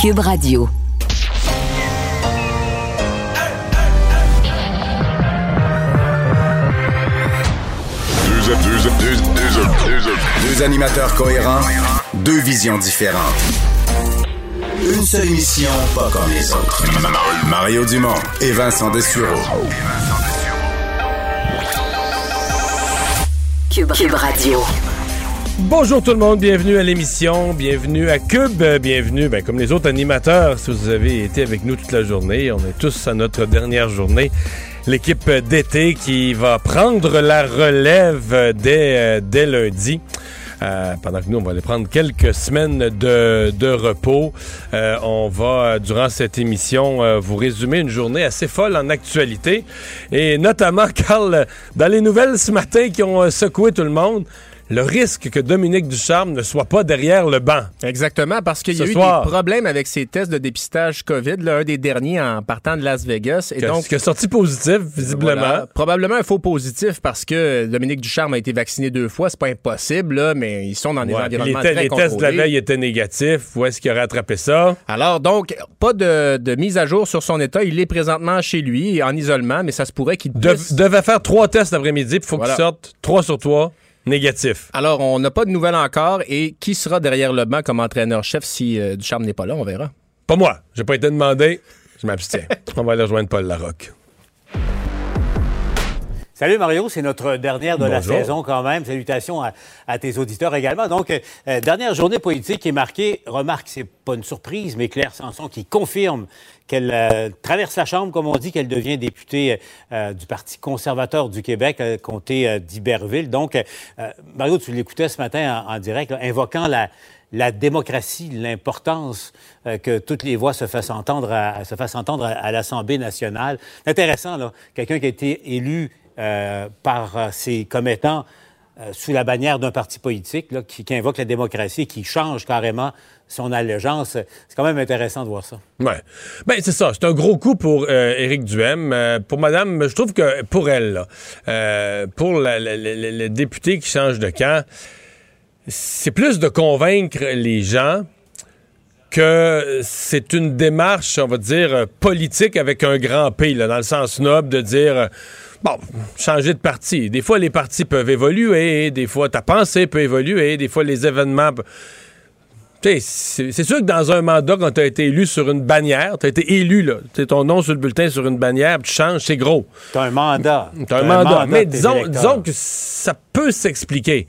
Cube Radio. Deux, animateurs cohérents, deux visions différentes. Une seule émission, pas comme les autres. Mario Dumont et Vincent Dessureau. Cube, Cube Radio. Bonjour tout le monde, bienvenue à l'émission, bienvenue à Cube, bienvenue, ben, comme les autres animateurs, si vous avez été avec nous toute la journée, on est tous à notre dernière journée l'équipe d'été qui va prendre la relève dès, euh, dès lundi. Euh, pendant que nous, on va aller prendre quelques semaines de, de repos. Euh, on va, durant cette émission, vous résumer une journée assez folle en actualité. Et notamment, Carl, dans les nouvelles ce matin qui ont secoué tout le monde, le risque que Dominique Ducharme ne soit pas derrière le banc. Exactement, parce qu'il y a eu des problèmes avec ses tests de dépistage COVID, l'un des derniers en partant de Las Vegas. Et donc, qui est sorti positif, visiblement. probablement un faux positif parce que Dominique Ducharme a été vacciné deux fois. C'est pas impossible, mais ils sont dans des environnements les, très les tests de la veille étaient négatifs. Où est-ce qu'il aurait attrapé ça? Alors, donc, pas de, mise à jour sur son état. Il est présentement chez lui, en isolement, mais ça se pourrait qu'il devait faire trois tests l'après-midi, il faut qu'il sorte trois sur trois. Négatif. Alors, on n'a pas de nouvelles encore. Et qui sera derrière le banc comme entraîneur-chef si euh, Ducharme n'est pas là? On verra. Pas moi. J'ai pas été demandé. Je m'abstiens. on va aller rejoindre Paul Larocque. Salut Mario, c'est notre dernière de la saison quand même. Salutations à, tes auditeurs également. Donc, euh, dernière journée politique qui est marquée, remarque, c'est pas une surprise, mais Claire Sanson qui confirme qu'elle euh, traverse la Chambre, comme on dit, qu'elle devient députée euh, du Parti conservateur du Québec, comté d'Iberville. Donc, Mario, tu l'écoutais ce matin en, direct, invoquant la, la démocratie, l'importance que toutes les voix se fassent entendre à, se fassent entendre à, l'Assemblée nationale. Intéressant, là, quelqu'un qui a été élu euh, par euh, ses commettants euh, sous la bannière d'un parti politique qui, invoque la démocratie, qui change carrément son allégeance. C'est quand même intéressant de voir ça. Oui. Ben, c'est ça. C'est un gros coup pour Éric Duhem. pour Madame, je trouve que pour elle, pour le député qui change de camp, c'est plus de convaincre les gens que c'est une démarche, on va dire, politique avec un grand P, dans le sens noble de dire bon, changer de parti. Des fois, les partis peuvent évoluer, des fois, ta pensée peut évoluer, des fois, les événements. C'est sûr que dans un mandat, quand tu as été élu sur une bannière, tu as été élu, là, ton nom sur le bulletin sur une bannière, tu changes, c'est gros. Tu as un mandat. Tu as un, mandat. Mais disons, disons que ça peut s'expliquer.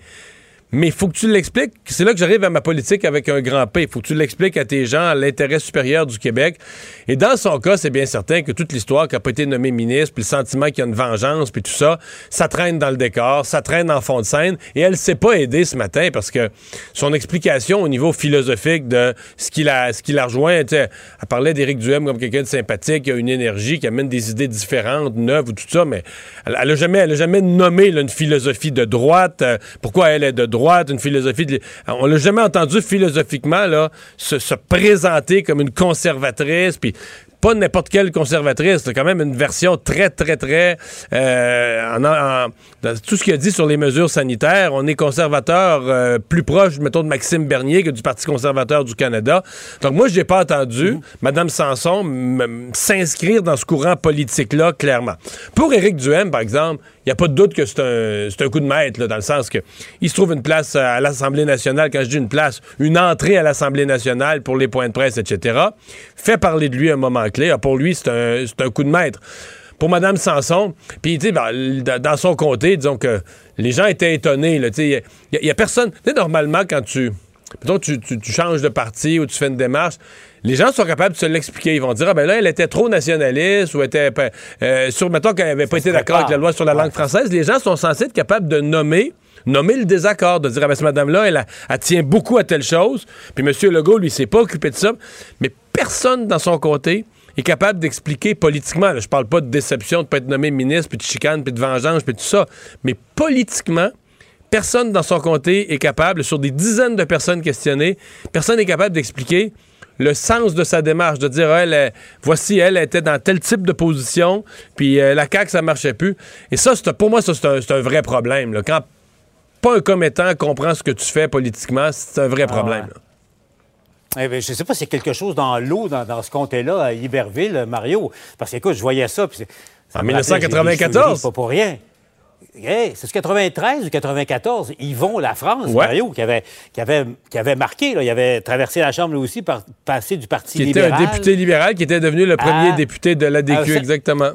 Mais il faut que tu l'expliques. C'est là que j'arrive à ma politique avec un grand P. Il faut que tu l'expliques à tes gens, à l'intérêt supérieur du Québec. Et dans son cas, c'est bien certain que toute l'histoire qui n'a pas été nommé ministre, puis le sentiment qu'il y a une vengeance, puis tout ça, ça traîne dans le décor, ça traîne en fond de scène. Et elle s'est pas aidée ce matin parce que son explication au niveau philosophique de ce qu'il a, ce qu'il a rejoint, elle parlait d'Éric Duhem comme quelqu'un de sympathique, qui a une énergie, qui amène des idées différentes, neuves ou tout ça, mais elle, elle a jamais, a jamais nommé une philosophie de droite. Euh, pourquoi elle est de droite? Droite, une philosophie. On l'a jamais entendu philosophiquement se présenter comme une conservatrice, puis pas n'importe quelle conservatrice, c'est quand même une version très, très, très... Euh, en, dans tout ce qu'il a dit sur les mesures sanitaires, on est conservateur euh, plus proche, mettons, de Maxime Bernier que du Parti conservateur du Canada. Donc moi, j'ai pas entendu mmh. Mme Sanson s'inscrire dans ce courant politique-là, clairement. Pour Éric Duhem, par exemple, il n'y a pas de doute que c'est un, un, coup de maître, là, dans le sens que il se trouve une place à l'Assemblée nationale. Quand je dis une place, une entrée à l'Assemblée nationale pour les points de presse, etc. Fait parler de lui un moment Ah, pour lui, c'est un, un, coup de maître. Pour Mme Sanson, puis ben, dans son comté, disons que les gens étaient étonnés. Il n'y a, personne. normalement, quand tu, tu, tu, changes de parti ou tu fais une démarche, les gens sont capables de se l'expliquer. Ils vont dire, ah ben là, elle était trop nationaliste ou était, euh, sur, mettons qu'elle n'avait pas été d'accord avec la loi sur la langue française. Les gens sont censés être capables de nommer nommer le désaccord, de dire, ah ben, cette madame-là, elle, elle, tient beaucoup à telle chose, puis M. Legault, lui, s'est pas occupé de ça, mais personne dans son côté est capable d'expliquer politiquement, là, je parle pas de déception de pas être nommé ministre, puis de chicane, puis de vengeance, puis tout ça, mais politiquement, personne dans son comté est capable, sur des dizaines de personnes questionnées, personne n'est capable d'expliquer le sens de sa démarche, de dire, elle, voici, elle était dans tel type de position, puis euh, la CAQ, ça marchait plus. Et ça, pour moi, ça, c'est un, vrai problème. Quand pas un commettant comprend ce que tu fais politiquement, c'est un vrai ah problème. Eh je ne sais pas a quelque chose dans l'eau dans, ce comté-là, à Iberville, Mario. Parce que, écoute, je voyais ça. en 1994? Pas pour rien c'est 93 ou 94, Yvon La France, Mario, qui avait, qui avait, qui avait marqué, il avait traversé la Chambre lui aussi, par, passé du Parti libéral. Qui était un député libéral, qui était devenu le premier député de l'ADQ, exactement.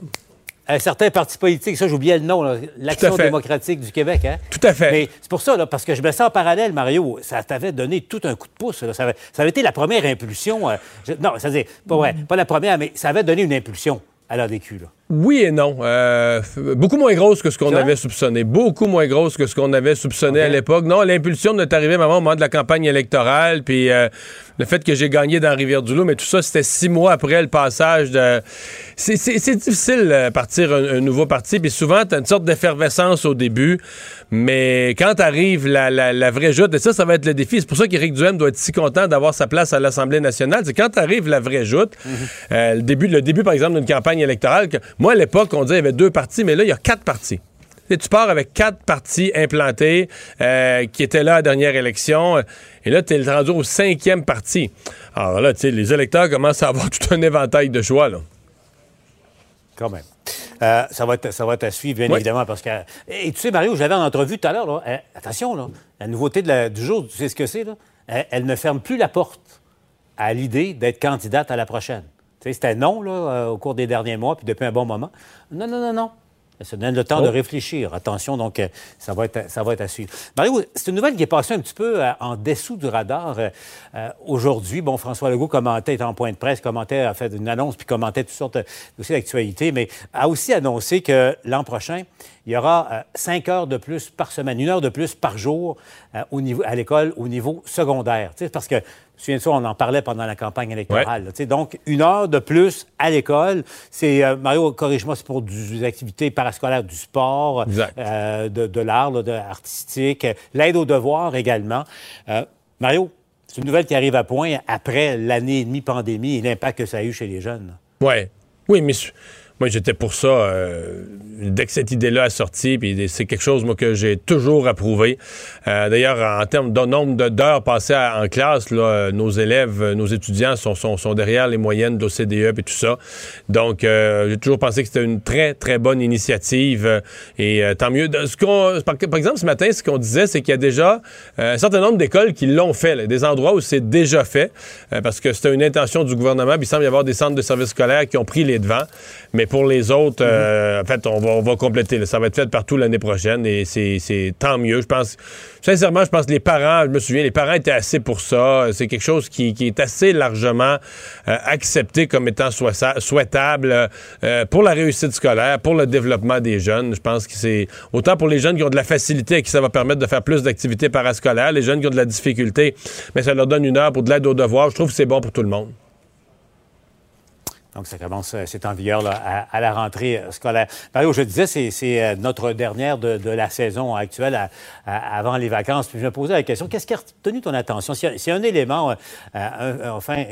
Un certain parti politique, ça j'oubliais le nom, l'Action démocratique du Québec. Hein? Tout à fait. Mais c'est pour ça, parce que je me sens en parallèle, Mario, ça t'avait donné tout un coup de pouce. Ça, avait, été la première impulsion. Euh, non, ça veut dire, pas, vrai, pas la première, mais ça avait donné une impulsion à l'ADQ. Là. Oui et non. Euh, beaucoup moins grosse que ce qu'on avait soupçonné. Beaucoup moins grosse que ce qu'on avait soupçonné à l'époque. Non, l'impulsion est arrivée au moment de la campagne électorale, puis euh, le fait que j'ai gagné dans Rivière-du-Loup, mais tout ça, c'était six mois après le passage de... C'est difficile euh, partir un, nouveau parti, puis souvent, t'as une sorte d'effervescence au début, mais quand arrive la, la, vraie joute, et ça, ça va être le défi, c'est pour ça qu'Éric Duhem doit être si content d'avoir sa place à l'Assemblée nationale, c'est quand arrive la vraie joute, mm-hmm. le, début, le début, par exemple, d'une campagne électorale, que, moi, à l'époque, on disait qu'il y avait deux partis, mais là, il y a quatre partis. Et tu pars avec quatre partis implantés euh, qui étaient là à la dernière élection. Et là, tu es rendu au cinquième parti. Alors là, tu sais, les électeurs commencent à avoir tout un éventail de choix. Là. Quand même. Euh, ça, va être, ça va être à suivre, bien évidemment, parce que... Et tu sais, Mario, j'avais en entrevue tout à l'heure, euh, attention, là, la nouveauté du jour, tu sais ce que c'est, là? elle ne ferme plus la porte à l'idée d'être candidate à la prochaine. C'était non là, euh, au cours des derniers mois, puis depuis un bon moment. Non, non, non, non. Ça donne le temps de oh. réfléchir. Attention, donc, euh, ça, va être, ça va être à suivre. Mario, c'est une nouvelle qui est passée un petit peu euh, en dessous du radar aujourd'hui. Bon, François Legault commentait, était en point de presse, commentait, a fait une annonce, puis commentait toutes sortes aussi d'actualités, mais a aussi annoncé que l'an prochain, il y aura cinq heures de plus par semaine, une heure de plus par jour au niveau, à l'école au niveau secondaire. Parce que Souviens-toi, on en parlait pendant la campagne électorale. Donc, une heure de plus à l'école. C'est, euh, Mario, corrige-moi, c'est pour des activités parascolaires, du sport, euh, de, l'art, de artistique, l'aide aux devoirs également. Euh, Mario, c'est une nouvelle qui arrive à point après l'année et demie pandémie et l'impact que ça a eu chez les jeunes. Ouais. Oui, mais moi, j'étais pour ça euh, dès que cette idée-là a sorti, puis c'est quelque chose, moi, que j'ai toujours approuvé. Euh, d'ailleurs, en termes de nombre d'heures passées en classe, nos élèves, nos étudiants sont, sont, sont derrière les moyennes d'OCDE et tout ça. Donc, euh, j'ai toujours pensé que c'était une très, très bonne initiative. et tant mieux. Par, exemple, ce matin, ce qu'on disait, c'est qu'il y a déjà un certain nombre d'écoles qui l'ont fait, des endroits où c'est déjà fait, parce que c'était une intention du gouvernement. Puis il semble y avoir des centres de services scolaires qui ont pris les devants. Mais les autres, euh, en fait, on va, compléter. Ça va être fait partout l'année prochaine et c'est tant mieux. Je pense, sincèrement, je pense que les parents, je me souviens, les parents étaient assez pour ça. C'est quelque chose qui, est assez largement euh, accepté comme étant souhaitable euh, pour la réussite scolaire, pour le développement des jeunes. Je pense que c'est autant pour les jeunes qui ont de la facilité et qui ça va permettre de faire plus d'activités parascolaires, les jeunes qui ont de la difficulté, mais ça leur donne une heure pour de l'aide aux devoirs. Je trouve que c'est bon pour tout le monde. Donc, ça commence, euh, c'est en vigueur là, à, la rentrée euh, scolaire. Mario, je disais, c'est euh, notre dernière de, la saison actuelle avant les vacances. Puis je me posais la question, qu'est-ce qui a retenu ton attention? C'est un élément, enfin,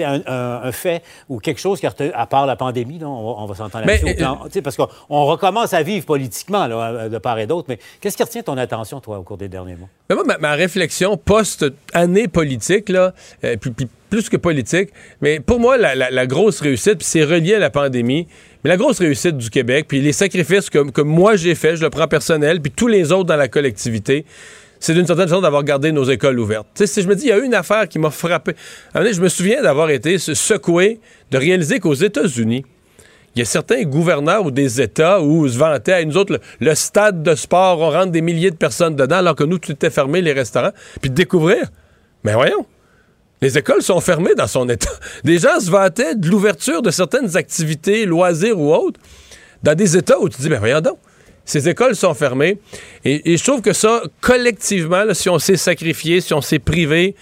un, fait ou quelque chose qui a retenu, à part la pandémie, on, va, s'entendre là-dessus. parce qu'on recommence à vivre politiquement là, de part et d'autre. Mais qu'est-ce qui retient ton attention, toi, au cours des derniers mois? moi, ma, réflexion post-année politique, là, puis plus que politique. Mais pour moi, la, grosse réussite, puis c'est relié à la pandémie, mais la grosse réussite du Québec, puis les sacrifices que, que moi j'ai faits, je le prends personnel, puis tous les autres dans la collectivité, c'est d'une certaine façon d'avoir gardé nos écoles ouvertes. Tu sais, si je me dis, il y a une affaire qui m'a frappé. Je me souviens d'avoir été secoué de réaliser qu'aux États-Unis, il y a certains gouverneurs ou des États où se vantaient à nous autres, le, stade de sport, on rentre des milliers de personnes dedans, alors que nous, tout était fermé, les restaurants. Puis de découvrir, mais voyons, les écoles sont fermées dans son état. Des gens se vantaient de l'ouverture de certaines activités, loisirs ou autres, dans des états où tu dis, ben voyons donc, Ces écoles sont fermées. Et, je trouve que ça, collectivement, si on s'est sacrifié, si on s'est privé,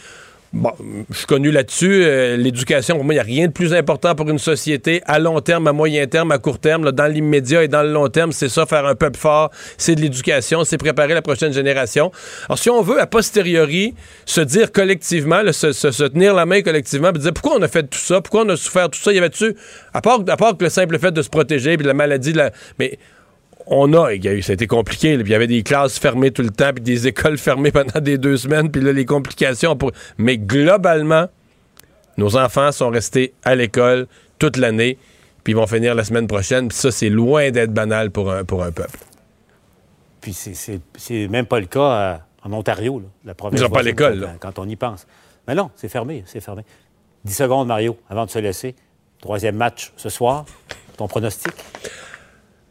Bon, je suis connu là-dessus. Euh, l'éducation, pour moi, il n'y a rien de plus important pour une société à long terme, à moyen terme, à court terme. dans l'immédiat et dans le long terme, c'est ça, faire un peuple fort, c'est de l'éducation, c'est préparer la prochaine génération. Alors, si on veut, a posteriori, se dire collectivement, se, tenir la main collectivement, puis dire pourquoi on a fait tout ça, pourquoi on a souffert tout ça, il y avait-tu, à part, à part que le simple fait de se protéger, puis la maladie, de la, mais on a, il y a eu, ça a été compliqué. il y avait des classes fermées tout le temps, puis des écoles fermées pendant des deux semaines, puis là, les complications. Pour... Mais globalement, nos enfants sont restés à l'école toute l'année, puis ils vont finir la semaine prochaine. Puis ça, c'est loin d'être banal pour un, pour un peuple. Puis c'est même pas le cas euh, en Ontario, la province. Ils n'ont pas l'école. Quand on y pense. Mais non, c'est fermé, c'est fermé. 10 secondes, Mario, avant de se laisser. Troisième match ce soir. Ton pronostic?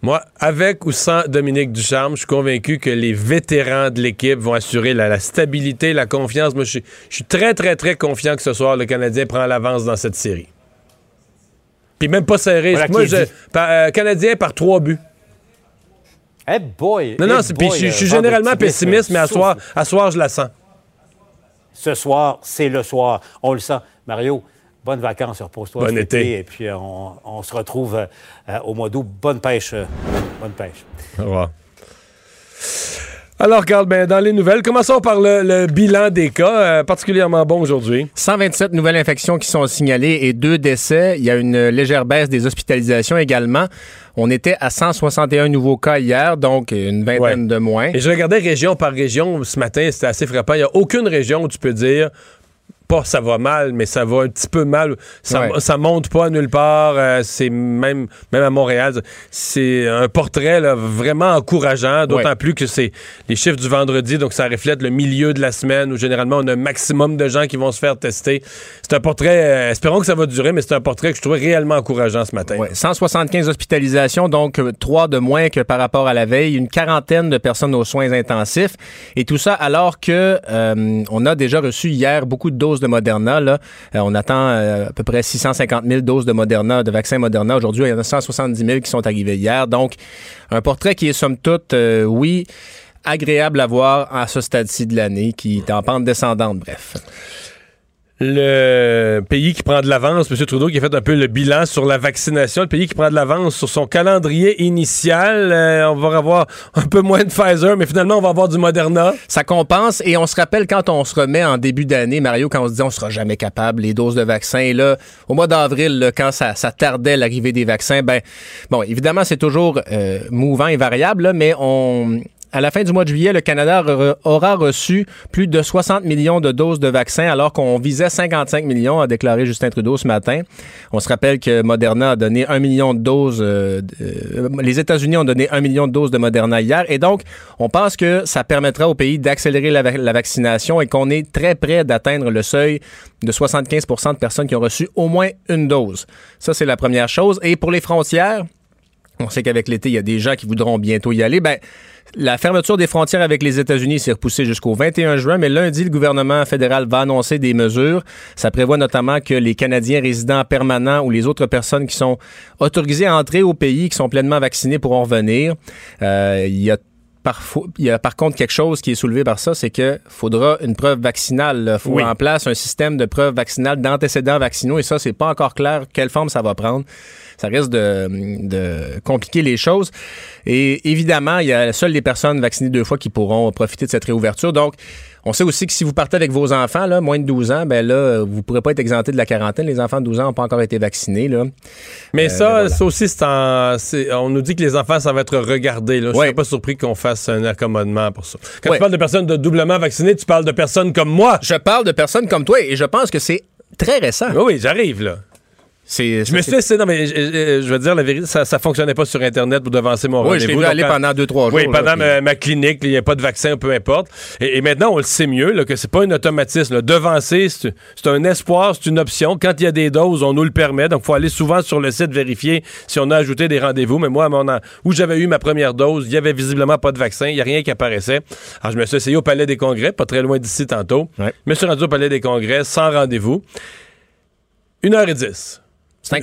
Moi, avec ou sans Dominique Ducharme, je suis convaincu que les vétérans de l'équipe vont assurer la, stabilité, la confiance. Moi, je suis, très, très, très confiant que ce soir, le Canadien prend l'avance dans cette série. Puis même pas serré. Moi, je, euh, Canadien par trois buts. Hey boy! Non, non, je, suis généralement pessimiste, mais à soir, à soir, je la sens. Ce soir, c'est le soir. On le sent. Mario, bonnes vacances, repose-toi. Bon été. Et puis, euh, on, se retrouve euh, au mois d'août. Bonne pêche. Euh, bonne pêche. Au revoir. Alors, Carl, ben, dans les nouvelles, commençons par le, bilan des cas, particulièrement bon aujourd'hui. 127 nouvelles infections qui sont signalées et deux décès. Il y a une légère baisse des hospitalisations également. On était à 161 nouveaux cas hier, donc une vingtaine de moins. Et je regardais région par région ce matin, c'était assez frappant. Il n'y a aucune région où tu peux dire pas ça va mal, mais ça va un petit peu mal. Ça, monte pas nulle part. Euh, c'est même, même à Montréal, c'est un portrait vraiment encourageant, d'autant plus que c'est les chiffres du vendredi, donc ça reflète le milieu de la semaine où généralement on a un maximum de gens qui vont se faire tester. C'est un portrait, euh, espérons que ça va durer, mais c'est un portrait que je trouvais réellement encourageant ce matin. 175 hospitalisations, donc trois de moins que par rapport à la veille, une quarantaine de personnes aux soins intensifs, et tout ça alors que euh, on a déjà reçu hier beaucoup de doses de Moderna. Euh, on attend euh, à peu près 650 000 doses de Moderna, de vaccins Moderna. Aujourd'hui, il y en a 170 000 qui sont arrivés hier. Donc, un portrait qui est somme toute, euh, oui, agréable à voir à ce stade-ci de l'année, qui est en pente descendante, bref le pays qui prend de l'avance, M. Trudeau qui a fait un peu le bilan sur la vaccination, le pays qui prend de l'avance sur son calendrier initial. Euh, on va avoir un peu moins de Pfizer, mais finalement, on va avoir du Moderna. Ça compense et on se rappelle quand on se remet en début d'année, Mario, quand on se dit on sera jamais capable, les doses de vaccins. Et là, au mois d'avril, quand ça, ça tardait l'arrivée des vaccins, ben, bon, évidemment, c'est toujours euh, mouvant et variable, mais on, à la fin du mois de juillet, le Canada aura reçu plus de 60 millions de doses de vaccins alors qu'on visait 55 millions, a déclaré Justin Trudeau ce matin. On se rappelle que Moderna a donné un million de doses. Euh, euh, les États-Unis ont donné un million de doses de Moderna hier. Et donc, on pense que ça permettra au pays d'accélérer la, la, vaccination et qu'on est très près d'atteindre le seuil de 75% de personnes qui ont reçu au moins une dose. Ça, c'est la première chose. Et pour les frontières, on sait qu'avec l'été, il y a des gens qui voudront bientôt y aller. Ben, la fermeture des frontières avec les États-Unis s'est repoussée jusqu'au 21 juin, mais lundi, le gouvernement fédéral va annoncer des mesures. Ça prévoit notamment que les Canadiens résidents permanents ou les autres personnes qui sont autorisées à entrer au pays, qui sont pleinement vaccinées, pourront revenir. Euh, il y a Parfois, il y a par contre quelque chose qui est soulevé par ça, c'est qu'il faudra une preuve vaccinale. Il faut en place un système de preuve vaccinale d'antécédents vaccinaux et ça, c'est pas encore clair quelle forme ça va prendre ça risque de, compliquer les choses. Et évidemment, il y a seules les personnes vaccinées deux fois qui pourront profiter de cette réouverture. Donc, on sait aussi que si vous partez avec vos enfants, là, moins de 12 ans, ben là, vous ne pourrez pas être exempté de la quarantaine. Les enfants de 12 ans n'ont pas encore été vaccinés. Là. Mais euh, ça, ben ça aussi, c'est en, on nous dit que les enfants, ça va être regardé. Là. Je ne suis pas surpris qu'on fasse un accommodement pour ça. Quand tu parles de personnes de doublement vaccinées, tu parles de personnes comme moi. Je parle de personnes comme toi et je pense que c'est très récent. Oui, oui j'arrive là je me suis dit, non, mais je, veux dire, la vérité, ça, ça fonctionnait pas sur Internet pour devancer mon rendez-vous. Oui, je l'ai vu aller pendant deux, trois jours. Oui, pendant ma, clinique, il n'y a pas de vaccin, peu importe. Et, maintenant, on le sait mieux, là, que c'est pas un automatisme. Devancer, c'est un espoir, c'est une option. Quand il y a des doses, on nous le permet. Donc, il faut aller souvent sur le site vérifier si on a ajouté des rendez-vous. Mais moi, à mon où j'avais eu ma première dose, il y avait visiblement pas de vaccin. Il n'y a rien qui apparaissait. Alors, je me suis essayé au Palais des Congrès, pas très loin d'ici tantôt. Je me suis rendu au Palais des Congrès sans rendez-vous. Une heure et dix.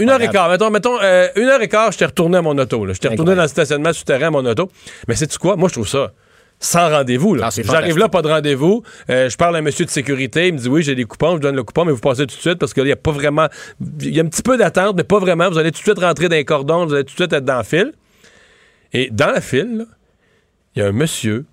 Une heure et quart. Mettons, mettons euh, une heure et quart, je t'ai retourné à mon auto. Je t'ai retourné dans le stationnement souterrain à mon auto. Mais c'est-tu quoi? Moi, je trouve ça sans rendez-vous. Ah, J'arrive là, pas de rendez-vous. Euh, je parle à un monsieur de sécurité. Il me dit oui, j'ai des coupons. Je vous donne le coupon, mais vous passez tout de suite parce qu'il n'y a pas vraiment. Il y a un petit peu d'attente, mais pas vraiment. Vous allez tout de suite rentrer dans les cordons. Vous allez tout de suite être dans le fil. Et dans la file, il y a un monsieur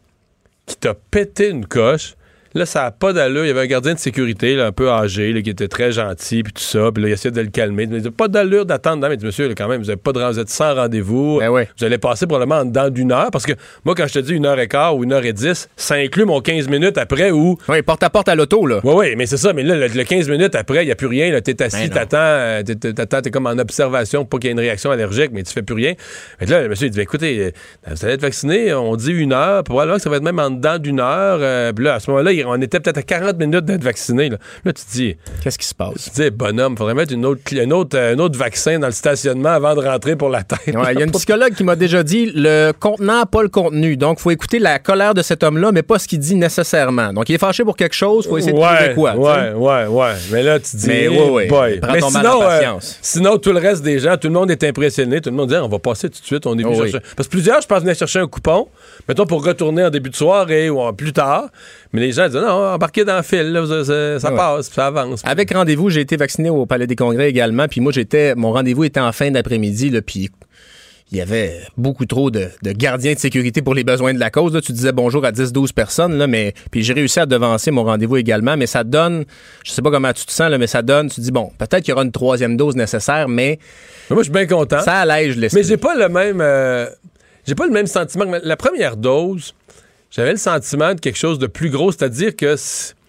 qui t'a pété une coche Là, ça n'a pas d'allure. Il y avait un gardien de sécurité, un peu âgé, qui était très gentil, puis tout ça. Puis là, il essayait de le calmer. Il dit pas d'allure d'attendre. Mais il dit, monsieur, quand même, vous, avez pas de, vous êtes sans rendez-vous. Ben vous allez passer probablement en dedans d'une heure. Parce que moi, quand je te dis une heure et quart ou une heure et dix, ça inclut mon 15 minutes après où. Oui, porte à porte à l'auto, là. Oui, oui, mais c'est ça. Mais là, le, 15 minutes après, il n'y a plus rien. Tu es assis, ben t'attends, euh, t'attends, t'es comme en observation pour qu'il y ait une réaction allergique, mais tu fais plus rien. Mais là, le monsieur, il dit, écoutez, euh, vous allez être vacciné, on dit une heure. Probablement que ça va être même en dedans d'une heure. Euh, puis là, à ce moment-là, on était peut-être à 40 40 minutes d'être vacciné. Là, là tu te dis. Qu'est-ce qui se passe? Tu te dis, bonhomme, il faudrait mettre une autre, un, autre, un autre vaccin dans le stationnement avant de rentrer pour la tête. Il y a une psychologue qui m'a déjà dit le contenant, pas le contenu. Donc, il faut écouter la colère de cet homme-là, mais pas ce qu'il dit nécessairement. Donc, il est fâché pour quelque chose, il faut essayer de trouver quoi. Ouais, ouais, ouais. Mais là, tu te dis, mais, ouais, ouais. mais sinon, euh, sinon, tout le reste des gens, tout le monde est impressionné. Tout le monde dit, on va passer tout de suite, on est venu chercher. Parce que plusieurs, je pense, venaient chercher un coupon, mettons, pour retourner en début de soirée ou plus tard. Mais les gens disent, non, embarquez dans le fil, là, ça, passe, ça avance. Avec rendez-vous, j'ai été vacciné au Palais des Congrès également. Puis moi, j'étais, mon rendez-vous était en fin d'après-midi. Puis il y avait beaucoup trop de, gardiens de sécurité pour les besoins de la cause. Tu disais bonjour à 10-12 personnes, là, mais puis j'ai réussi à devancer mon rendez-vous également. Mais ça donne, je sais pas comment tu te sens, là, mais ça donne, tu dis bon, peut-être qu'il y aura une troisième dose nécessaire, mais. moi, je suis bien content. Ça allège l'esprit. Mais j'ai pas le même. Euh, j'ai pas le même sentiment. La première dose, j'avais le sentiment de quelque chose de plus gros, c'est-à-dire que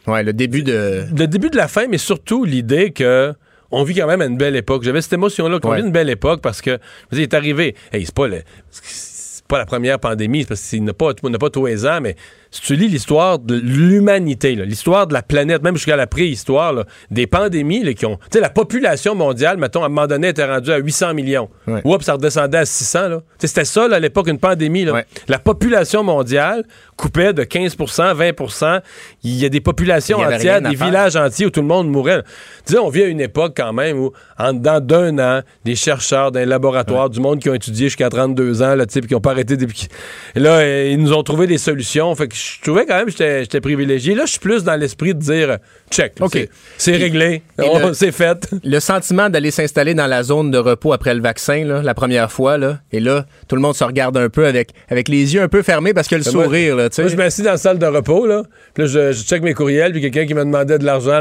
Ouais, le début de. Le début de la fin, mais surtout l'idée que on vit quand même à une belle époque. J'avais cette émotion-là qu'on vit une belle époque parce que, vous il est arrivé. Hey, c'est pas le, c'est pas la première pandémie, parce qu'il n'a pas, n'a pas tous les ans, mais si tu lis l'histoire de l'humanité, l'histoire de la planète, même jusqu'à la préhistoire, des pandémies qui ont. Tu sais, la population mondiale, mettons, à un moment donné, était rendue à 800 millions. Oups, ça redescendait à 600. Là. C'était ça, à l'époque, une pandémie. La population mondiale coupait de 15% 20% Il y a des populations entières, des villages entiers où tout le monde mourait. Tu sais, on vit à une époque quand même où, en dedans d'un an, des chercheurs d'un laboratoire, du monde qui ont étudié jusqu'à 32 ans, là, qui n'ont pas arrêté depuis. Là, ils nous ont trouvé des solutions. Fait que je trouvais quand même que j'étais privilégié. Là, je suis plus dans l'esprit de dire check. OK. C'est réglé. Oh, c'est fait. Le sentiment d'aller s'installer dans la zone de repos après le vaccin, là, la première fois, là, et là, tout le monde se regarde un peu avec, avec les yeux un peu fermés parce qu'il a le sourire. Là, moi, je m'assis dans la salle de repos. Là, puis là, je, je check mes courriels, puis quelqu'un qui me demandait de l'argent.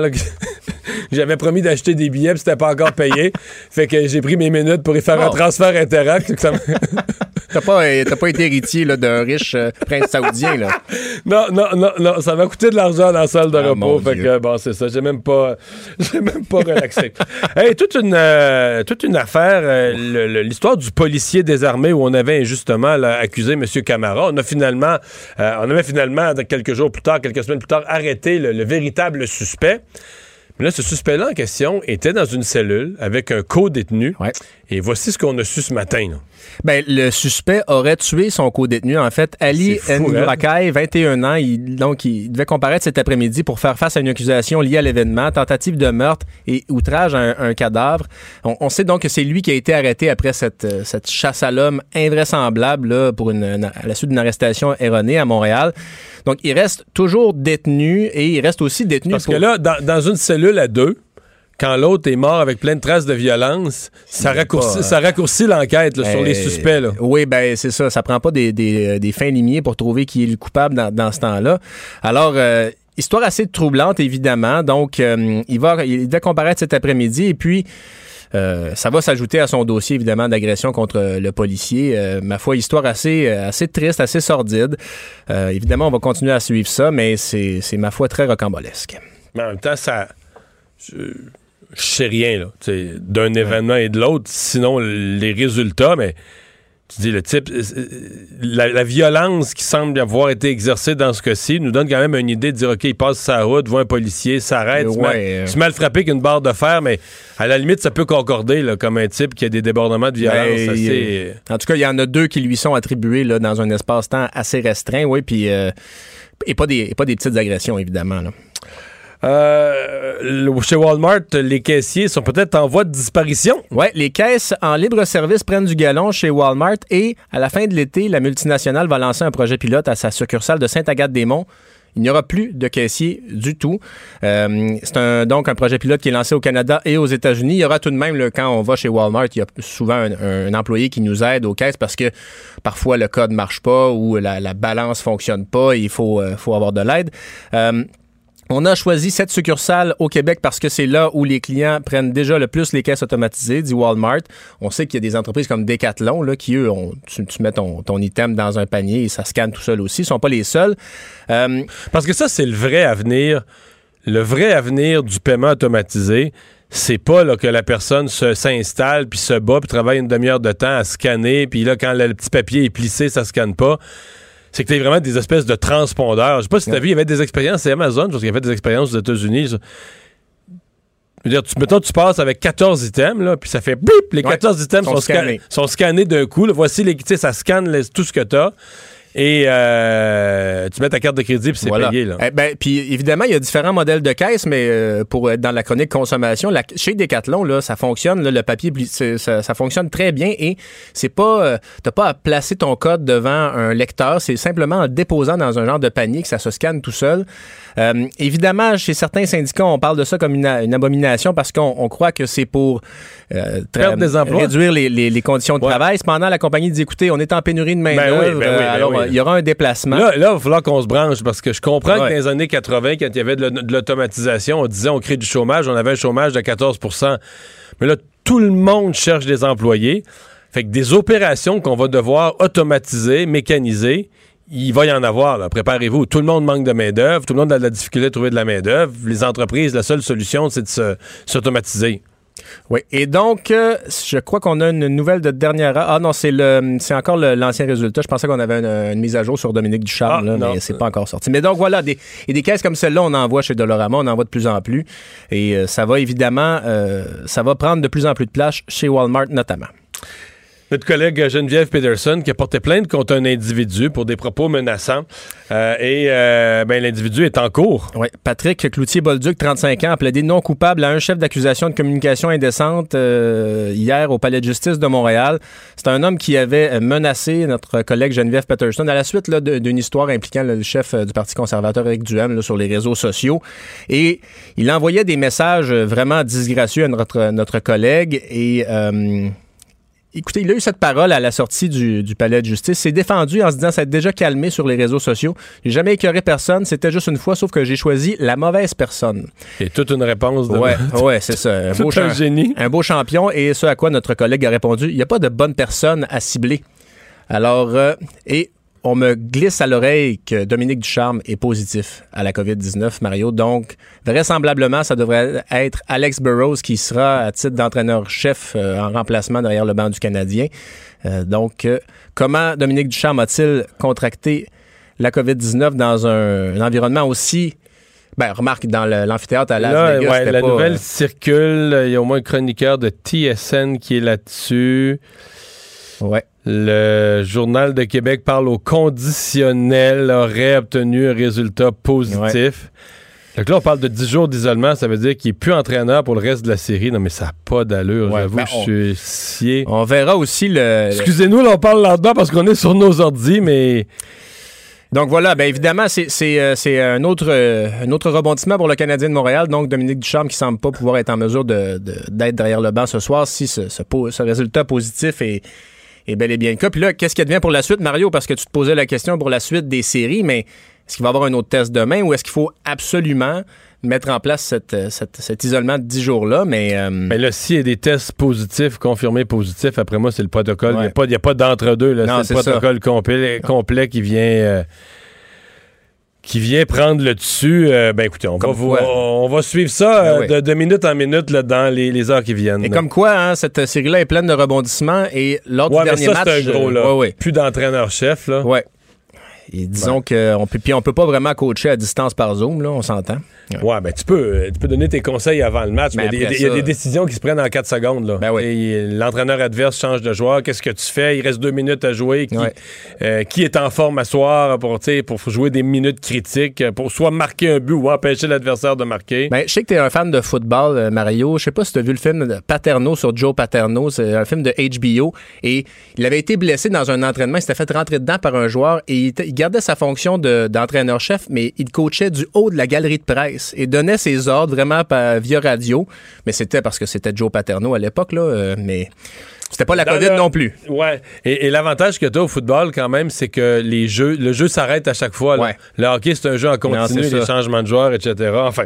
J'avais promis d'acheter des billets, puis c'était pas encore payé. fait que j'ai pris mes minutes pour y faire un transfert interact. T'as pas, pas été héritier d'un riche euh, prince saoudien, là. Non, non, non, non. Ça m'a coûté de l'argent dans la salle de ah, repos. Fait que, bon, c'est ça. J'ai même pas, j'ai même pas relaxé. hey, toute une, euh, toute une affaire, euh, l'histoire du policier désarmé où on avait injustement accusé M. Camara. On a finalement, on avait finalement, quelques jours plus tard, quelques semaines plus tard, arrêté le véritable suspect. Mais là, ce suspect-là en question était dans une cellule avec un co-détenu. Et voici ce qu'on a su ce matin. Ben, le suspect aurait tué son co-détenu. En fait, Ali Ndourakai, 21 ans, il, donc il devait comparaître cet après-midi pour faire face à une accusation liée à l'événement, tentative de meurtre et outrage à un, cadavre. On, sait donc que c'est lui qui a été arrêté après cette, euh, cette chasse à l'homme invraisemblable là, pour une, à la suite d'une arrestation erronée à Montréal. Donc, il reste toujours détenu et il reste aussi détenu. Parce que là, dans, dans une cellule à deux, quand l'autre est mort avec plein de traces de violence, ça raccourcit, ça raccourcit l'enquête sur les ben, suspects. Là. Oui, ben c'est ça. Ça prend pas des, des, des, fins limiers pour trouver qui est le coupable dans, dans ce temps-là. Alors, euh, histoire assez troublante, évidemment. Donc, euh, il va il devait comparaître cet après-midi et puis... Euh, ça va s'ajouter à son dossier, évidemment, d'agression contre le policier. ma foi, histoire assez, assez triste, assez sordide. évidemment, on va continuer à suivre ça, mais c'est, ma foi, très rocambolesque. Mais en même temps, ça je sais rien là, d'un événement et de l'autre, sinon les résultats, mais tu dis le type, euh, euh, la, violence qui semble avoir été exercée dans ce cas-ci nous donne quand même une idée de dire ok, il passe sa route, voit un policier, s'arrête, ouais, mal, mal, frappé qu'une barre de fer, mais à la limite ça peut concorder là, comme un type qui a des débordements de violence. assez... En tout cas, il y en a deux qui lui sont attribués là, dans un espace-temps assez restreint, oui, puis euh, et pas des pas des petites agressions évidemment. Là. Euh, chez Walmart, les caissiers sont peut-être en voie de disparition. Oui, les caisses en libre service prennent du galon chez Walmart et à la fin de l'été, la multinationale va lancer un projet pilote à sa succursale de Sainte-Agathe-des-Monts. Il n'y aura plus de caissiers du tout. Euh, c'est donc un projet pilote qui est lancé au Canada et aux États-Unis. Il y aura tout de même, quand on va chez Walmart, il y a souvent un, employé qui nous aide aux caisses parce que parfois le code marche pas ou la, la balance fonctionne pas et il faut, euh, avoir de l'aide. On a choisi cette succursale au Québec parce que c'est là où les clients prennent déjà le plus les caisses automatisées, dit Walmart. On sait qu'il y a des entreprises comme Decathlon là, qui, eux, tu, mets ton, item dans un panier et ça scanne tout seul aussi. Ils sont pas les seuls. Euh, parce que ça, c'est le vrai avenir. Le vrai avenir du paiement automatisé, c'est pas que la personne s'installe puis se bat puis travaille une demi-heure de temps à scanner puis là quand le petit papier est plissé ça scanne pas c'est que tu vraiment des espèces de transpondeurs. Je sais pas si tu as vu, il y avait des expériences, c'est Amazon, je pense qu'il y avait des expériences aux États-Unis. Je veux dire, tu, mettons, tu passes avec 14 items, là, puis ça fait bip, les 14 items sont, scannés, sont scannés d'un coup. voici les, tu sais, ça scanne tout ce que tu as et euh, tu mets ta carte de crédit puis c'est payé. Là. Eh ben, puis évidemment, il y a différents modèles de caisse, mais euh, pour être dans la chronique consommation, la, chez Decathlon, là, ça fonctionne, le papier, ça, ça, fonctionne très bien et c'est pas, euh, t'as pas à placer ton code devant un lecteur, c'est simplement en déposant dans un genre de panier que ça se scanne tout seul. Euh, évidemment, chez certains syndicats, on parle de ça comme une, abomination parce qu'on croit que c'est pour euh, réduire les, les, conditions de travail. Cependant, la compagnie dit écoutez, on est en pénurie de main-d'œuvre, ben ben ben alors il y aura un déplacement. Là, là il va falloir qu'on se branche parce que je comprends que dans les années 80, quand il y avait de l'automatisation, on disait on crée du chômage, on avait un chômage de 14% Mais là, tout le monde cherche des employés. Fait que des opérations qu'on va devoir automatiser, mécaniser, il va y en avoir. Préparez-vous. Tout le monde manque de main-d'œuvre. Tout le monde a de la difficulté à trouver de la main-d'œuvre. Les entreprises, la seule solution, c'est de s'automatiser. Oui. Et donc, euh, je crois qu'on a une nouvelle de dernière heure. Ah non, c'est le, c'est encore l'ancien résultat. Je pensais qu'on avait une, mise à jour sur Dominique Ducharme, ah, là, mais c'est pas encore sorti. Mais donc voilà, des, et des caisses comme celle-là, on en voit chez Dolorama, on en voit de plus en plus. Et euh, ça va évidemment, euh, ça va prendre de plus en plus de place chez Walmart notamment. Notre collègue Geneviève Peterson qui a porté plainte contre un individu pour des propos menaçants. Euh, et euh, ben, l'individu est en cours. Oui. Patrick Cloutier-Bolduc, 35 ans, a plaidé non coupable à un chef d'accusation de communication indécente euh, hier au Palais de justice de Montréal. C'est un homme qui avait menacé notre collègue Geneviève Peterson à la suite d'une histoire impliquant le chef du Parti conservateur Eric Duhem sur les réseaux sociaux. Et il envoyait des messages vraiment disgracieux à notre, notre collègue et Écoutez, il a eu cette parole à la sortie du, palais de justice. s'est défendu en se disant ça a déjà calmé sur les réseaux sociaux. J'ai jamais écœuré personne. C'était juste une fois, sauf que j'ai choisi la mauvaise personne. Et toute une réponse de. Ouais, ouais, c'est ça. Un beau un génie. Un beau champion. Et ce à quoi notre collègue a répondu il n'y a pas de bonne personne à cibler. Alors, euh, et on me glisse à l'oreille que Dominique Ducharme est positif à la COVID-19, Mario. Donc, vraisemblablement, ça devrait être Alex Burrows qui sera à titre d'entraîneur-chef euh, en remplacement derrière le banc du Canadien. Euh, donc, euh, comment Dominique Ducharme a-t-il contracté la COVID-19 dans un, environnement aussi ben, remarque, dans l'amphithéâtre à Las Vegas, La nouvelle circule. Il y a au moins un chroniqueur de TSN qui est là-dessus. Ouais. Le Journal de Québec parle au conditionnel, aurait obtenu un résultat positif. Donc là, on parle de 10 jours d'isolement, ça veut dire qu'il n'est plus entraîneur pour le reste de la série. Non, mais ça n'a pas d'allure, j'avoue, ben, je suis scié. On verra aussi le... Excusez-nous, là, on parle là-dedans parce qu'on est sur nos ordis, mais... Donc voilà, bien évidemment, c'est euh, un, autre, euh, un autre rebondissement pour le Canadien de Montréal. Donc Dominique Ducharme qui semble pas pouvoir être en mesure d'être de, derrière le banc ce soir si ce, ce, ce résultat positif est est bel et bien le cas. Puis là, qu'est-ce qui advient pour la suite, Mario? Parce que tu te posais la question pour la suite des séries, mais est-ce qu'il va y avoir un autre test demain ou est-ce qu'il faut absolument mettre en place cet isolement de 10 jours-là, mais... Euh, mais là, s'il y a des tests positifs, confirmés positifs, après moi, c'est le protocole. Il n'y a pas, d'entre-deux. C'est le protocole complet, complet qui vient... Euh, qui vient prendre le dessus, euh, ben écoutez, on, va, on va, suivre ça ben euh, de, minute en minute là, dans les, heures qui viennent. Et comme quoi, hein, cette série-là est pleine de rebondissements et lors du dernier ça, match, un gros, là. Euh, plus d'entraîneur-chef. là. Ouais. Et disons qu'on peut, on peut pas vraiment coacher à distance par Zoom, là, on s'entend. Ouais, ben tu peux, tu peux donner tes conseils avant le match, mais, il y, a des décisions qui se prennent en 4 secondes. Là. Ben l'entraîneur adverse change de joueur. Qu'est-ce que tu fais? Il reste deux minutes à jouer. Qui, euh, qui est en forme à soir pour, pour jouer des minutes critiques, pour soit marquer un but ou empêcher l'adversaire de marquer? Ben, je sais que tu es un fan de football, euh, Mario. Je sais pas si tu as vu le film Paterno sur Joe Paterno. C'est un film de HBO. Et il avait été blessé dans un entraînement. Il s'était fait rentrer dedans par un joueur et il, gardait sa fonction d'entraîneur-chef, mais il coachait du haut de la galerie de presse et donnait ses ordres vraiment via radio. Mais c'était parce que c'était Joe Paterno à l'époque, là. Euh, mais c'était pas la COVID non plus. Ouais. Et, l'avantage que tu as au football, quand même, c'est que les jeux, le jeu s'arrête à chaque fois. Le hockey, c'est un jeu en continu, les changements de joueurs, etc. Enfin,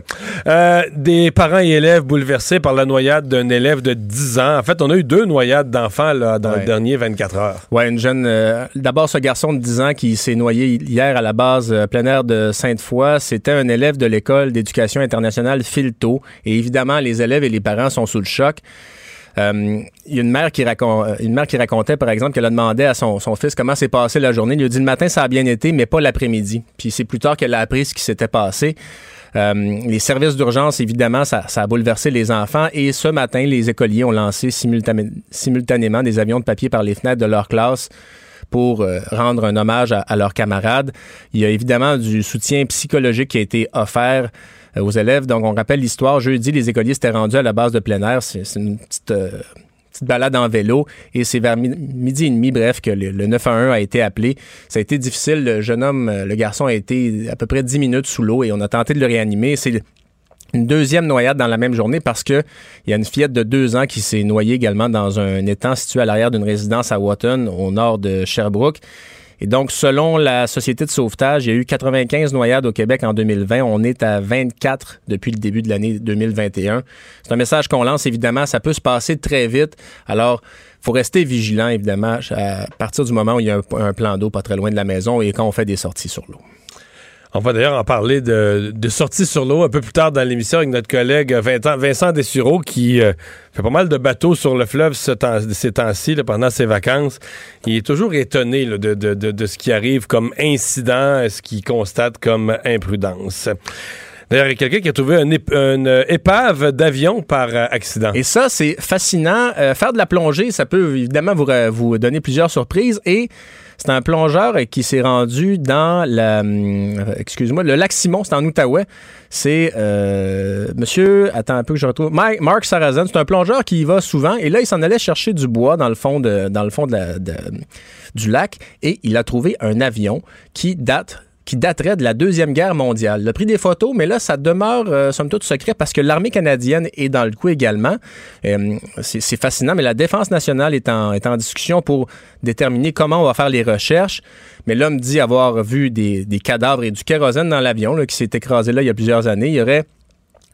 euh, des parents et élèves bouleversés par la noyade d'un élève de 10 ans. En fait, on a eu deux noyades d'enfants là, dans les derniers 24 heures. Ouais, une jeune. Euh, d'abord, ce garçon de 10 ans qui s'est noyé hier à la base euh, plein air de Sainte-Foy, c'était un élève de l'école d'éducation internationale Filto. Et évidemment, les élèves et les parents sont sous le choc. Euh, il y a une mère, qui euh, une mère qui racontait, par exemple, qu'elle a demandé à son, fils comment s'est passé la journée. Il lui a dit le matin, ça a bien été, mais pas l'après-midi. Puis c'est plus tard qu'elle a appris ce qui s'était passé. Euh, les services d'urgence, évidemment, ça, a bouleversé les enfants. Et ce matin, les écoliers ont lancé simultanément des avions de papier par les fenêtres de leur classe pour rendre un hommage à, leurs camarades. Il y a évidemment du soutien psychologique qui a été offert aux élèves. Donc, on rappelle l'histoire. Jeudi, les écoliers s'étaient rendus à la base de plein air. C'est une petite, euh, petite balade en vélo et c'est vers midi et demi, bref, que le, 911 a été appelé. Ça a été difficile. Le jeune homme, euh, le garçon a été à peu près 10 minutes sous l'eau et on a tenté de le réanimer. C'est une deuxième noyade dans la même journée parce que il y a une fillette de deux ans qui s'est noyée également dans un étang situé à l'arrière d'une résidence à Wotton, au nord de Sherbrooke. Et donc, selon la Société de sauvetage, il y a eu 95 noyades au Québec en 2020. On est à 24 depuis le début de l'année 2021. C'est un message qu'on lance, évidemment. Ça peut se passer très vite. Alors, faut rester vigilant, évidemment, à partir du moment où il y a un, un plan d'eau pas très loin de la maison et quand on fait des sorties sur l'eau. On va d'ailleurs en parler de, de sortie sur l'eau un peu plus tard dans l'émission avec notre collègue Vincent Dessureau qui euh, fait pas mal de bateaux sur le fleuve ces temps-ci pendant ses vacances. Il est toujours étonné de, ce qui arrive comme incident, ce qu'il constate comme imprudence. D'ailleurs, il y a quelqu'un qui a trouvé une épave d'avion par euh, accident. Et ça, c'est fascinant. Euh, faire de la plongée, ça peut évidemment vous donner plusieurs surprises. Et c'est un plongeur qui s'est rendu dans la, hum, excuse-moi, le lac Simon, c'est en Outaouais. C'est euh, Monsieur, attends un peu que je retrouve, Mark Sarazan. C'est un plongeur qui y va souvent et là il s'en allait chercher du bois dans le fond de, dans le fond de du lac et il a trouvé un avion qui date qui daterait de la Deuxième Guerre mondiale. Il a pris des photos, mais là, ça demeure, euh, somme toute, secret parce que l'armée canadienne est dans le coup également. Euh, c'est fascinant, mais la Défense nationale est en, est en discussion pour déterminer comment on va faire les recherches. Mais l'homme dit avoir vu des, des cadavres et du kérosène dans l'avion qui s'est écrasé là il y a plusieurs années. Il y aurait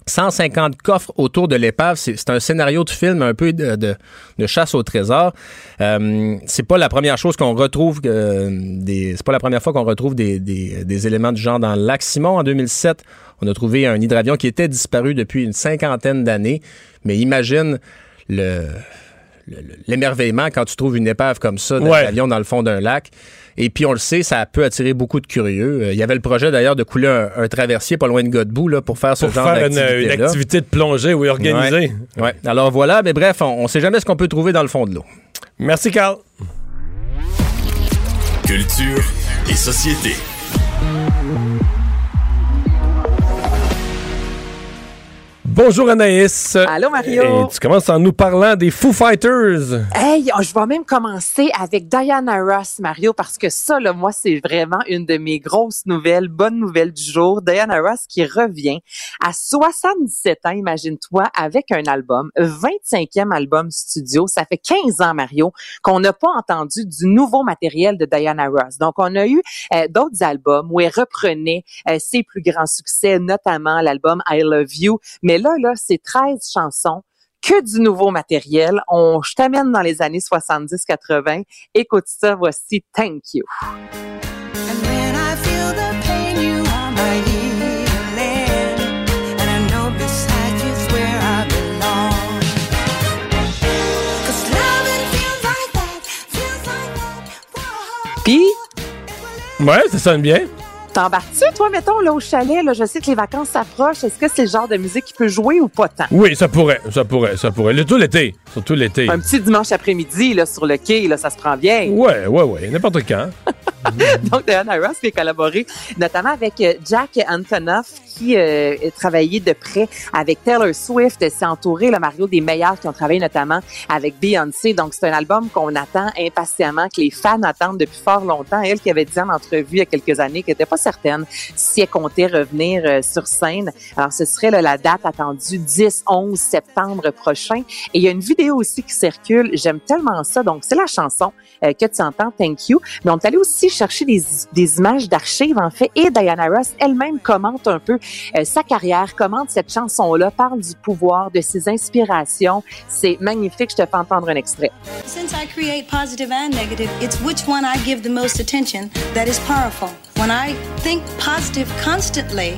150 coffres autour de l'épave. C'est un scénario de film un peu de, de, chasse au trésor. Euh, c'est pas la première chose qu'on retrouve. Euh, c'est pas la première fois qu'on retrouve des, des, des, éléments du genre dans le lac Simon. En 2007, on a trouvé un hydravion qui était disparu depuis une cinquantaine d'années. Mais imagine le l'émerveillement quand tu trouves une épave comme ça d'un avion dans le fond d'un lac. Et puis, on le sait, ça peut attirer beaucoup de curieux. Euh, il y avait le projet, d'ailleurs, de couler un, traversier pas loin de Godbout là, pour faire ce genre d'activité. Une, une activité de plongée, oui, organisée. Ouais. Alors voilà, mais bref, on ne sait jamais ce qu'on peut trouver dans le fond de l'eau. Merci, Carl. Culture et société. Bonjour Anaïs. Allô Mario. Et tu commences en nous parlant des Foo Fighters. Hey, oh, je vais même commencer avec Diana Ross, Mario, parce que ça, là, moi, c'est vraiment une de mes grosses nouvelles, bonnes nouvelles du jour. Diana Ross qui revient à 77 ans, imagine-toi, avec un album, 25e album studio. Ça fait 15 ans, Mario, qu'on n'a pas entendu du nouveau matériel de Diana Ross. Donc, on a eu euh, d'autres albums où elle reprenait euh, ses plus grands succès, notamment l'album I Love You, mais là, là, c'est 13 chansons que du nouveau matériel. On, je t'amène dans les années 70-80. Écoute ça, voici Thank You. Puis, ouais, ça sonne bien. T'embarques-tu, toi, mettons, là, au chalet, là, je sais que les vacances s'approchent. Est-ce que c'est le genre de musique qui peut jouer ou pas tant? Oui, ça pourrait, ça pourrait, ça pourrait. Le, tout l'été, surtout l'été. Un petit dimanche après-midi, là, sur le quai, là, ça se prend bien. Ouais, ouais, ouais, n'importe quand. Donc, Diana Ross qui a collaboré notamment avec euh, Jack Antonoff qui euh, a travaillé de près avec Taylor Swift. C'est entouré, le Mario, des meilleurs qui ont travaillé notamment avec Beyoncé. Donc, c'est un album qu'on attend impatiemment, que les fans attendent depuis fort longtemps. Elle qui avait dit en entrevue il y a quelques années qu'elle n'était pas certaine si elle comptait revenir euh, sur scène. Alors, ce serait là, la date attendue 10-11 septembre prochain. Et il y a une vidéo aussi qui circule. J'aime tellement ça. Donc, c'est la chanson que tu entends, Thank You. Mais on est aussi chercher des, des images d'archives, en fait, et Diana Ross elle-même commente un peu euh, sa carrière, commente cette chanson-là, parle du pouvoir, de ses inspirations. C'est magnifique, je te fais entendre un extrait. Since I create positive and negative, it's which one I give the most attention that is powerful. When I think positive constantly,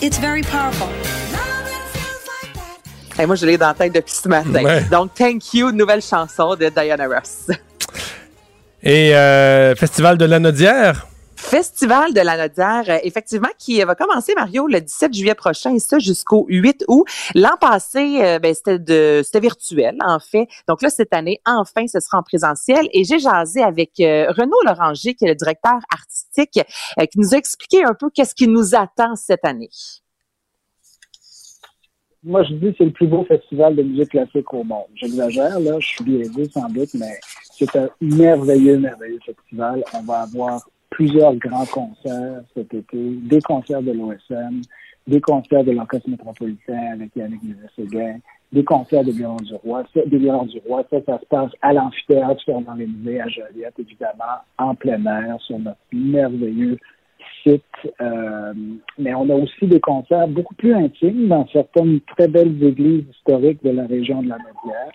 it's very powerful. Et moi, je l'ai dans la tête depuis ce matin. Ouais. Donc, Thank You, nouvelle chanson de Diana Ross. Et euh, Festival de la Nodière? Festival de la Nodière, euh, effectivement, qui va commencer, Mario, le 17 juillet prochain, et ça jusqu'au 8 août. L'an passé, euh, ben, c'était c'était virtuel, en fait. Donc là, cette année, enfin, ce sera en présentiel. Et j'ai jasé avec Renaud Loranger, qui est le directeur artistique, qui nous a expliqué un peu qu'est-ce qui nous attend cette année. Moi, je dis c'est le plus beau festival de musique classique au monde. J'exagère, là, je suis biaisé sans doute, mais c'est un merveilleux, merveilleux festival. On va avoir plusieurs grands concerts cet été, des concerts de l'OSM, des concerts de l'Orchestre métropolitain avec Yannick Nézet-Séguin, des concerts de Violon du Roi. Ça, des du Roi, ça, ça se passe à l'amphithéâtre les musées à Joliette, évidemment, en plein air, sur notre merveilleux Euh, mais on a aussi des concerts beaucoup plus intimes dans certaines très belles églises historiques de la région de la Médière.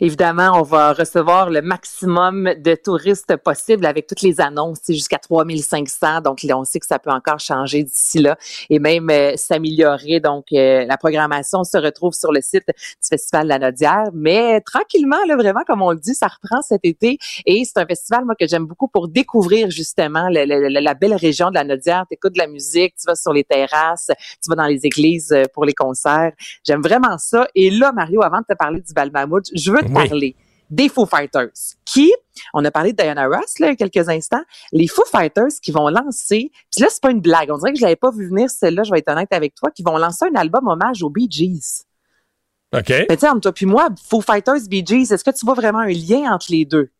Évidemment, on va recevoir le maximum de touristes possible avec toutes les annonces, jusqu'à 3500. Donc, on sait que ça peut encore changer d'ici là et même euh, s'améliorer. Donc, euh, la programmation se retrouve sur le site du Festival de la Nodière. Mais tranquillement, là, vraiment, comme on le dit, ça reprend cet été. Et c'est un festival, moi, que j'aime beaucoup pour découvrir justement la belle région de la Nodière. Tu écoutes de la musique, tu vas sur les terrasses, tu vas dans les églises euh, pour les concerts. J'aime vraiment ça. Et là, Mario, avant de te parler du Bal je veux parler des Foo Fighters, qui, on a parlé de Diana Ross là, il y a quelques instants, les Foo Fighters qui vont lancer, puis là, c'est pas une blague, on dirait que je l'avais pas vu venir celle-là, je vais être honnête avec toi, qui vont lancer un album hommage aux Bee Gees. OK. Mais tu sais, entre toi puis moi, Foo Fighters, Bee Gees, est-ce que tu vois vraiment un lien entre les deux?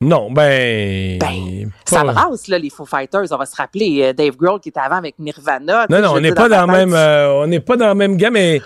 Non, ben. Ben, ça brasse, là, les Foo Fighters. On va se rappeler euh, Dave Grohl qui était avant avec Nirvana. Non, non, on n'est pas dans, même, euh, on n'est pas dans le même gamme, mais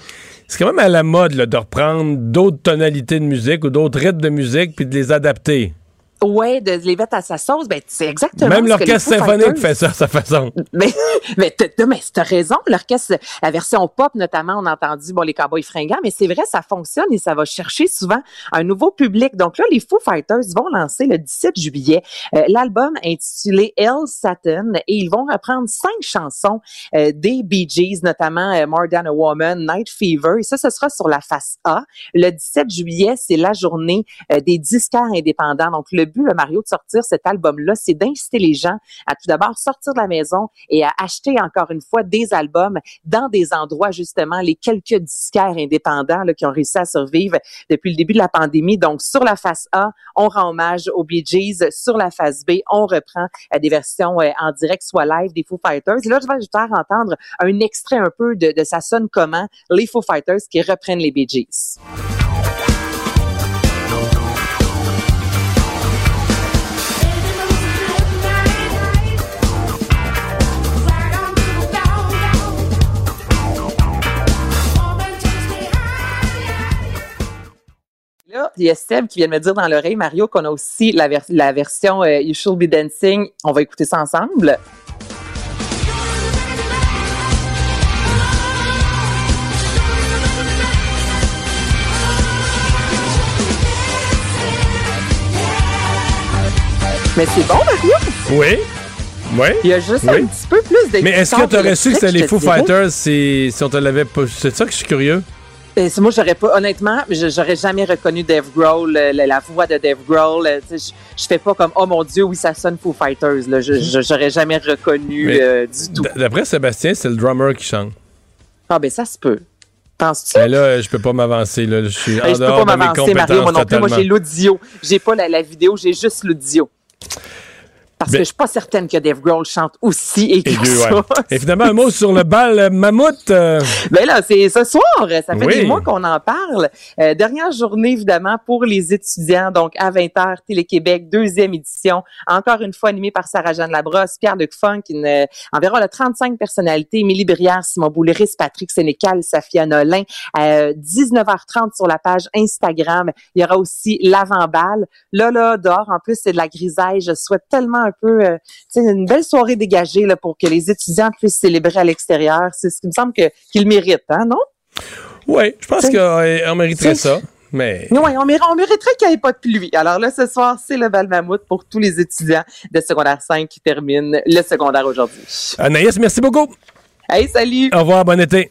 c'est quand même à la mode de reprendre d'autres tonalités de musique ou d'autres rythmes de musique puis de les adapter. Ouais, de les mettre à sa sauce, ben c'est exactement. Même l'orchestre symphonique fait ça à sa façon. Mais mais t'as raison, l'orchestre, la version pop notamment, on a entendu bon les cowboys fringants, mais c'est vrai, ça fonctionne et ça va chercher souvent un nouveau public. Donc là, les Foo Fighters vont lancer le 17 juillet euh, l'album intitulé El Satin et ils vont reprendre cinq chansons euh, des Bee Gees, notamment euh, More Than a Woman, Night Fever. Et ça, ce sera sur la face A. Le 17 juillet, c'est la journée des disquaires indépendants. Donc le but, le Mario, de sortir cet album-là, c'est d'inciter les gens à tout d'abord sortir de la maison et à acheter encore une fois des albums dans des endroits, justement, les quelques disquaires indépendants qui ont réussi à survivre depuis le début de la pandémie. Donc, sur la face A, on rend hommage aux Bee Gees. Sur la face B, on reprend euh, des versions euh, en direct, soit live des Foo Fighters. Et là, je vais faire entendre un extrait un peu de, de ça sonne comment, les Foo Fighters qui reprennent les Bee Gees. Il y a Seb qui vient de me dire dans l'oreille, Mario, qu'on a aussi la, la version euh, You Should Be Dancing. On va écouter ça ensemble. Mais c'est bon, Mario? Oui. Oui. Il y a juste un petit peu plus Mais est-ce que tu aurais su que c'était les Foo Fighters si, si on te l'avait pas. C'est ça que je suis curieux? Ben, moi, j'aurais pas, honnêtement, j'aurais jamais reconnu Dave Grohl, la, voix de Dave Grohl. Je, je fais pas comme, oh mon Dieu, oui, ça sonne Foo Fighters. Là. Je, j'aurais jamais reconnu euh, du tout. D'après Sébastien, c'est le drummer qui chante. Ah, ben, ça se peut. Penses-tu? Mais là, je peux pas m'avancer. Là. Je suis ben, en je peux pas m'avancer, Mario. Moi non plus, moi, j'ai l'audio. J'ai pas la, la vidéo, j'ai juste l'audio. Parce que je suis pas certaine que Dave Grohl chante aussi et que ça. Et finalement, un mot sur le bal euh, mammouth. Euh. Ben là, c'est ce soir. Ça fait des mois qu'on en parle. Euh, dernière journée, évidemment, pour les étudiants. Donc, à 20h, Télé-Québec, deuxième édition. Encore une fois animée par Sarah-Jeanne Labrosse, Pierre-Luc Funk, une, environ là, 35 personnalités. Émilie Brière, Simon Bouliris, Patrick Sénécal, Safia Nolin. 19h30 sur la page Instagram. Il y aura aussi l'avant-balle. Là, là, dehors, en plus, c'est de la grisaille. Je souhaite tellement un peu, euh, une belle soirée dégagée là, pour que les étudiants puissent célébrer à l'extérieur. C'est ce qui me semble qu'ils méritent, hein, non? Oui, je pense qu'on mériterait ça. Mais... Oui, on, mériterait qu'il n'y ait pas de pluie. Alors là, ce soir, c'est le bal mammouth pour tous les étudiants de secondaire 5 qui terminent le secondaire aujourd'hui. Anaïs, merci beaucoup. Hey, salut. Au revoir, bon été.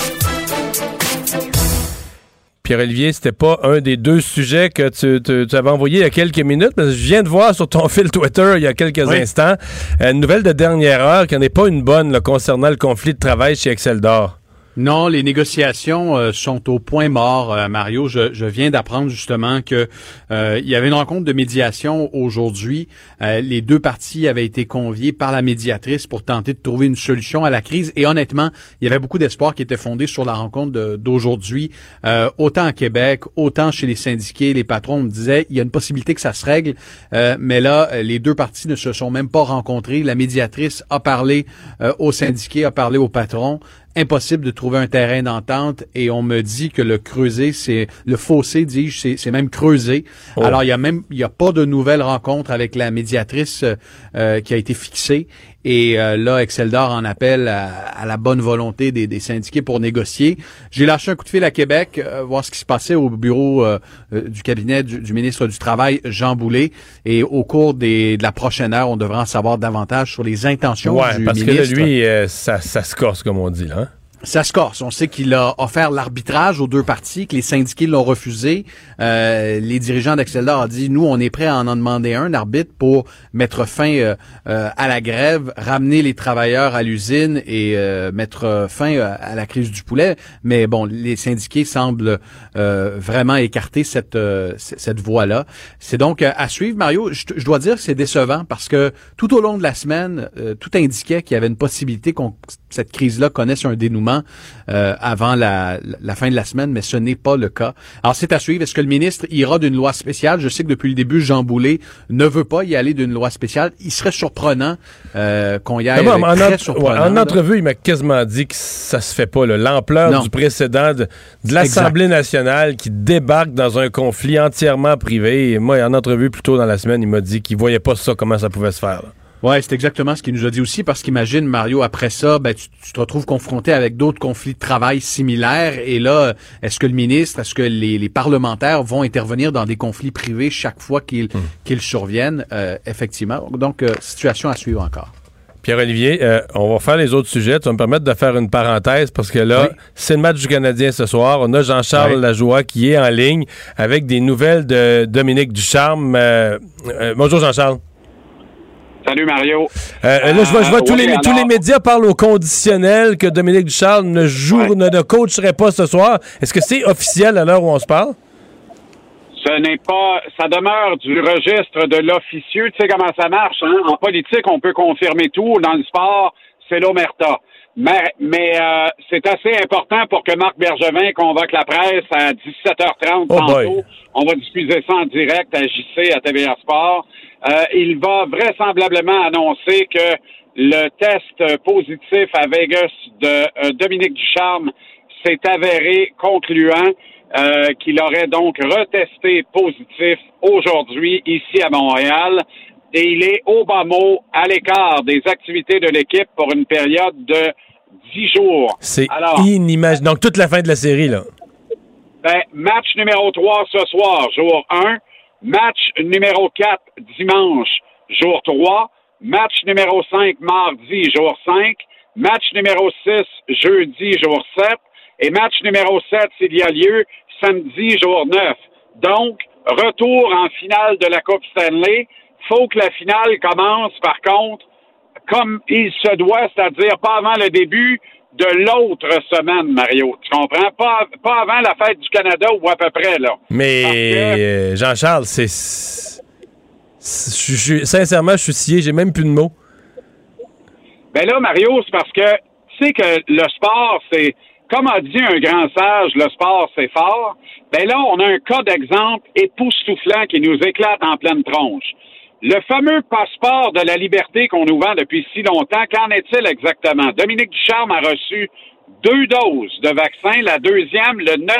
Pierre-Olivier, c'était pas un des deux sujets que tu, avais envoyé il y a quelques minutes, mais je viens de voir sur ton fil Twitter il y a quelques instants euh, une nouvelle de dernière heure qui n'est pas une bonne concernant le conflit de travail chez Excel d'Or. Non, les négociations euh, sont au point mort, euh, Mario. Je, viens d'apprendre justement que euh, il y avait une rencontre de médiation aujourd'hui. les deux parties avaient été conviées par la médiatrice pour tenter de trouver une solution à la crise. Et honnêtement, il y avait beaucoup d'espoir qui était fondé sur la rencontre d'aujourd'hui. autant à Québec, autant chez les syndiqués, les patrons me disaient il y a une possibilité que ça se règle. mais là, les deux parties ne se sont même pas rencontrées. La médiatrice a parlé aux syndiqués, a parlé aux patrons impossible de trouver un terrain d'entente et on me dit que le creuser, c'est le fossé, dis-je, c'est même creusé. Oh. Alors il y a même il y a pas de nouvelles rencontres avec la médiatrice euh, qui a été fixée et euh, là, Exceldor en appelle à, la bonne volonté des, syndiqués pour négocier. J'ai lâché un coup de fil à Québec, euh, voir ce qui se passait au bureau euh, du cabinet du, ministre du Travail, Jean Boulet. Et au cours des, de la prochaine heure, on devra en savoir davantage sur les intentions ouais, du parce ministre. que lui, ça, ça se corse, comme on dit. Là. Hein? Ça se corse. On sait qu'il a offert l'arbitrage aux deux parties, que les syndiqués l'ont refusé. Euh, les dirigeants d'Exceldor ont dit, nous, on est prêts à en demander un, arbitre, pour mettre fin euh, euh, à la grève, ramener les travailleurs à l'usine et mettre fin à la crise du poulet. Mais bon, les syndiqués semblent vraiment écarter cette, cette voie-là. C'est donc à suivre. Mario, je, je dois dire que c'est décevant parce que tout au long de la semaine, tout indiquait qu'il y avait une possibilité qu'on cette crise-là connaisse un dénouement euh, avant la, fin de la semaine, mais ce n'est pas le cas. Alors, c'est à suivre. Est-ce que le ministre ira d'une loi spéciale? Je sais que depuis le début, Jean Boulet ne veut pas y aller d'une loi spéciale. Il serait surprenant euh, qu'on y aille. en, en entrevue, il m'a quasiment dit que ça se fait pas. L'ampleur du précédent de, l'Assemblée nationale qui débarque dans un conflit entièrement privé. Et moi, en entrevue plus tôt dans la semaine, il m'a dit qu'il voyait pas ça, comment ça pouvait se faire. Ouais, c'est exactement ce qu'il nous a dit aussi, parce qu'imagine, Mario, après ça, ben, tu, te retrouves confronté avec d'autres conflits de travail similaires. Et là, est-ce que le ministre, est-ce que les, parlementaires vont intervenir dans des conflits privés chaque fois qu'ils hmm. qu'ils surviennent? Euh, effectivement. Donc, euh, situation à suivre encore. Pierre-Olivier, euh, on va faire les autres sujets. Tu vas me permettre de faire une parenthèse parce que là, c'est le match du Canadien ce soir. On a Jean-Charles Lajoie qui est en ligne avec des nouvelles de Dominique Ducharme. bonjour Jean-Charles. Salut Mario. Euh, là, je vois, je vois euh, tous, les, tous les médias parlent au conditionnel que Dominique Ducharme ne joue, ne, coacherait pas ce soir. Est-ce que c'est officiel à l'heure où on se parle? Ce n'est pas, ça demeure du registre de l'officieux. Tu sais comment ça marche, hein? En politique, on peut confirmer tout. Dans le sport, c'est l'omerta. Mais, mais euh, c'est assez important pour que Marc Bergevin convoque la presse à 17h30 tantôt. On va diffuser ça en direct à JC, à TVA Sport. Euh, il va vraisemblablement annoncer que le test positif à Vegas de euh, Dominique Ducharme s'est avéré concluant, euh, qu'il aurait donc retesté positif aujourd'hui ici à Montréal. et il est au bas mot à l'écart des activités de l'équipe pour une période de 10 jours. C'est inimaginable. Donc, toute la fin de la série, là. Ben, match numéro 3 ce soir, jour 1. Match numéro 4 dimanche, jour 3. Match numéro 5 mardi, jour 5. Match numéro 6 jeudi, jour 7. Et match numéro 7, s'il y a lieu, samedi, jour 9. Donc, retour en finale de la Coupe Stanley. Faut que la finale commence, par contre, comme il se doit, c'est-à-dire pas avant le début de l'autre semaine, Mario. Tu comprends? Pas, pas avant la fête du Canada ou à peu près, là. Mais, euh, Jean-Charles, c'est. Sincèrement, je suis scié, j'ai même plus de mots. Ben là, Mario, c'est parce que tu sais que le sport, c'est. Comme a dit un grand sage, le sport, c'est fort. Ben là, on a un cas d'exemple époustouflant qui nous éclate en pleine tronche. Le fameux passeport de la liberté qu'on nous vend depuis si longtemps, qu'en est-il exactement? Dominique Ducharme a reçu deux doses de vaccin, la deuxième le 9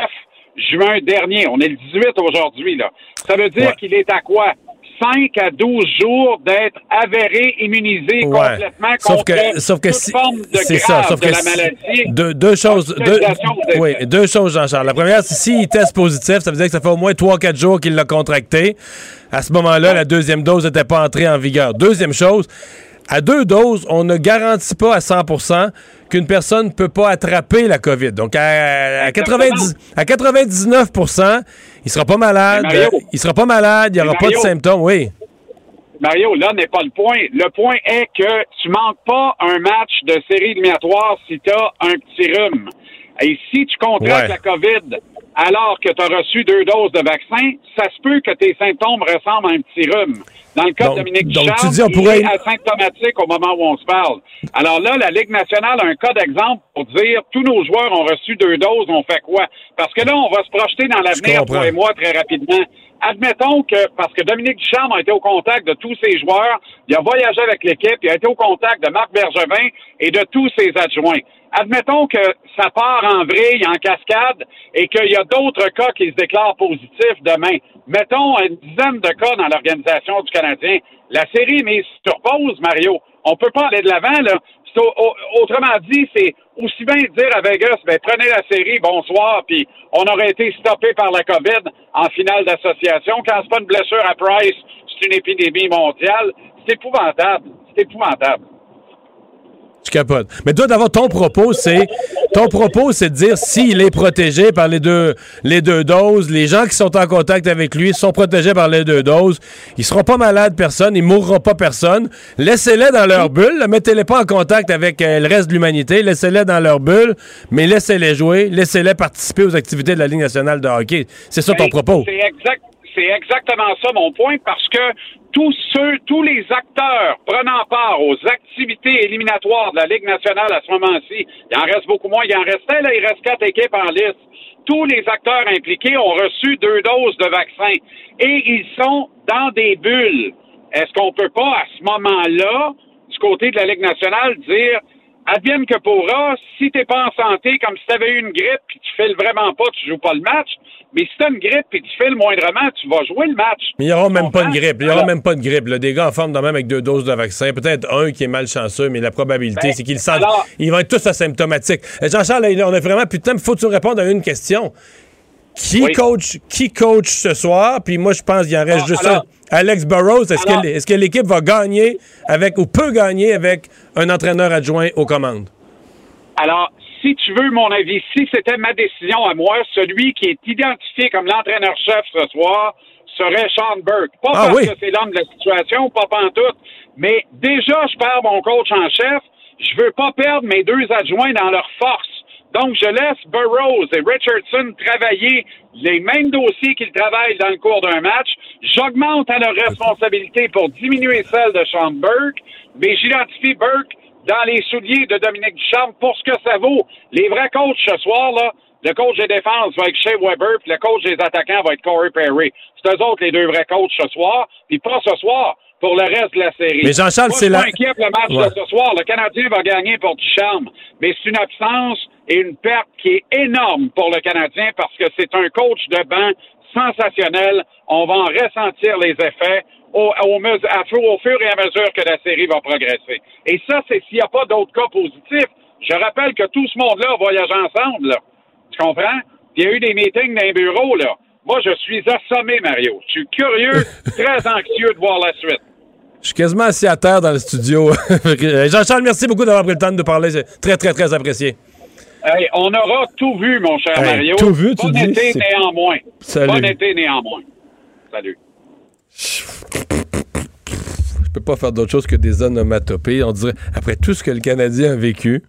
juin dernier. On est le 18 aujourd'hui, là. Ça veut dire qu'il est à quoi? 5 à 12 jours d'être avéré immunisé complètement sauf contre que, sauf que toute forme de c'est grave ça, sauf de que la si- maladie. Deux, deux choses. Deux, oui, deux choses, Jean-Charles. La première, c'est s'il teste positif, ça veut dire que ça fait au moins 3-4 jours qu'il l'a contracté. À ce moment-là, la deuxième dose n'était pas entrée en vigueur. Deuxième chose, à deux doses, on ne garantit pas à 100% qu'une personne ne peut pas attraper la COVID. Donc, à, à 90, à 99% il sera pas malade. Mario- il sera pas malade, il n'y aura pas de symptômes, oui. Mario, là n'est pas le point. Le point est que tu manques pas un match de série éliminatoire si tu as un petit rhume. Et si tu contractes Ouais. la COVID alors que tu as reçu deux doses de vaccin, ça se peut que tes symptômes ressemblent à un petit rhume. Dans le cas Donc- de Dominique donc Ducharme, tu dis on il est asymptomatique au moment où on se parle. Alors là, la Ligue nationale a un cas d'exemple pour dire tous nos joueurs ont reçu deux doses, on fait quoi? Parce que là, on va se projeter dans l'avenir, toi et moi, très rapidement. Admettons que, parce que Dominique Ducharme a été au contact de tous ses joueurs, il a voyagé avec l'équipe, il a été au contact de Marc Bergevin et de tous ses adjoints. Admettons que ça part en vrille, en cascade, et qu'il y a d'autres cas qui se déclarent positifs demain. Mettons une dizaine de cas dans l'organisation du Canadien. La série est mise Mario. On peut pas aller de l'avant, là. Autrement dit, c'est aussi bien dire à Vegas, ben, prenez la série, bonsoir, puis on aurait été stoppé par la COVID en finale d'association. Quand c'est pas une blessure à Price, c'est une épidémie mondiale. C'est épouvantable. C'est épouvantable. Tu capotes. Mais toi, d'abord, ton propos, c'est ton propos, c'est de dire s'il est protégé par les deux, les deux doses, les gens qui sont en contact avec lui sont protégés par les deux doses, ils seront pas malades personne, ils mourront pas personne. Laissez-les dans leur bulle, mettez-les pas en contact avec euh, le reste de l'humanité, laissez-les dans leur bulle, mais laissez-les jouer, laissez-les participer aux activités de la Ligue nationale de hockey. C'est ça ton Ben, propos. C'est exact. C'est exactement ça mon point parce que tous ceux, tous les acteurs prenant part aux activités éliminatoires de la Ligue nationale à ce moment-ci, il en reste beaucoup moins, il en restait là, il reste quatre équipes en liste. Tous les acteurs impliqués ont reçu deux doses de vaccin et ils sont dans des bulles. Est-ce qu'on peut pas à ce moment-là, du côté de la Ligue nationale, dire advienne que pourra, si t'es pas en santé, comme si t'avais eu une grippe puis tu files vraiment pas, tu joues pas le match. Mais si t'as une grippe et tu files moindrement, tu vas jouer le match. Mais il n'y aura même pas de grippe. Il n'y aura même pas de grippe. là. Des gars en forme de même avec deux doses de vaccin. Peut-être un qui est malchanceux, mais la probabilité, Ben, c'est qu'ils sentent. Ils vont être tous asymptomatiques. Euh, Jean-Charles, on a vraiment plus de temps. Il faut que tu répondre à une question. Qui Oui. coach qui coach ce soir? Puis moi, je pense qu'il en reste Ah, juste alors- un. Alex Burrows, est-ce que, que l'équipe va gagner avec ou peut gagner avec un entraîneur adjoint aux commandes? Alors, si tu veux mon avis, si c'était ma décision à moi, celui qui est identifié comme l'entraîneur-chef ce soir serait Sean Burke. Pas Ah parce oui. que c'est l'homme de la situation, pas pantoute, mais déjà, je perds mon coach en chef. Je veux pas perdre mes deux adjoints dans leur force. Donc, je laisse Burroughs et Richardson travailler les mêmes dossiers qu'ils travaillent dans le cours d'un match. J'augmente à leur responsabilité pour diminuer celle de Sean Burke, mais j'identifie Burke dans les souliers de Dominique Ducharme pour ce que ça vaut. Les vrais coachs ce soir, là, le coach des défenses va être Shea Weber, puis le coach des attaquants va être Corey Perry. C'est eux autres les deux vrais coachs ce soir, puis pas ce soir, pour le reste de la série. Mais Jean-Charles, c'est je la- inquiet pour le match Ouais. de ce soir. Le Canadien va gagner pour Ducharme, mais c'est une absence et une perte qui est énorme pour le Canadien parce que c'est un coach de banc sensationnel. On va en ressentir les effets. Au, au, fur et à mesure que la série va progresser. Et ça, c'est s'il n'y a pas d'autres cas positifs. Je rappelle que tout ce monde-là voyage ensemble, là. Tu comprends? Il y a eu des meetings dans les bureaux, là. Moi, je suis assommé, Mario. Je suis curieux, très anxieux de voir la suite. Je suis quasiment assis à terre dans le studio. Jean-Charles, merci beaucoup d'avoir pris le temps de nous parler. C'est très, très, très apprécié. Hey, on aura tout vu, mon cher Mario. Tout vu, tu dis. été néanmoins. Salut. Bon été néanmoins. Salut. Je peux pas faire d'autre chose que des onomatopées. On dirait, après tout ce que le Canadien a vécu,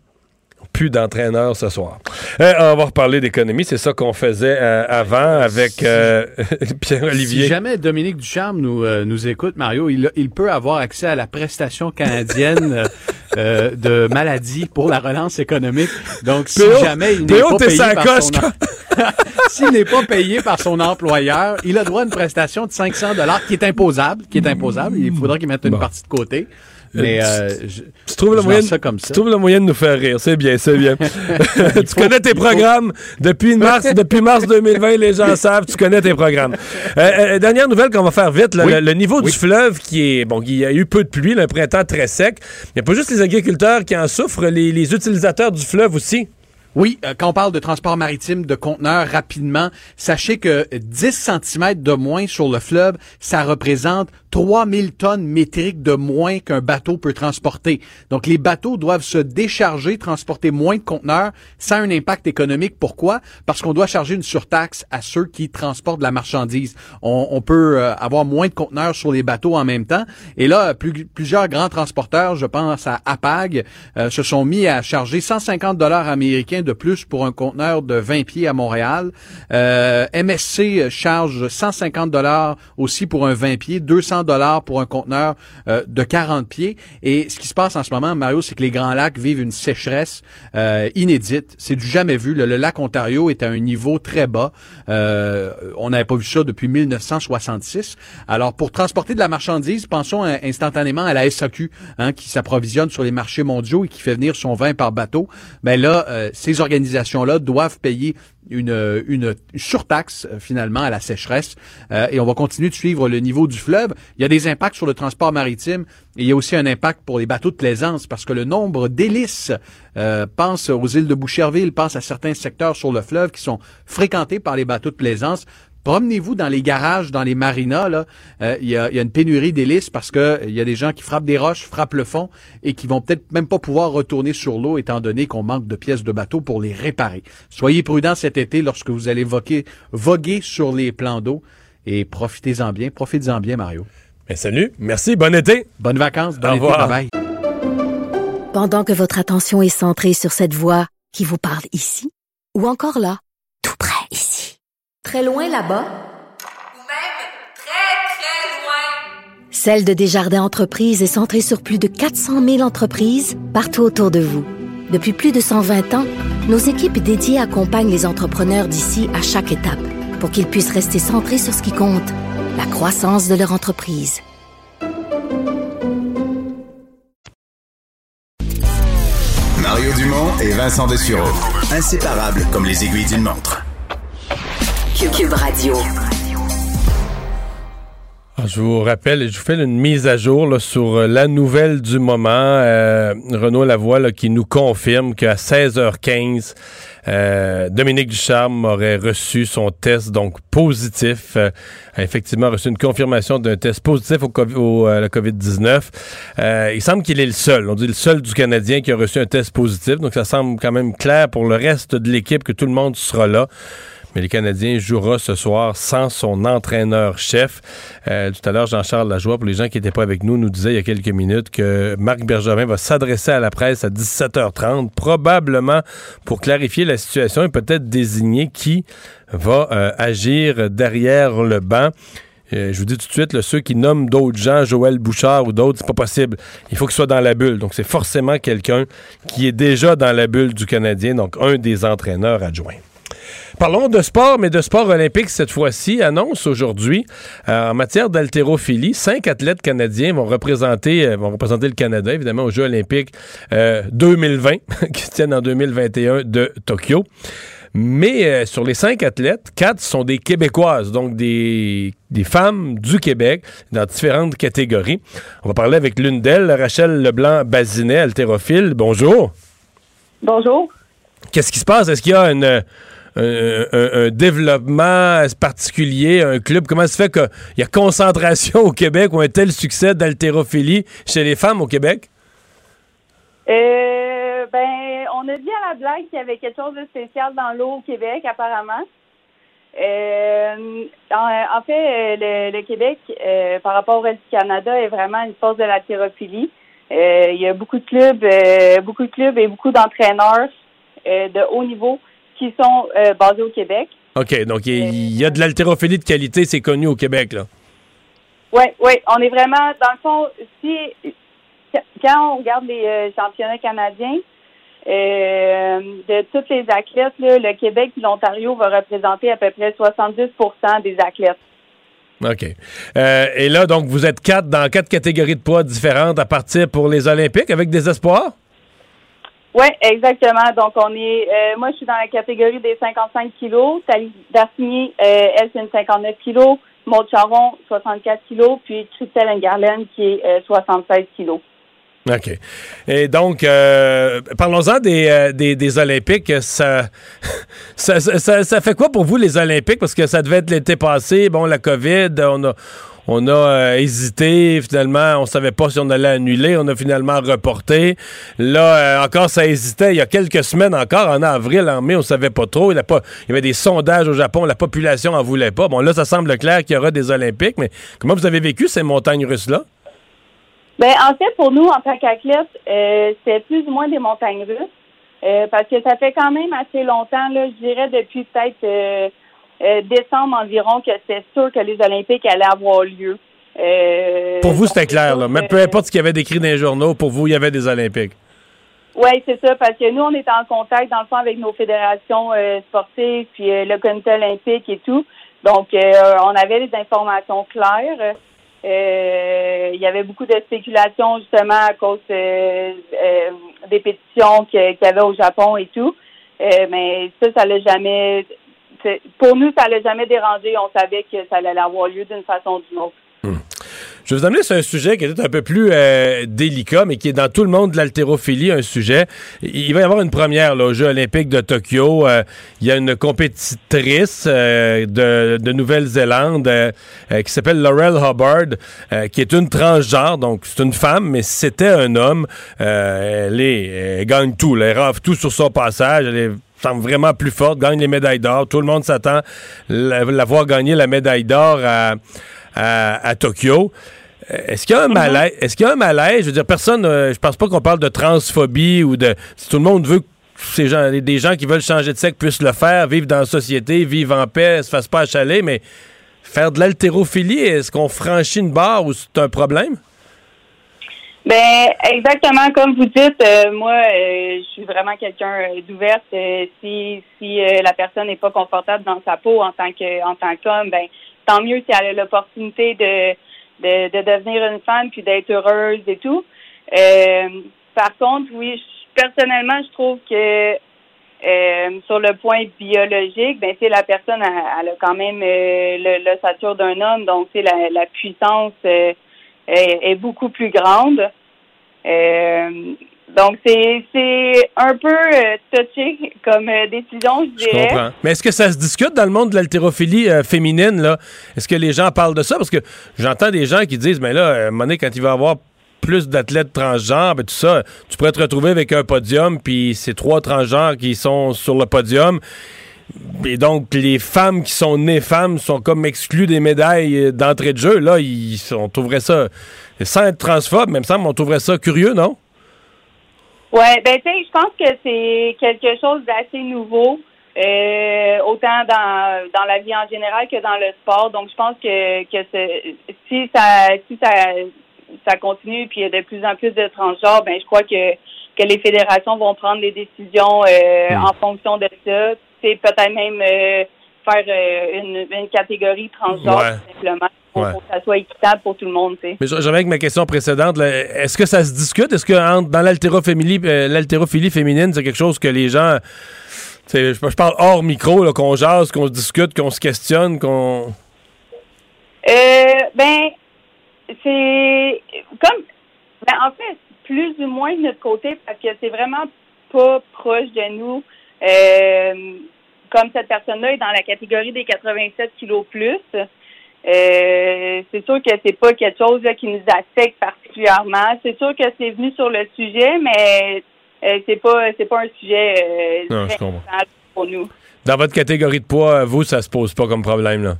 plus d'entraîneurs ce soir. Euh, on va reparler d'économie. C'est ça qu'on faisait euh, avant avec euh, Pierre-Olivier. Si jamais Dominique Ducharme nous, nous écoute, Mario, il, il, peut avoir accès à la prestation canadienne euh, de maladie pour la relance économique. Donc, si Péo, jamais il n'est pas payé par son... S'il n'est pas payé par son employeur, il a droit à une prestation de 500 dollars qui est imposable, qui est imposable. Il faudra qu'il mette une Bon. partie de côté. Mais euh, je, Tu trouves, le moyen, lance ça comme ça. tu trouves le moyen de nous faire rire. C'est bien, c'est bien. tu connais tes programmes? Depuis mars, depuis mars 2020, les gens savent, tu connais tes programmes. Euh, euh, dernière nouvelle qu'on va faire vite. là, Oui. le, le niveau Oui. du fleuve qui est... Bon, il y a eu peu de pluie, là, un printemps très sec. Il n'y a pas juste les agriculteurs qui en souffrent, les, les utilisateurs du fleuve aussi. Oui, euh, quand on parle de transport maritime de conteneurs rapidement, sachez que 10 cm de moins sur le fleuve, ça représente 3000 tonnes métriques de moins qu'un bateau peut transporter. Donc les bateaux doivent se décharger, transporter moins de conteneurs sans un impact économique. Pourquoi? Parce qu'on doit charger une surtaxe à ceux qui transportent de la marchandise. On, peut euh, avoir moins de conteneurs sur les bateaux en même temps. Et là, plus- plusieurs grands transporteurs, je pense à APAG, euh, se sont mis à charger 150 dollars américains de plus pour un conteneur de 20 pieds à Montréal. Euh, MSC charge 150 dollars aussi pour un 20 pieds, 200 dollars pour un conteneur euh, de 40 pieds. Et ce qui se passe en ce moment, Mario, c'est que les Grands Lacs vivent une sécheresse euh, inédite. C'est du jamais vu. Le, lac Ontario est à un niveau très bas. Euh, on n'avait pas vu ça depuis 1966. Alors, pour transporter de la marchandise, pensons euh, instantanément à la SAQ, hein, qui s'approvisionne sur les marchés mondiaux et qui fait venir son vin par bateau. Mais là, euh, ces organisations-là doivent payer une, surtaxe euh, finalement à la sécheresse Euh, et on va continuer de suivre le niveau du fleuve. Il y a des impacts sur le transport maritime et il y a aussi un impact pour les bateaux de plaisance parce que le nombre d'hélices, euh, pense aux îles de Boucherville, pense à certains secteurs sur le fleuve qui sont fréquentés par les bateaux de plaisance. Promenez-vous dans les garages, dans les marinas, là, euh, il y, a, il y a une pénurie d'hélices parce que euh, il y a des gens qui frappent des roches, frappent le fond et qui vont peut-être même pas pouvoir retourner sur l'eau étant donné qu'on manque de pièces de bateau pour les réparer. Soyez prudents cet été lorsque vous allez voguer, voguer sur les plans d'eau et profitez-en bien. Profitez-en bien, Mario. Ben, salut, merci, bon été. Bonnes vacances, bon Au été, revoir. bye bye. Pendant que votre attention est centrée sur cette voix qui vous parle ici, ou encore là, très loin là-bas, Celle de Desjardins Entreprises est centrée sur plus de 400 000 entreprises partout autour de vous. Depuis plus de 120 ans, nos équipes dédiées accompagnent les entrepreneurs d'ici à chaque étape pour qu'ils puissent rester centrés sur ce qui compte, la croissance de leur entreprise. Mario Dumont et Vincent Dessureau. Inséparables comme les aiguilles d'une montre. Je vous rappelle, je vous fais une mise à jour sur euh, la nouvelle du moment. Euh, Renaud Lavoie qui nous confirme qu'à 16h15, euh, Dominique Ducharme aurait reçu son test donc positif, euh, a effectivement reçu une confirmation d'un test positif au, la COVID-19. Euh, il semble qu'il est le seul, on dit le seul du Canadien qui a reçu un test positif, donc ça semble quand même clair pour le reste de l'équipe que tout le monde sera là. Mais le Canadien jouera ce soir sans son entraîneur-chef. Euh, tout à l'heure, Jean-Charles Lajoie, pour les gens qui n'étaient pas avec nous, nous disait il y a quelques minutes que Marc Bergevin va s'adresser à la presse à 17h30, probablement pour clarifier la situation et peut-être désigner qui va euh, agir derrière le banc. Euh, je vous dis tout de suite, là, ceux qui nomment d'autres gens, Joël Bouchard ou d'autres, c'est pas possible. Il faut qu'il soit dans la bulle. Donc, c'est forcément quelqu'un qui est déjà dans la bulle du Canadien, donc un des entraîneurs adjoints. Parlons de sport, mais de sport olympique cette fois-ci. Annonce aujourd'hui euh, en matière d'haltérophilie, cinq athlètes canadiens vont représenter, euh, vont représenter le Canada, évidemment, aux Jeux olympiques euh, 2020, qui se tiennent en 2021 de Tokyo. Mais euh, sur les cinq athlètes, quatre sont des Québécoises, donc des, des femmes du Québec dans différentes catégories. On va parler avec l'une d'elles, Rachel Leblanc-Bazinet, haltérophile. Bonjour. Bonjour. Qu'est-ce qui se passe? Est-ce qu'il y a une un, développement particulier, un club? Comment se fait qu'il y a concentration au Québec ou un tel succès d'haltérophilie chez les femmes au Québec? Euh, ben, on a dit à la blague qu'il y avait quelque chose de spécial dans l'eau au Québec, apparemment. Euh, en, fait, le, Québec, euh, par rapport au reste du Canada, est vraiment une force de l'haltérophilie. il y a beaucoup de clubs, beaucoup de clubs et beaucoup d'entraîneurs de haut niveau qui sont euh, basés au Québec. OK, donc il y, a de l'haltérophilie de qualité, c'est connu au Québec, là. Oui, oui, on est vraiment, dans le fond, si, quand on regarde les euh, championnats canadiens, euh, de tous les athlètes, le Québec et l'Ontario vont représenter à peu près 70% des athlètes. OK. et là, donc, vous êtes quatre dans quatre catégories de poids différentes à partir pour les Olympiques avec des espoirs? Oui, exactement. Donc, on est, euh, moi, je suis dans la catégorie des 55 kilos. Thalie Darsigny, euh, elle, c'est une 59 kilos. Maud Charon, 64 kilos. Puis Christelle Engarlen, qui est euh, 76 kilos. OK. Et donc, euh, parlons-en des, des, des, Olympiques. Ça ça, ça, ça, fait quoi pour vous, les Olympiques? Parce que ça devait être l'été passé. Bon, la COVID, on a, on a euh, hésité, finalement, on savait pas si on allait annuler, on a finalement reporté. Là, euh, encore, ça hésitait il y a quelques semaines encore, en avril, en mai, on savait pas trop. Il, y avait des sondages au Japon, la population en voulait pas. Bon, là, ça semble clair qu'il y aura des Olympiques, mais comment vous avez vécu ces montagnes russes-là? Ben, en fait, pour nous, en tant qu'athlète, euh, c'est plus ou moins des montagnes russes. parce que ça fait quand même assez longtemps, là, je dirais depuis peut-être décembre environ que c'est sûr que les Olympiques allaient avoir lieu. Euh, pour vous, c'était clair, là. Mais peu importe ce qu'il y avait décrit dans les journaux, pour vous, il y avait des Olympiques. Oui, c'est ça, parce que nous, on est en contact, dans le fond, avec nos fédérations euh, sportives, puis le comité olympique et tout. Donc, on avait des informations claires. il y avait beaucoup de spéculations, justement, à cause des pétitions qu'il y avait au Japon et tout. mais ça, ça l'a jamais pour nous, ça n'allait jamais dérangé. On savait que ça allait avoir lieu d'une façon ou d'une autre. Hmm. Je vais vous amener sur un sujet qui est un peu plus euh, délicat, mais qui est dans tout le monde de l'haltérophilie, un sujet. Il va y avoir une première là, aux Jeux olympiques de Tokyo. Euh, il y a une compétitrice euh, de, Nouvelle-Zélande qui s'appelle Laurel Hubbard, qui est une transgenre, donc c'est une femme, mais c'était un homme. elle, est, gagne tout, elle rave tout sur son passage. Elle est semble vraiment plus forte, gagne les médailles d'or. Tout le monde s'attend à la, voir gagner la médaille d'or à, à, Tokyo. Est-ce qu'il y a un mhm. malaise? Est-ce qu'il y a un malaise? Je veux dire, personne, euh, je pense pas qu'on parle de transphobie ou de. Si tout le monde veut que ces gens, des gens qui veulent changer de sexe puissent le faire, vivre dans la société, vivre en paix, se fassent pas achaler, mais faire de l'haltérophilie, est-ce qu'on franchit une barre ou c'est un problème? Ben exactement comme vous dites, euh, moi euh, je suis vraiment quelqu'un euh, d'ouverte. si si la personne n'est pas confortable dans sa peau en tant que en tant qu'homme, ben tant mieux si elle a l'opportunité de, de, de devenir une femme puis d'être heureuse et tout. par contre, oui, personnellement, je trouve que sur le point biologique, ben c'est la personne elle, a quand même l'ossature d'un homme, donc c'est la, la puissance est, beaucoup plus grande. Euh, donc, c'est un peu euh, touché comme euh, décision, je dirais. Je comprends. Mais est-ce que ça se discute dans le monde de l'haltérophilie féminine? là? Est-ce que les gens parlent de ça? Parce que j'entends des gens qui disent, mais là, donné, quand il va y avoir plus d'athlètes transgenres, ben, tout ça, tu pourrais te retrouver avec un podium, puis c'est trois transgenres qui sont sur le podium. Et donc, les femmes qui sont nées femmes sont comme exclues des médailles euh, d'entrée de jeu. Là, ils, on trouverait ça, sans être transphobe, même ça, on trouverait ça curieux, non? Oui, ben tu sais, je pense que c'est quelque chose d'assez nouveau, euh, autant dans, dans la vie en général que dans le sport. Donc, je pense que, que si ça si ça ça continue puis il y a de plus en plus de transgenres, ben je crois que que les fédérations vont prendre des décisions euh, hmm. en fonction de ça c'est peut-être même euh, faire euh, une, catégorie transgenre simplement. Pour, que ça soit équitable pour tout le monde. Mais j'avais avec ma question précédente, est-ce que ça se discute? Est-ce que dans l'haltérophilie, euh, l'haltérophilie féminine, c'est quelque chose que les gens Je, je parle hors micro, qu'on jase, qu'on se discute, qu'on se questionne, qu'on. Euh, ben, c'est comme. Ben, en fait, plus ou moins de notre côté, parce que c'est vraiment pas proche de nous. Euh, comme cette personne-là est dans la catégorie des 87 kilos plus, euh, c'est sûr que c'est pas quelque chose qui nous affecte particulièrement. C'est sûr que c'est venu sur le sujet, mais euh, c'est pas c'est pas un sujet euh, pour nous. Dans votre catégorie de poids, vous, ça se pose pas comme problème là?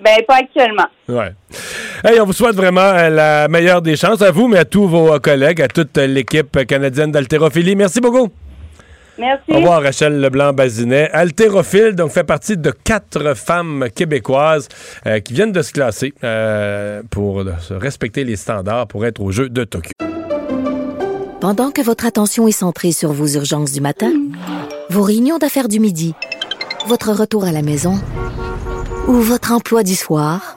Ben, pas actuellement. Ouais. Hey, on vous souhaite vraiment la meilleure des chances à vous, mais à tous vos collègues, à toute l'équipe canadienne d'haltérophilie. Merci beaucoup. Merci. Au revoir, Rachel Leblanc-Bazinet. Haltérophile, donc, fait partie de quatre femmes québécoises euh, qui viennent de se classer euh, pour respecter les standards pour être au Jeux de Tokyo. Pendant que votre attention est centrée sur vos urgences du matin, vos réunions d'affaires du midi, votre retour à la maison ou votre emploi du soir,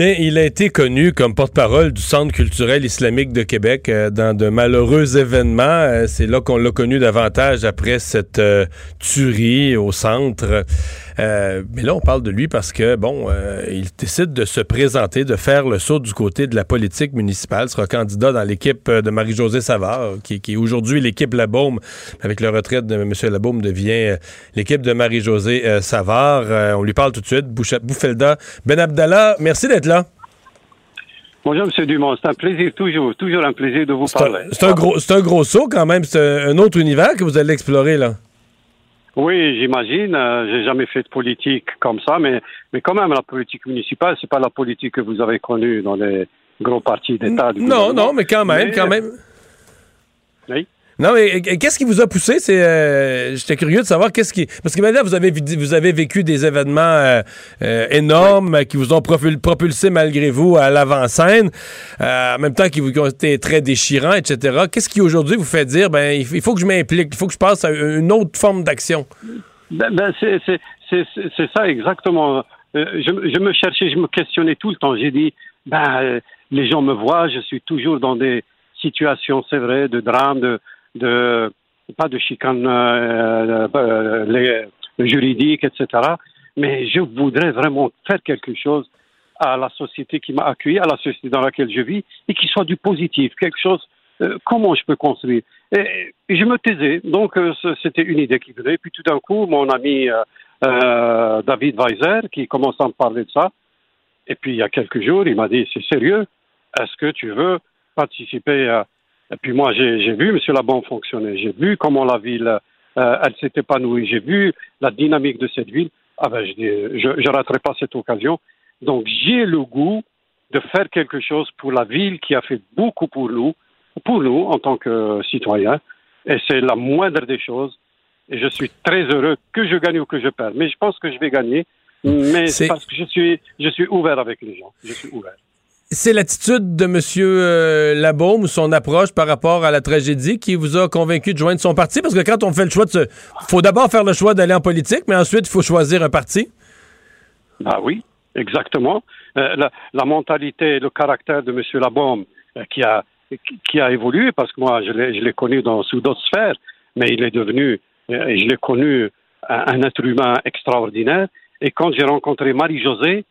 il a été connu comme porte-parole du Centre culturel islamique de Québec euh, dans de malheureux événements. Euh, c'est là qu'on l'a connu davantage après cette euh, tuerie au centre. Mais là, on parle de lui parce que, bon, il décide de se présenter, de faire le saut du côté de la politique municipale. Il sera candidat dans l'équipe de Marie-Josée Savard, qui, qui est aujourd'hui l'équipe Labaume. Avec la retraite de M. Labaume, devient l'équipe de Marie-Josée Savard. on lui parle tout de suite. Boufelda Ben Abdallah, merci d'être là. Bonjour, M. Dumont. C'est un plaisir, toujours, toujours un plaisir de vous parler. C'est un, gros, c'est un gros saut quand même. C'est un, autre univers que vous allez explorer, là. Oui, j'imagine. Euh, j'ai jamais fait de politique comme ça, mais, mais quand même, la politique municipale, c'est pas la politique que vous avez connue dans les gros partis d'État. Non, non, mais quand même, quand même. Oui. Non, mais qu'est-ce qui vous a poussé? C'est, euh, j'étais curieux de savoir qu'est-ce qui. Parce que maintenant, vous avez, vous avez vécu des événements euh, euh, énormes qui vous ont propulsé malgré vous à l'avant-scène, en même temps qui vous ont été très déchirants, etc. Qu'est-ce qui aujourd'hui vous fait dire, ben, il faut que je m'implique, il faut que je passe à une autre forme d'action? Ben, ben c'est, ça exactement. Je, je, me cherchais, je me questionnais tout le temps. J'ai dit, ben, les gens me voient, je suis toujours dans des situations, c'est vrai, de drame, de de pas de chicane euh, euh, juridique, etc. Mais je voudrais vraiment faire quelque chose à la société qui m'a accueilli, à la société dans laquelle je vis, et qui soit du positif, quelque chose. Euh, comment je peux construire et, je me taisais, donc c'était une idée qui venait. Puis tout d'un coup, mon ami David Weiser, qui commence à me parler de ça, et puis il y a quelques jours, il m'a dit c'est sérieux, est-ce que tu veux participer à et puis moi, j'ai vu M. Labon fonctionner. J'ai vu comment la ville, euh, elle s'est épanouie. J'ai vu la dynamique de cette ville. Ah ben, je ne raterai pas cette occasion. Donc, j'ai le goût de faire quelque chose pour la ville qui a fait beaucoup pour nous, pour nous en tant que citoyens. Et c'est la moindre des choses. Et je suis très heureux que je gagne ou que je perde. Mais je pense que je vais gagner. Mais c'est parce que je suis, je suis ouvert avec les gens. Je suis ouvert. C'est l'attitude de M. Euh, Labaume son approche par rapport à la tragédie qui vous a convaincu de joindre son parti? Parce que quand on fait le choix de faut d'abord faire le choix d'aller en politique, mais ensuite, il faut choisir un parti. Ah oui, exactement. Euh, la, mentalité, le caractère de M. Labaume euh, qui, a, qui, a évolué, parce que moi, je l'ai connu dans, sous d'autres sphères, mais il est devenu, et je l'ai connu, un, un être humain extraordinaire. Et quand j'ai rencontré Marie-Josée,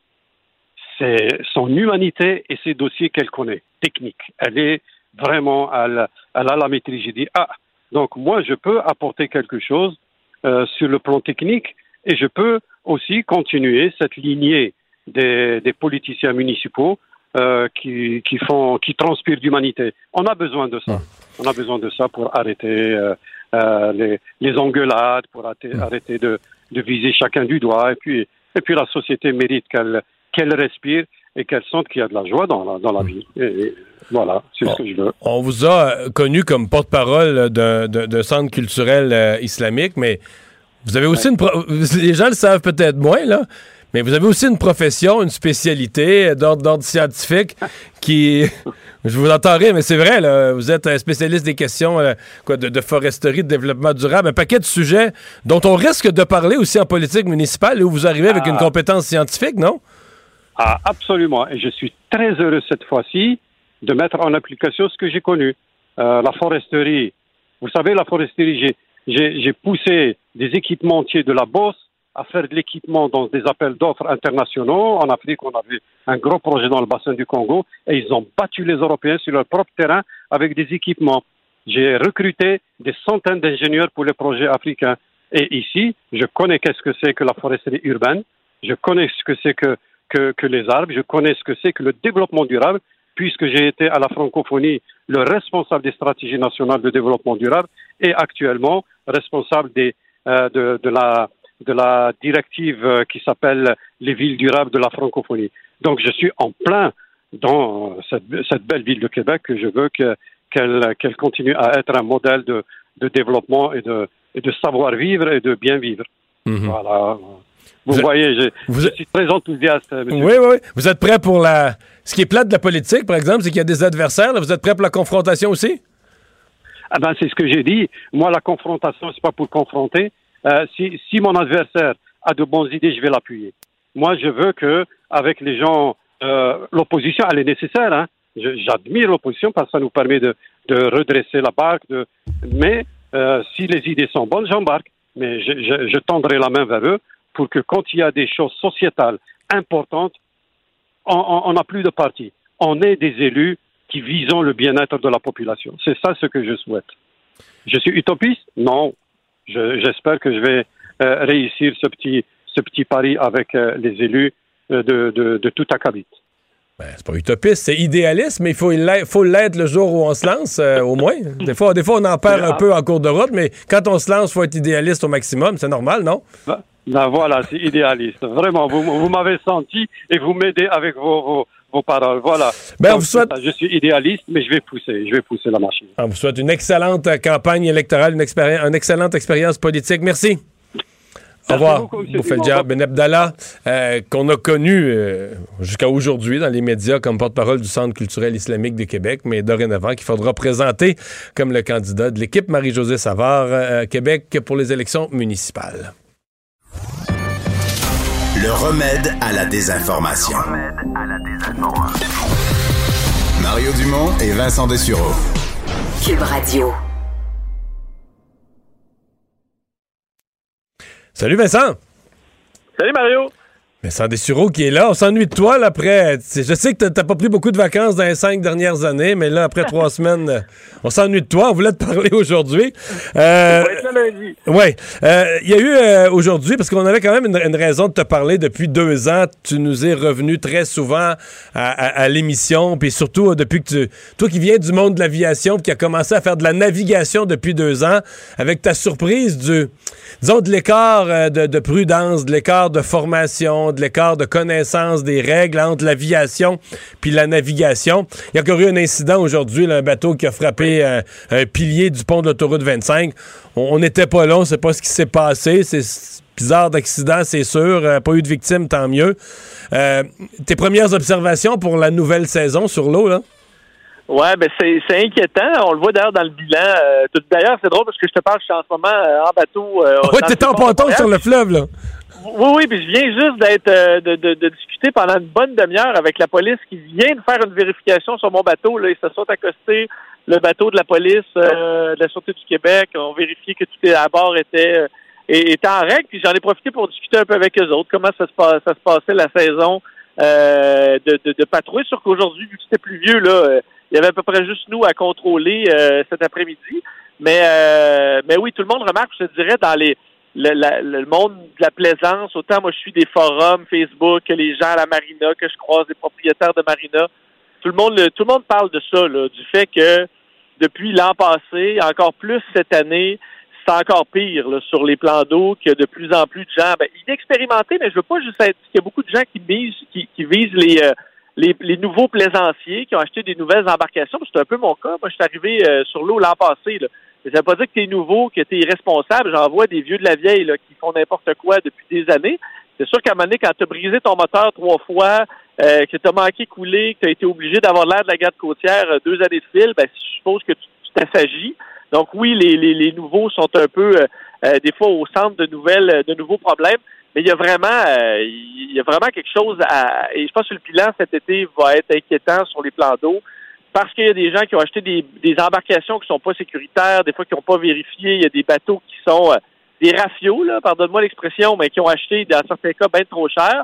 c'est son humanité et ses dossiers qu'elle connaît, technique. Elle est vraiment, elle, elle a la maîtrise. J'ai dit, ah, donc moi, je peux apporter quelque chose euh, sur le plan technique et je peux aussi continuer cette lignée des, des politiciens municipaux euh, qui, qui, font, qui transpirent d'humanité. On a besoin de ça. On a besoin de ça pour arrêter euh, euh les, les, engueulades, pour arrêter, arrêter de, de, viser chacun du doigt. Et puis, et puis la société mérite qu'elle qu'elle respire et qu'elle sente qu'il y a de la joie dans la, dans la vie. Et, voilà, c'est ce que je veux. On vous a connu comme porte-parole d'un centre culturel euh, islamique, mais vous avez aussi une... Les gens le savent peut-être moins, là, mais vous avez aussi une profession, une spécialité d'ordre scientifique qui. Je vous entendrai, mais c'est vrai, là, vous êtes un spécialiste des questions euh, quoi, de, foresterie, de développement durable, un paquet de sujets dont on risque de parler aussi en politique municipale, où vous arrivez avec une ah. compétence scientifique, non? Ah, absolument. Et je suis très heureux cette fois-ci de mettre en application ce que j'ai connu. Euh, la foresterie. Vous savez, la foresterie, j'ai poussé des équipementiers de la Bosse à faire de l'équipement dans des appels d'offres internationaux. En Afrique, on avait un gros projet dans le bassin du Congo et ils ont battu les Européens sur leur propre terrain avec des équipements. J'ai recruté des centaines d'ingénieurs pour les projets africains. Et ici, je connais qu'est-ce que c'est que la foresterie urbaine, je connais ce que c'est que, que, que les arbres, je connais ce que c'est que le développement durable, puisque j'ai été à la francophonie le responsable des stratégies nationales de développement durable et actuellement responsable des, euh, de, de la de la directive euh, qui s'appelle les villes durables de la francophonie. Donc je suis en plein dans cette, cette belle ville de Québec que je veux qu'elle qu'elle continue à être un modèle de, de développement et de, et de savoir-vivre et de bien vivre. Mhm. Voilà. Vous, voyez, je, vous je, suis très enthousiaste. Monsieur. Oui, oui, Vous êtes prêt pour la. Ce qui est plate de la politique, par exemple, c'est qu'il y a des adversaires. Vous êtes prêt pour la confrontation aussi? Ah ben, c'est ce que j'ai dit. Moi, la confrontation, c'est pas pour confronter, euh, si, si, mon adversaire a de bonnes idées, je vais l'appuyer. Moi, je veux que, avec les gens, euh, l'opposition, elle est nécessaire. Hein. J'admire l'opposition parce que ça nous permet de, de redresser la barque. De... Mais euh, si les idées sont bonnes, j'embarque. Mais je, je, je, tendrai la main vers eux pour que quand il y a des choses sociétales importantes, on n'a plus de parti. On est des élus qui visons le bien-être de la population. C'est ça ce que je souhaite. Je suis utopiste? Non j'espère que je vais euh, réussir ce petit, ce petit pari avec euh, les élus euh, de, de, de tout acabit. Ben, c'est pas utopiste, c'est idéaliste, mais il faut l'être le jour où on se lance, au moins. Des fois, des fois, on en perd un peu en cours de route, mais quand on se lance, il faut être idéaliste au maximum. C'est normal, non? Ben, ben voilà, c'est idéaliste. Vraiment, vous, vous m'avez senti et vous m'aidez avec vos vos paroles. Voilà. Ben, vous souhaite... Je suis idéaliste, mais je vais pousser. Je vais pousser la machine. On vous souhaite une excellente campagne électorale, une, une excellente expérience politique. Merci. Au revoir, Boufeldia Ben Abdallah, euh, qu'on a connu euh, jusqu'à aujourd'hui dans les médias comme porte-parole du Centre culturel islamique de Québec, mais dorénavant qu'il faudra présenter comme le candidat de l'équipe Marie-Josée Savard euh, Québec pour les élections municipales. Le remède à la désinformation. Mario Dumont et Vincent Dessureau. Cube Radio. Salut Vincent. Salut Mario. Vincent Dessureau qui est là. On s'ennuie de toi là, après. Je sais que t'as pas pris beaucoup de vacances dans les cinq dernières années, mais là, après trois semaines, euh, on s'ennuie de toi. On voulait te parler aujourd'hui. Euh. Oui. Euh, il y a eu euh, aujourd'hui, parce qu'on avait quand même une, raison de te parler depuis deux ans. Tu nous es revenu très souvent à, l'émission, puis surtout depuis que tu. Toi qui viens du monde de l'aviation, qui a commencé à faire de la navigation depuis deux ans, avec ta surprise du. Disons, de l'écart de, de prudence, de l'écart de formation de l'écart de connaissance des règles entre l'aviation puis la navigation. Il y a encore eu un incident aujourd'hui, un bateau qui a frappé euh, un pilier du pont de l'autoroute 25. On n'était pas là, on sait pas ce qui s'est passé. C'est bizarre d'accident, c'est sûr. Euh, pas eu de victimes, tant mieux. Euh, tes premières observations pour la nouvelle saison sur l'eau, là? Ouais, ben c'est, inquiétant. On le voit d'ailleurs dans le bilan. d'ailleurs, c'est drôle parce que je te parle, je suis en ce moment en bateau. ouais, t'es en ponton sur le fleuve, là. Oui, oui, puis je viens juste d'être euh, de, de, discuter pendant une bonne demi-heure avec la police qui vient de faire une vérification sur mon bateau. Là, ils se sont accostés le bateau de la police euh, de la Sûreté du Québec. ont vérifié que tout à bord était, euh, était en règle. Puis j'en ai profité pour discuter un peu avec eux autres, comment ça se, passe, ça se passait la saison de, de, de patrouille. Sur qu'aujourd'hui, vu que c'était plus vieux, là, il y avait à peu près juste nous à contrôler cet après-midi. Mais, mais oui, tout le monde remarque, je dirais, dans les le, monde de la plaisance, autant moi je suis des forums Facebook que les gens à la marina, que je croise des propriétaires de marina. Tout le monde, tout le monde parle de ça, du fait que depuis l'an passé, encore plus cette année, c'est encore pire sur les plans d'eau, que de plus en plus de gens, ben, inexpérimentés, mais je veux pas juste être, qu'il y a beaucoup de gens qui visent, qui, visent les, euh, les, les, nouveaux plaisanciers qui ont acheté des nouvelles embarcations. C'est un peu mon cas. Moi, je suis arrivé euh, sur l'eau l'an passé. Là. Ça veut pas dire que tu es nouveau, que tu es irresponsable. J'en vois des vieux de la vieille là, qui font n'importe quoi depuis des années. C'est sûr qu'à un moment donné, quand tu as brisé ton moteur trois fois, euh, que tu as manqué couler, que tu as été obligé d'avoir l'air de la garde côtière euh, deux années de fil, ben, je suppose que tu t'assagis. Donc oui, les, les, les, nouveaux sont un peu des fois au centre de nouvelles, de nouveaux problèmes. Mais il y a vraiment, il y a vraiment quelque chose à. Et je pense que le bilan cet été va être inquiétant sur les plans d'eau parce qu'il y a des gens qui ont acheté des, des embarcations qui sont pas sécuritaires, des fois qui n'ont pas vérifié. Il y a des bateaux qui sont euh, des rafios, là, pardonne-moi l'expression, mais qui ont acheté dans certains cas bien trop cher.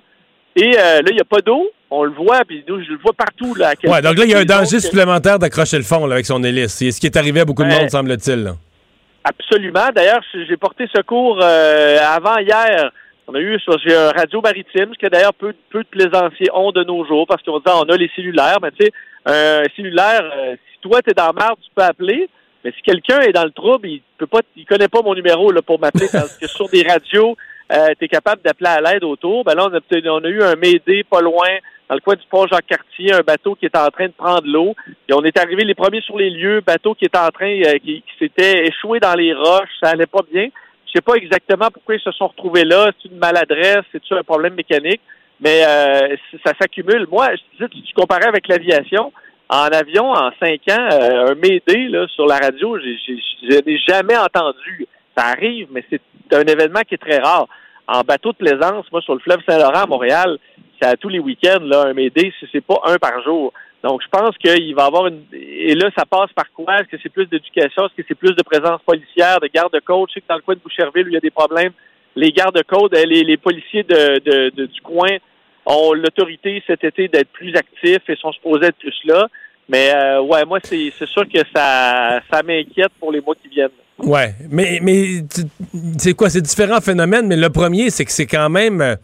Et euh, là, il n'y a pas d'eau. On le voit, puis je le vois partout. Là, ouais, donc là, il y a un danger supplémentaire d'accrocher le fond là, avec son hélice. C'est ce qui est arrivé à beaucoup de monde, semble-t-il. Absolument. D'ailleurs, j'ai porté secours euh, avant hier on a eu sur un radio maritime, ce que d'ailleurs peu, peu de plaisanciers ont de nos jours, parce qu'on dit on a les cellulaires, mais tu sais, un cellulaire, euh, si toi tu es dans la merde, tu peux appeler, mais si quelqu'un est dans le trouble, il peut pas il connaît pas mon numéro là, pour m'appeler parce que sur des radios, euh, tu es capable d'appeler à l'aide autour. Ben là, on a, on a eu un Médé pas loin, dans le coin du pont Jacques-Cartier, un bateau qui était en train de prendre l'eau. Et on est arrivé les premiers sur les lieux, bateau qui était en train, euh, qui s'était échoué dans les roches, ça allait pas bien. Sais pas exactement pourquoi ils se sont retrouvés là. C'est une maladresse, c'est un problème mécanique, mais euh, ça s'accumule. Moi, je tu, tu comparais avec l'aviation. En avion, en cinq ans, euh, un Médé là, sur la radio, je n'ai jamais entendu. Ça arrive, mais c'est un événement qui est très rare. En bateau de plaisance, moi, sur le fleuve Saint-Laurent à Montréal, c'est à tous les week-ends, là, un Médé, c'est pas un par jour. Donc, je pense qu'il va y avoir une. Et là, ça passe par quoi? Est-ce que c'est plus d'éducation? Est-ce que c'est plus de présence policière, de garde-côte? Je sais que dans le coin de Boucherville, où il y a des problèmes, les gardes-côtes, les, les policiers de, du coin ont l'autorité cet été d'être plus actifs et sont supposés être plus là. Mais euh, ouais, moi, c'est sûr que ça, ça m'inquiète pour les mois qui viennent. Ouais, mais, mais c'est quoi? C'est différents phénomènes, mais le premier, c'est que c'est quand même.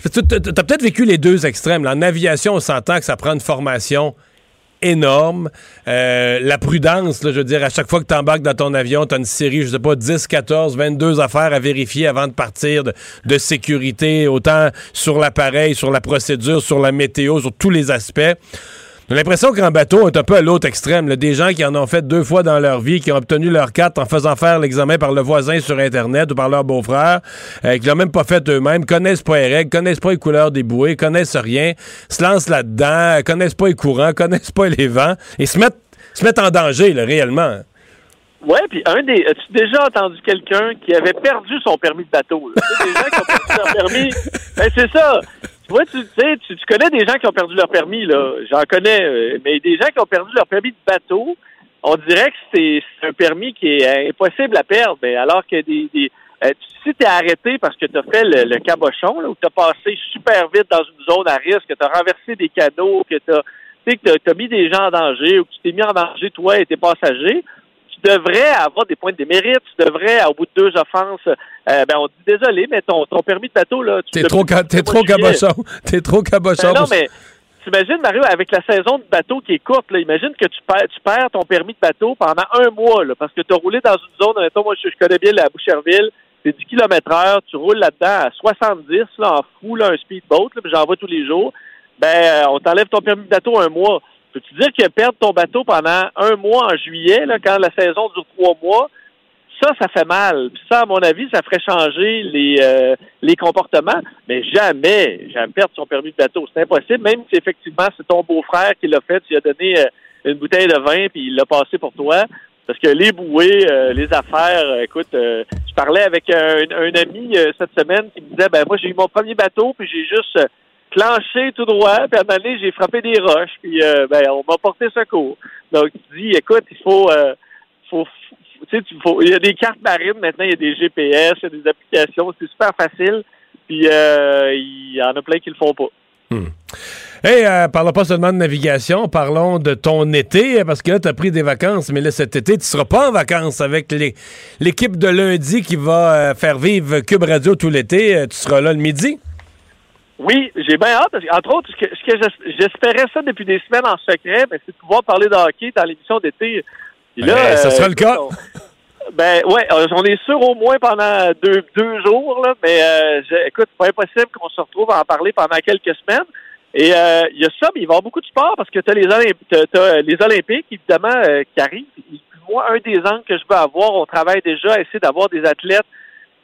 Tu as peut-être vécu les deux extrêmes. En aviation, on s'entend que ça prend une formation énorme. Euh, la prudence, je veux dire, à chaque fois que tu embarques dans ton avion, tu as une série, je sais pas, 10, 14, 22 affaires à vérifier avant de partir de sécurité, autant sur l'appareil, sur la procédure, sur la météo, sur tous les aspects. J'ai l'impression qu'en bateau, on est un peu à l'autre extrême. Des gens qui en ont fait deux fois dans leur vie, qui ont obtenu leur carte en faisant faire l'examen par le voisin sur Internet ou par leur beau-frère, euh, qui l'ont même pas fait eux-mêmes, connaissent pas les règles, connaissent pas les couleurs des bouées, connaissent rien, se lancent là-dedans, connaissent pas les courants, connaissent pas les vents, et se mettent, se mettent en danger, là, réellement. Ouais, puis un des. As-tu déjà entendu quelqu'un qui avait perdu son permis de bateau? Là? des gens qui ont perdu leur permis. Ben, c'est ça. Tu vois, tu sais, tu, connais des gens qui ont perdu leur permis, là. J'en connais, euh, mais des gens qui ont perdu leur permis de bateau, on dirait que c'est un permis qui est impossible à perdre. Mais alors que des, des euh, si tu arrêté parce que tu as fait le, cabochon, là, où tu as passé super vite dans une zone à risque, que tu as renversé des canaux, que tu as, as mis des gens en danger ou que tu t'es mis en danger toi et tes passagers, devrais avoir des points de démérite. Tu devrais, au bout de deux offenses, euh, ben on dit désolé, mais ton, ton permis de bateau, là, tu T'es trop, t'es trop cabochon. T'es trop cabochon. Ben non, mais t'imagines, Mario, avec la saison de bateau qui est courte, là, imagine que tu perds, tu perds ton permis de bateau pendant un mois, là, parce que tu as roulé dans une zone, moi, je, connais bien la Boucherville, c'est 10 km heure, tu roules là-dedans à 70, là, en fou, là, un speedboat, là, puis j'en vois tous les jours. Ben, euh, on t'enlève ton permis de bateau un mois. Peux-tu dire que perdre ton bateau pendant un mois en juillet, là, quand la saison dure trois mois, ça, ça fait mal. Puis ça, à mon avis, ça ferait changer les, euh, les comportements. Mais jamais, jamais perdre son permis de bateau. C'est impossible, même si effectivement c'est ton beau-frère qui l'a fait, tu lui as donné euh, une bouteille de vin, puis il l'a passé pour toi. Parce que les bouées, euh, les affaires, écoute, je parlais avec un, un ami cette semaine qui me disait, ben moi j'ai eu mon premier bateau, puis j'ai juste clenché tout droit, puis à un moment donné, j'ai frappé des roches, puis euh, ben, on m'a porté secours. Donc, tu dis, écoute, il faut, euh, tu il y a des cartes marines maintenant, il y a des GPS, il y a des applications, c'est super facile, puis euh, il y en a plein qui le font pas. Hmm. Hey, parlons pas seulement de navigation, parlons de ton été, parce que là, tu as pris des vacances, mais là, cet été, tu seras pas en vacances avec l'équipe de lundi qui va faire vivre Cube Radio tout l'été. Tu seras là le midi? Oui, j'ai bien hâte. Parce entre autres, ce que, ce que j'espérais ça depuis des semaines en secret, ben, c'est de pouvoir parler de hockey dans l'émission d'été. là, ben, ça sera le cas. ben ouais, on est sûr au moins pendant deux, deux jours, là, mais euh, écoute, c'est pas impossible qu'on se retrouve à en parler pendant quelques semaines. Et euh, il y a ça, mais il va y avoir beaucoup de sport parce que tu as les, as, les Olympiques, évidemment, qui arrivent. moi, un des angles que je veux avoir, on travaille déjà à essayer d'avoir des athlètes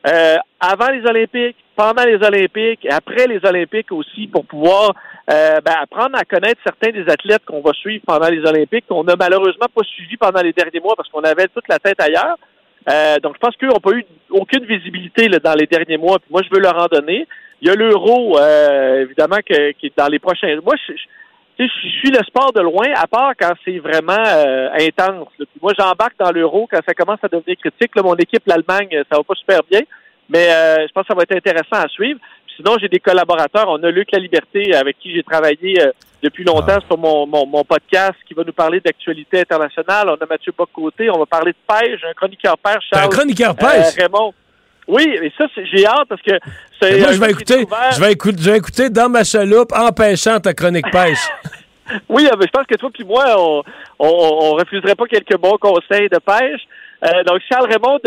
euh, avant les Olympiques, pendant les Olympiques après les Olympiques aussi pour pouvoir euh, ben, apprendre à connaître certains des athlètes qu'on va suivre pendant les Olympiques qu'on n'a malheureusement pas suivi pendant les derniers mois parce qu'on avait toute la tête ailleurs. Euh, donc, je pense qu'eux n'ont pas eu aucune visibilité dans les derniers mois. Puis moi, je veux leur en donner. Il y a l'euro, euh, évidemment, que, qui est dans les prochains. Moi, je, je, suis le sport de loin, à part quand c'est vraiment euh, intense. moi, j'embarque dans l'euro quand ça commence à devenir critique. Mon équipe, l'Allemagne, ça va pas super bien, mais je pense que ça va être intéressant à suivre. Sinon, j'ai des collaborateurs. On a Luc La Liberté, avec qui j'ai travaillé euh, depuis longtemps ah. sur mon, mon, podcast, qui va nous parler d'actualité internationale. On a Mathieu Bocoté. On va parler de pêche. Un chroniqueur pêche, Charles. Un chroniqueur pêche? Euh, Raymond. Oui, mais ça, j'ai hâte parce que c'est. Moi, je vais écouter, je vais écouter, je vais écouter dans ma chaloupe en pêchant ta chronique pêche. oui, mais je pense que toi puis moi, on, on, refuserait pas quelques bons conseils de pêche. Euh, donc, Charles Raymond,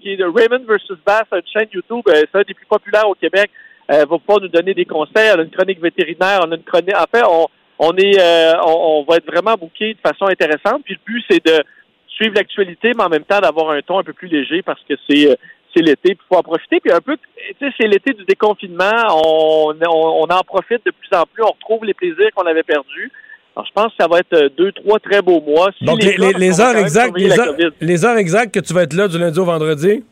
qui est de Raymond versus Bass, une chaîne YouTube, c'est un des plus populaires au Québec euh, va pouvoir nous donner des conseils. On a une chronique vétérinaire, on a une chronique. En fait, on, on est, euh, on, va être vraiment bouqué de façon intéressante. Puis le but, c'est de suivre l'actualité, mais en même temps d'avoir un ton un peu plus léger parce que c'est euh, c'est l'été, puis faut en profiter. Puis un peu, tu sais, c'est l'été du déconfinement. On, on, en profite de plus en plus. On retrouve les plaisirs qu'on avait perdus. Alors, je pense que ça va être deux, trois très beaux mois. Donc, les, les, heures exactes, les, heures, les heures exactes que tu vas être là du lundi au vendredi?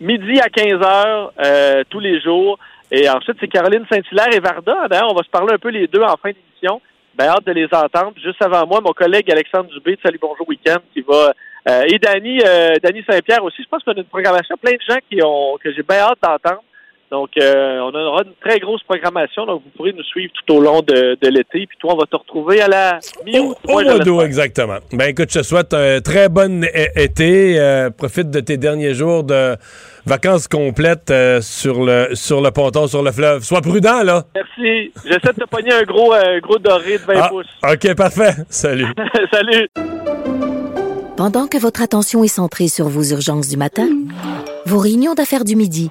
Midi à 15 heures euh, tous les jours. Et ensuite, c'est Caroline Saint-Hilaire et Varda. D'ailleurs, on va se parler un peu les deux en fin d'émission. Ben, hâte de les entendre. Juste avant moi, mon collègue Alexandre Dubé de Salut Bonjour Week-end qui va. Euh, et Dany, euh, Saint-Pierre aussi. Je pense qu'on a une programmation, plein de gens qui ont que j'ai bien hâte d'entendre. Donc, euh, on aura une très grosse programmation. Donc, vous pourrez nous suivre tout au long de, l'été. Puis toi, on va te retrouver à la mi-août. Au, mois exactement. Ben, écoute, je te souhaite un très bon été. Euh, profite de tes derniers jours de vacances complètes euh, sur le sur le ponton, sur le fleuve. Sois prudent, là. Merci. J'essaie de te pogner un gros, gros doré de 20 ah, pouces. OK, parfait. Salut. Salut. Pendant que votre attention est centrée sur vos urgences du matin, vos réunions d'affaires du midi,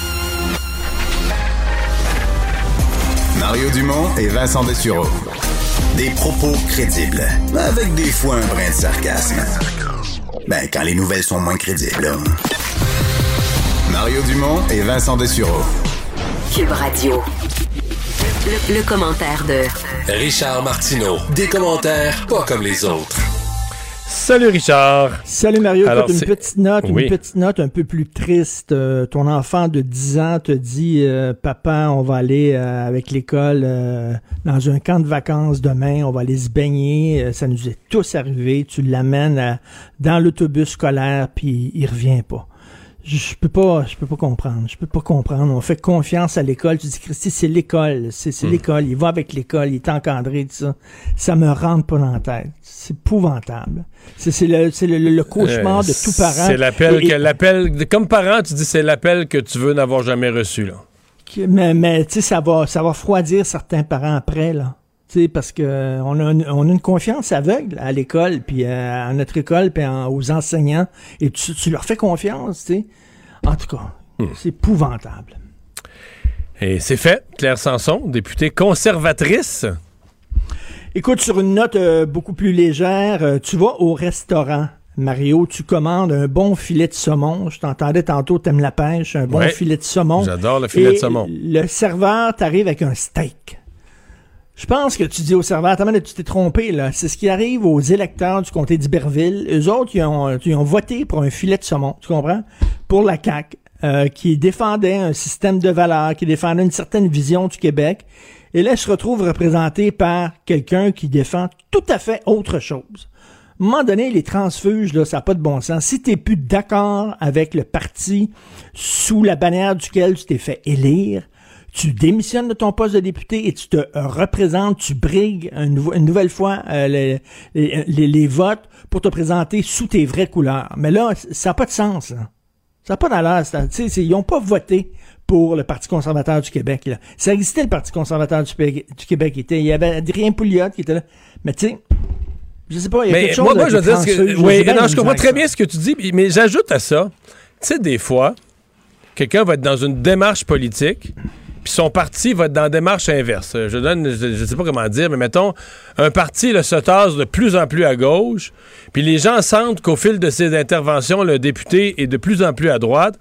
Mario Dumont et Vincent Dessureau. Des propos crédibles, avec des fois un brin de sarcasme. Ben, quand les nouvelles sont moins crédibles. Mario Dumont et Vincent Dessureau. Cube Radio. Le, le commentaire de Richard Martineau. Des commentaires pas comme les autres. Salut Richard. Salut Mario. une petite note, une petite note un peu plus triste. Euh, ton enfant de 10 ans te dit euh, Papa, on va aller euh, avec l'école dans un camp de vacances demain, on va aller se baigner. ça nous est tous arrivé. Tu l'amènes dans l'autobus scolaire, puis il revient pas je peux pas je peux pas comprendre. Je peux pas comprendre. On fait confiance à l'école. Tu dis Christy c'est l'école. C'est hmm. l'école. Il va avec l'école. Il est encadré tout ça. Ça me rentre pas dans la tête. C'est épouvantable. C'est le, le, le, cauchemar de tout parent. C'est l'appel que l'appel comme parent tu dis c'est l'appel que tu veux n'avoir jamais reçu là. Mais mais tu sais ça va ça va refroidir certains parents après là parce que on a, une, on a une confiance aveugle à l'école, puis euh, à, notre école, puis aux enseignants, et tu, leur fais confiance, tu sais. En tout cas, hmm. c'est épouvantable. Et c'est fait. Claire Sanson, députée conservatrice. Écoute, sur une note euh, beaucoup plus légère, euh, tu vas au restaurant. Mario, tu commandes un bon filet de saumon. Je t'entendais tantôt, t'aimes la pêche, un bon filet de saumon. J'adore le filet de saumon. Le serveur t'arrive avec un steak. Je pense que tu dis au serveur, attends, tu t'es trompé, là. C'est ce qui arrive aux électeurs du comté d'Iberville. Eux autres, ils ont, voté pour un filet de saumon, tu comprends? Pour la CAQ, euh, qui défendait un système de valeurs, qui défendait une certaine vision du Québec. Et là, ils se retrouvent représentés par quelqu'un qui défend tout à fait autre chose. À un donné, les transfuges, là, ça n'a pas de bon sens. Si t'es plus d'accord avec le parti sous la bannière duquel tu t'es fait élire, tu démissionnes de ton poste de député et tu te représentes, tu brigues une, nouvelle fois euh, les, les, votes pour te présenter sous tes vraies couleurs. Mais là, ça n'a pas de sens. Ça n'a pas d'allure. Ils n'ont pas voté pour le Parti conservateur du Québec. Là. Ça existait, le Parti conservateur du, Québec. Il y avait Adrien Pouliot qui était là. Mais tu sais, je sais pas, il y a quelque chose moi, je veux dire, que, oui, non, je comprends très bien ce que tu dis, mais j'ajoute à ça, tu sais, des fois, quelqu'un va être dans une démarche politique, puis son parti va être dans la démarche inverse. Je donne, je, sais pas comment dire, mais mettons, un parti se tasse de plus en plus à gauche, puis les gens sentent qu'au fil de ses interventions, le député est de plus en plus à droite.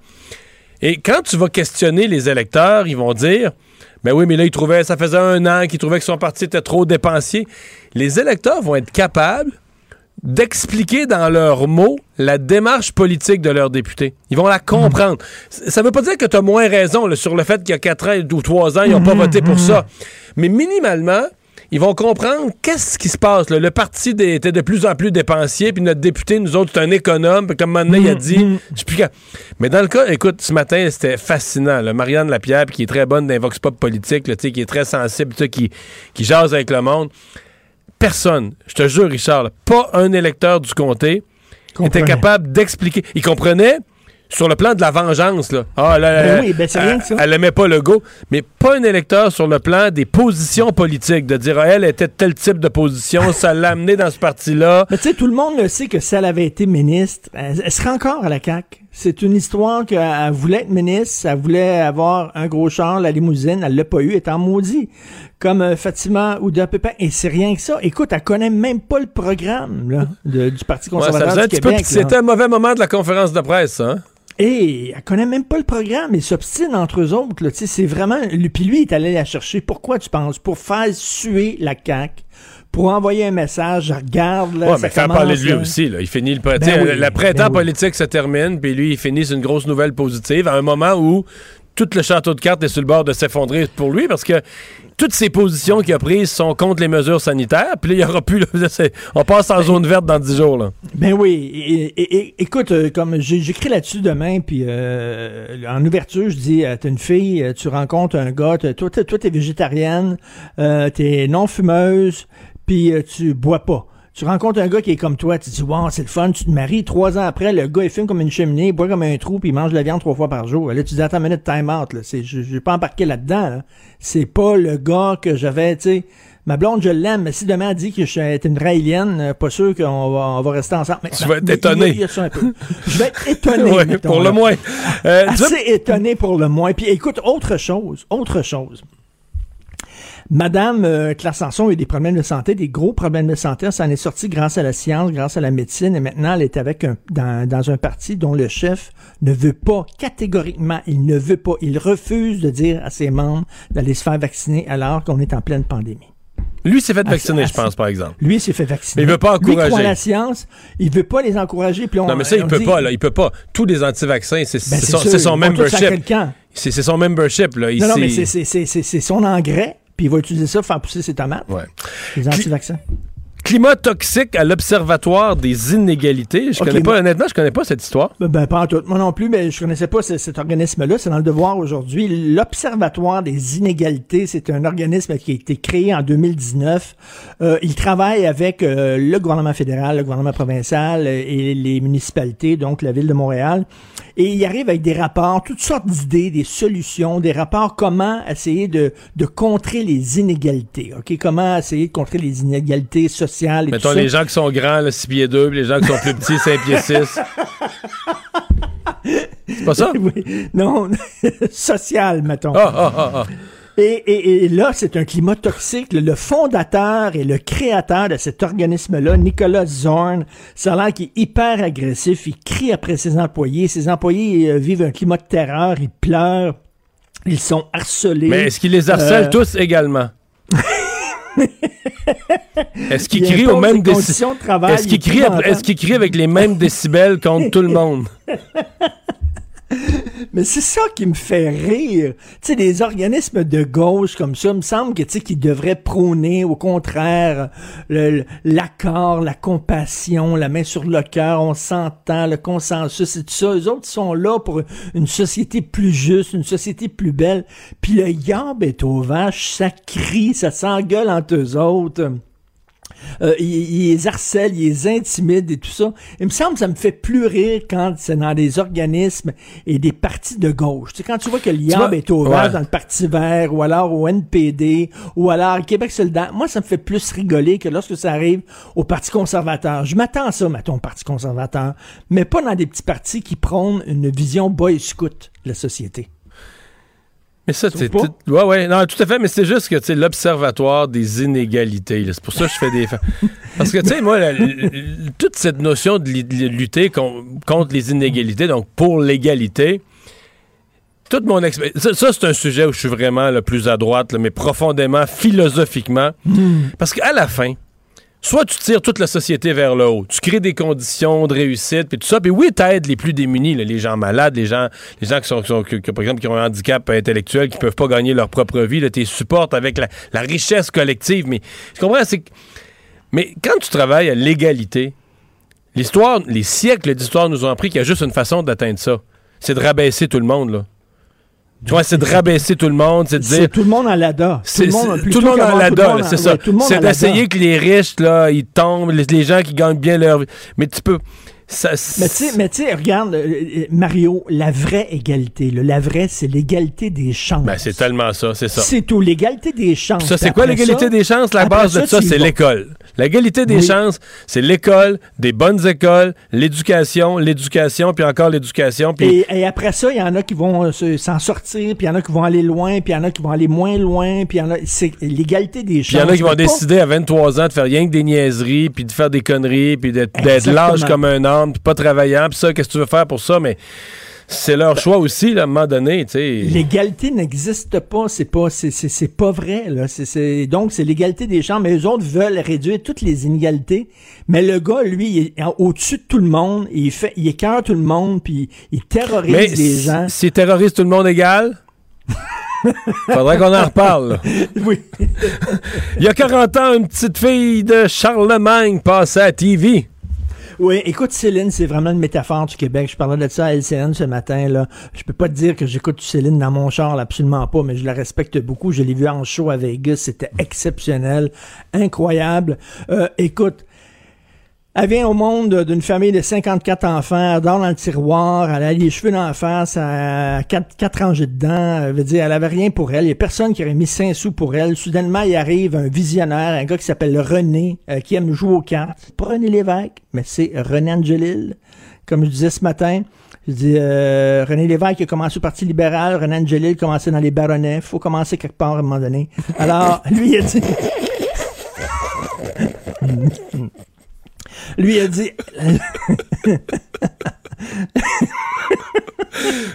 Et quand tu vas questionner les électeurs, ils vont dire ben oui, mais là, ils trouvaient, ça faisait un an qu'ils trouvaient que son parti était trop dépensier. Les électeurs vont être capables d'expliquer dans leurs mots la démarche politique de leurs députés. Ils vont la comprendre. Ça ne veut pas dire que tu as moins raison sur le fait qu'il y a quatre ans ou trois ans, ils n'ont pas mhm, voté pour mhm. ça. Mais minimalement, ils vont comprendre qu'est-ce qui se passe. Le parti était de plus en plus dépensier, puis notre député, nous autres, c'est un économe. Puis comme maintenant, il a mm, dit, je plus Mais dans le cas, écoute, ce matin, c'était fascinant. Marianne Lapierre, qui est très bonne dans Vox Pop politique, qui est très sensible, qui, qui jase avec le monde. Personne, je te jure, Richard, pas un électeur du comté était capable d'expliquer. Il comprenait sur le plan de la vengeance, là. Ah, ben oui, ben c'est rien que ça. Elle aimait pas le go, mais pas un électeur sur le plan des positions politiques, de dire, ah, elle était tel type de position, ça l'a amené dans ce parti-là. Mais tu sais, tout le monde le sait que si elle avait été ministre, elle, serait encore à la CAQ. C'est une histoire qu'elle voulait être ministre, elle voulait avoir un gros char, la limousine, elle l'a pas eu, étant maudit. Comme euh, Fatima ou Pépin, et c'est rien que ça. Écoute, elle connaît même pas le programme là, du Parti conservateur ouais, ça du Québec. C'était un mauvais moment de la conférence de presse, hein? Et elle connaît même pas le programme, ils s'obstinent entre eux autres. C'est vraiment. Puis lui, il est allé la chercher. Pourquoi tu penses? Pour faire suer la CAQ pour envoyer un message, regarde là. Ouais, mais faire parler de lui aussi, là. Il finit le printemps. Ben le printemps ben politique se termine, puis lui, il finit une grosse nouvelle positive à un moment où tout le château de cartes est sur le bord de s'effondrer pour lui parce que toutes ces positions qu'il a prises sont contre les mesures sanitaires. Puis là, il n'y aura plus. on passe en zone verte dans 10 jours. Là. Ben oui. Et, écoute, euh, comme j'écris là-dessus demain, puis euh, en ouverture, je dis euh, T'es une fille, tu rencontres un gars, toi, t'es végétarienne, t'es non-fumeuse, puis tu bois pas. Tu rencontres un gars qui est comme toi, tu te dis, wow, c'est le fun, tu te maries. Trois ans après, le gars, il fume comme une cheminée, il boit comme un trou, puis il mange de la viande trois fois par jour. Là, tu dis, attends une minute, time out, là. C'est, je, vais pas embarquer là-dedans, C'est pas le gars que j'avais, tu sais. Ma blonde, je l'aime, mais si demain elle dit que je suis une raélienne, euh, pas sûr qu'on va, on va rester ensemble. tu vas être étonné. je vais être étonné. pour le moins. Euh, Assez étonné pour le moins. Puis écoute, autre chose, autre chose. Madame euh, Claire Sanson a eu des problèmes de santé, des gros problèmes de santé. Ça en est sorti grâce à la science, grâce à la médecine. Et maintenant, elle est avec un, dans, dans un parti dont le chef ne veut pas, catégoriquement, il ne veut pas, il refuse de dire à ses membres d'aller se faire vacciner alors qu'on est en pleine pandémie. Lui s'est fait vacciner, je pense, par exemple. Lui s'est fait vacciner. Mais il veut pas encourager. Lui croit la science, il veut pas les encourager. Puis on, non, mais ça, il peut pas, là. Il peut pas. Tous les anti-vaccins, c'est ben, son, son membership. C'est son membership, là. non, non, mais c'est son engrais puis il va utiliser ça pour faire pousser ses tomates. Ouais. Les anti-vaccins. Climat toxique à l'Observatoire des inégalités. Je connais pas, honnêtement, je connais pas cette histoire. Ben, ben, pas en tout. Moi non plus, mais je connaissais pas cet organisme-là. C'est dans le devoir aujourd'hui. L'Observatoire des inégalités, c'est un organisme qui a été créé en 2019. Euh, il travaille avec euh, le gouvernement fédéral, le gouvernement provincial et les municipalités, donc la ville de Montréal. Et il arrive avec des rapports, toutes sortes d'idées, des solutions, des rapports comment essayer de, de contrer les inégalités. OK? Comment essayer de contrer les inégalités sociales et Mettons les gens qui sont grands, 6 pieds 2, puis les gens qui sont plus petits, 5 pieds 6. C'est pas ça? Oui. Non, social, mettons. Ah, ah, ah, Et, là, c'est un climat toxique. Le, fondateur et le créateur de cet organisme-là, Nicolas Zorn, ça a l'air qu'il est hyper agressif. Il crie après ses employés. Ses employés euh, vivent un climat de terreur. Ils pleurent. Ils sont harcelés. Mais est-ce qu'il les harcèle euh, tous également? Est-ce qu'il crie aux mêmes décibels? Est-ce qu'il crie, est crie avec les mêmes décibels contre tout le monde? Mais c'est ça qui me fait rire. Tu sais, des organismes de gauche comme ça, me semble que tu sais qu'ils devraient prôner, au contraire, l'accord, la compassion, la main sur le cœur, on s'entend, le consensus et tout ça. Eux autres sont là pour une société plus juste, une société plus belle. Puis le yab est aux vaches, ça crie, ça s'engueule entre eux autres. Euh, ils, les harcèlent, ils les intimident et tout ça. Il me semble que ça me fait plus rire quand c'est dans des organismes et des partis de gauche. Tu quand tu vois que l'IAB est ouvert dans le Parti vert ou alors au NPD ou alors Québec solidaire, moi, ça me fait plus rigoler que lorsque ça arrive au Parti conservateur. Je m'attends à ça, mettons, au Parti conservateur, mais pas dans des petits partis qui prônent une vision boy scout de la société. Mais ça, c'est. Ouais, ouais, non, tout à fait, mais c'est juste que, tu sais, l'observatoire des inégalités, c'est pour ça que je fais des. Parce que, tu sais, moi, toute cette notion de lutter contre les inégalités, donc pour l'égalité, toute mon expérience. Ça, c'est un sujet où je suis vraiment le plus à droite, mais profondément, philosophiquement. Hmm. Parce qu'à la fin, soit tu tires toute la société vers le haut, tu crées des conditions de réussite, puis tout ça, puis oui, tu aides les plus démunis, les gens malades, les gens, les gens qui sont, par exemple, qui ont un handicap intellectuel, qui peuvent pas gagner leur propre vie, tu les supportes avec la, richesse collective. Mais tu comprends, c'est mais quand tu travailles à l'égalité, l'histoire, les siècles d'histoire nous ont appris qu'il y a juste une façon d'atteindre ça, c'est de rabaisser tout le monde là. Tu vois, c'est de rabaisser tout le monde, c'est de dire. tout le monde en l'ADA. Tout le monde, tout le monde en l'ADA, c'est ça. c'est d'essayer que les riches, là, ils tombent, les, gens qui gagnent bien leur vie. Mais tu peux. Mais tu sais, regarde, euh, euh, Mario, la vraie égalité, la vraie, c'est l'égalité des chances. Ben, c'est tellement ça, c'est ça. C'est tout, l'égalité des chances. Ça, c'est quoi l'égalité des chances? La base de ça, c'est l'école. L'égalité des chances, c'est l'école, des bonnes écoles, l'éducation, l'éducation, puis encore l'éducation. Puis... Et, après ça, il y en a qui vont euh, s'en sortir, puis il y en a qui vont aller loin, puis il y en a qui vont aller moins loin, puis il y en a... C'est l'égalité des chances. Il y en a qui vont décider à 23 ans de faire rien que des niaiseries, puis de faire des conneries, puis d'être lâche comme un homme, puis pas travaillant, puis ça, qu'est-ce que tu veux faire pour ça? Mais c'est leur choix aussi, à un moment donné. L'égalité n'existe pas, c'est pas, c'est, pas vrai. Là. donc, c'est l'égalité des champs, mais eux autres veulent réduire toutes les inégalités. Mais le gars, lui, il est au-dessus de tout le monde, il fait, il écœure tout le monde, puis il terrorise les gens. S'il terrorise tout le monde égal? Faudrait qu'on en reparle. oui. il y a 40 ans, une petite fille de Charlemagne passait à TV. Oui, écoute, Céline, c'est vraiment une métaphore du Québec. Je parlais de ça à LCN ce matin. Là. Je peux pas te dire que j'écoute Céline dans mon char, absolument pas, mais je la respecte beaucoup. Je l'ai vue en show à Vegas. C'était exceptionnel, incroyable. Euh, écoute, elle vient au monde d'une famille de 54 enfants, elle dort dans le tiroir, elle a les cheveux dans face, elle a 4, 4 rangées dedans, elle veut dire, elle avait rien pour elle, il y a personne qui aurait mis 5 sous pour elle. Soudainement, il arrive un visionnaire, un gars qui s'appelle René, euh, qui aime jouer aux cartes. Pas René Lévesque, mais c'est René Angelil, comme je disais ce matin. Je dis, euh, René Lévesque a commencé au Parti libéral, René Angelil a commencé dans les baronnets, faut commencer quelque part à un moment donné. Alors, lui, il a dit... Lui a dit.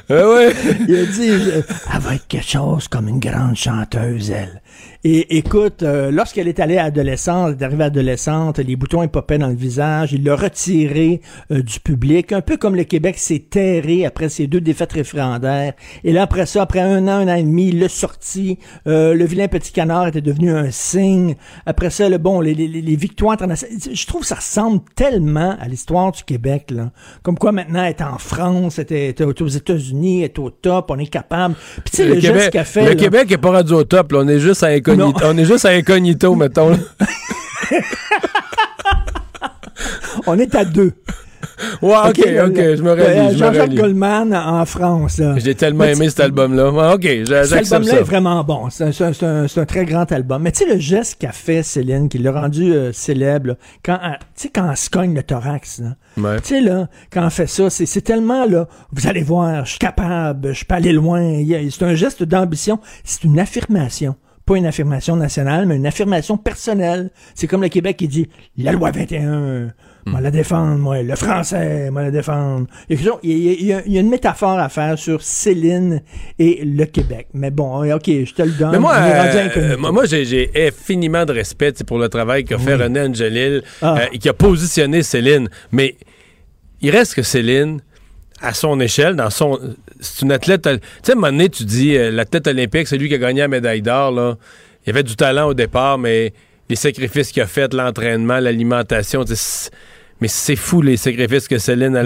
ah ouais. Il a dit, elle va être quelque chose comme une grande chanteuse, elle. Et écoute, euh, lorsqu'elle est allée adolescente, elle est arrivée adolescente, les boutons épopaient dans le visage, il l'a retiré euh, du public, un peu comme le Québec s'est terré après ses deux défaites référendaires. Et là, après ça, après un an, un an et demi, il l'a sorti. Euh, le vilain petit canard était devenu un signe. Après ça, le bon, les, les, les victoires internationales. Je trouve que ça ressemble tellement à l'histoire du Québec, là. Comme quoi maintenant, être en France, être, aux États-Unis, être au top, on est capable. Puis tu sais, le, Québec, geste fait. Le Québec est pas rendu au top, là. On est juste à on est juste à incognito, mettons. On est à deux. Ouais, ok, ok, je me relis. Jean-Jacques Goldman en France. J'ai tellement aimé cet album-là. ok, Cet album-là est vraiment bon. C'est un, très grand album. Mais tu sais, le geste qu'a fait Céline, qui l'a rendu euh, célèbre, quand, quand elle se cogne le thorax, tu sais, là, quand elle fait ça, c'est tellement, là, vous allez voir, je suis capable, je peux aller loin. C'est un geste d'ambition. C'est une affirmation pas une affirmation nationale, mais une affirmation personnelle. C'est comme le Québec qui dit la loi 21, moi la défendre, moi le français, moi la défendre. Il y, a, une métaphore à faire sur Céline et le Québec. Mais bon, ok, je te le donne. Mais moi, euh, moi, j'ai infiniment de respect pour le travail qu'a fait René Angelil ah. euh, et qui a positionné Céline. Mais il reste que Céline à son échelle, dans son. C'est une athlète. Tu sais, à un moment donné, tu dis, euh, l'athlète olympique, c'est lui qui a gagné la médaille d'or, là. Il avait du talent au départ, mais les sacrifices qu'il a fait, l'entraînement, l'alimentation, mais c'est fou les sacrifices que Céline.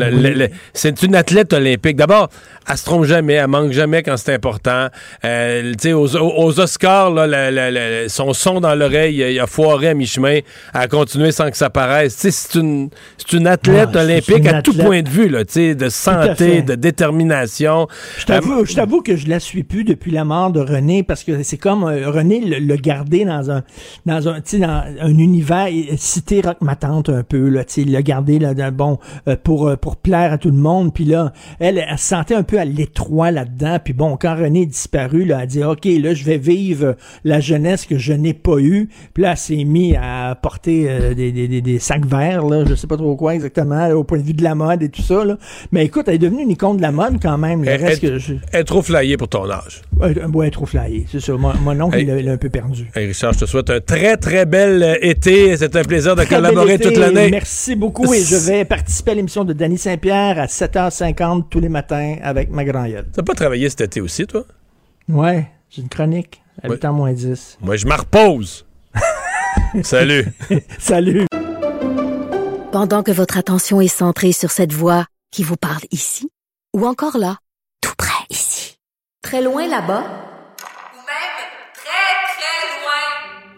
c'est une athlète olympique. D'abord, elle se trompe jamais, elle manque jamais quand c'est important. Euh, aux, aux Oscars, là, son son dans l'oreille, il a foiré à mi-chemin. Elle a continué sans que ça paraisse. C'est une, une athlète ah, olympique à tout point de vue, là, de santé, de détermination. Euh, je t'avoue que je la suis plus depuis la mort de René parce que c'est comme euh, René le, garder dans un dans un, dans un univers cité rock ma tante un peu là, le garder là, bon euh, pour pour plaire à tout le monde. Puis là, elle, elle se sentait un peu à l'étroit là-dedans. Puis bon, quand René est disparu, là, elle a dit, OK, là, je vais vivre la jeunesse que je n'ai pas eue. Puis là, elle s'est mis à porter euh, des, des, des, sacs verts, là, je sais pas trop quoi exactement, au point de vue de la mode et tout ça. Là. Mais écoute, elle est devenue une icône de la mode quand même. Le elle, reste que est trop flyée pour ton âge. Ouais, elle est trop flyée, c'est ça. Mon, oncle, il, est un peu perdu. Richard, je te souhaite un très, très bel euh, été. C'est un plaisir de collaborer toute l'année. Merci beaucoup et je vais participer à l'émission de Danny Saint-Pierre à 7h50 tous les matins avec ma grand-gueule. T'as pas travaillé cet été aussi, toi? Ouais, j'ai une chronique à 8 h moins 10. Moi, je me repose. Salut. Salut. Pendant que votre attention est centrée sur cette voix qui vous parle ici, ou encore là, tout près ici, très loin là-bas, ou même très, très loin,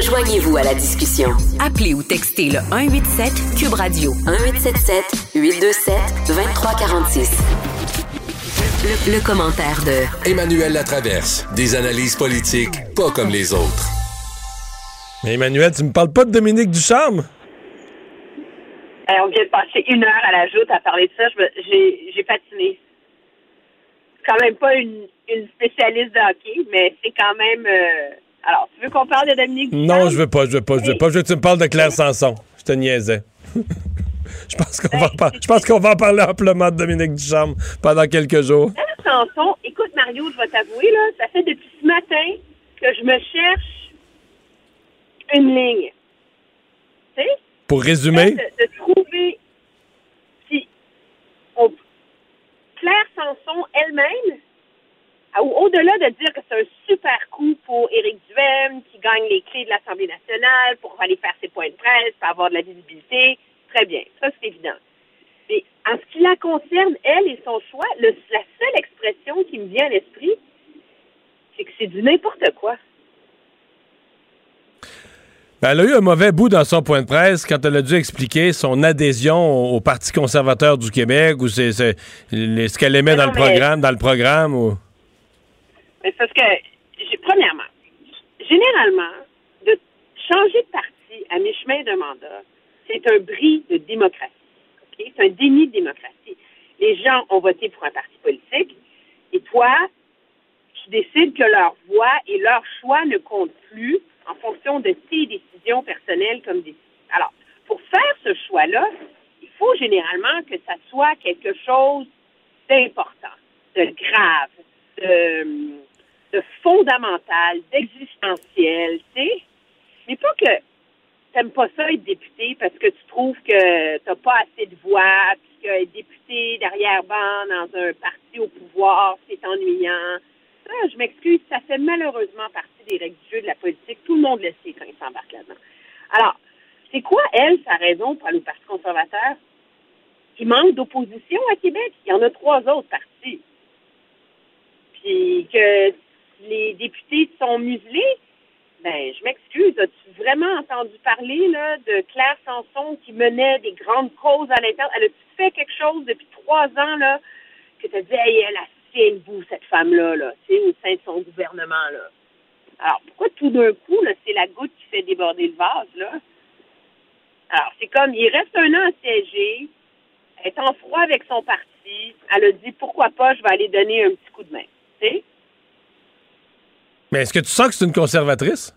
Joignez-vous à la discussion. Appelez ou textez le 187 Cube Radio 1877 827 2346. Le, commentaire de Emmanuel Latraverse. Des analyses politiques pas comme les autres. Mais Emmanuel, tu me parles pas de Dominique Ducharme? Eh, on vient de passer une heure à la joute à parler de ça. J'ai patiné. Quand même pas une, spécialiste de hockey, mais c'est quand même. Euh, alors, tu veux qu'on parle de Dominique Ducharme? Non, je veux pas, je veux pas, je veux pas. Je veux que tu me parles de Claire Sanson. Je te niaisais. Je pense qu'on va, qu'on va en parler amplement de Dominique Ducharme pendant quelques jours. chanson, écoute Mario, je vais t'avouer, là, ça fait depuis ce matin que je me cherche une ligne. Tu sais? Pour résumer? De, trouver si on, Claire Sanson elle-même, au-delà de dire que c'est un super coup pour Éric Duhem, qui gagne les clés de l'Assemblée nationale pour aller faire ses points de presse, pour avoir de la visibilité, Très bien, ça c'est évident. Mais en ce qui la concerne, elle et son choix, la seule expression qui me vient à l'esprit, c'est que c'est du n'importe quoi. Ben, elle a eu un mauvais bout dans son point de presse quand elle a dû expliquer son adhésion au, Parti conservateur du Québec ou c'est, ce qu'elle aimait dans, le programme, dans le programme. Ou... Parce que, premièrement, généralement, de changer de parti à mi-chemin de mandat, c'est un bris de démocratie. C'est un déni de démocratie. Les gens ont voté pour un parti politique et toi, tu décides que leur voix et leur choix ne comptent plus en fonction de tes décisions personnelles comme des. Alors, pour faire ce choix-là, il faut généralement que ça soit quelque chose d'important, de grave, de, de fondamental, d'existentiel, tu sais. Mais pas que t'aimes pas ça être député parce que tu trouves que t'as pas assez de voix, puis que être député derrière ban dans un parti au pouvoir, c'est ennuyant. Ça, je m'excuse, ça fait malheureusement partie des règles du jeu de la politique. Tout le monde le sait quand il s'embarque là-dedans. Alors, c'est quoi, elle, sa raison pour aller au Parti conservateur? Il manque d'opposition à Québec. Il y en a trois autres partis. Puis que les députés sont muselés, ben, je m'excuse. As-tu vraiment entendu parler là, de Claire Sanson qui menait des grandes causes à l'intérieur? Elle a-tu fait quelque chose depuis trois ans là, que tu as dit, hey, elle a le bout, cette femme-là, là, au sein de son gouvernement? Là? Alors, pourquoi tout d'un coup, c'est la goutte qui fait déborder le vase? Là? Alors, c'est comme, il reste un an assiégé, elle est en froid avec son parti, elle a dit, pourquoi pas, je vais aller donner un petit coup de main. Sais? Mais est-ce que tu sens que c'est une conservatrice?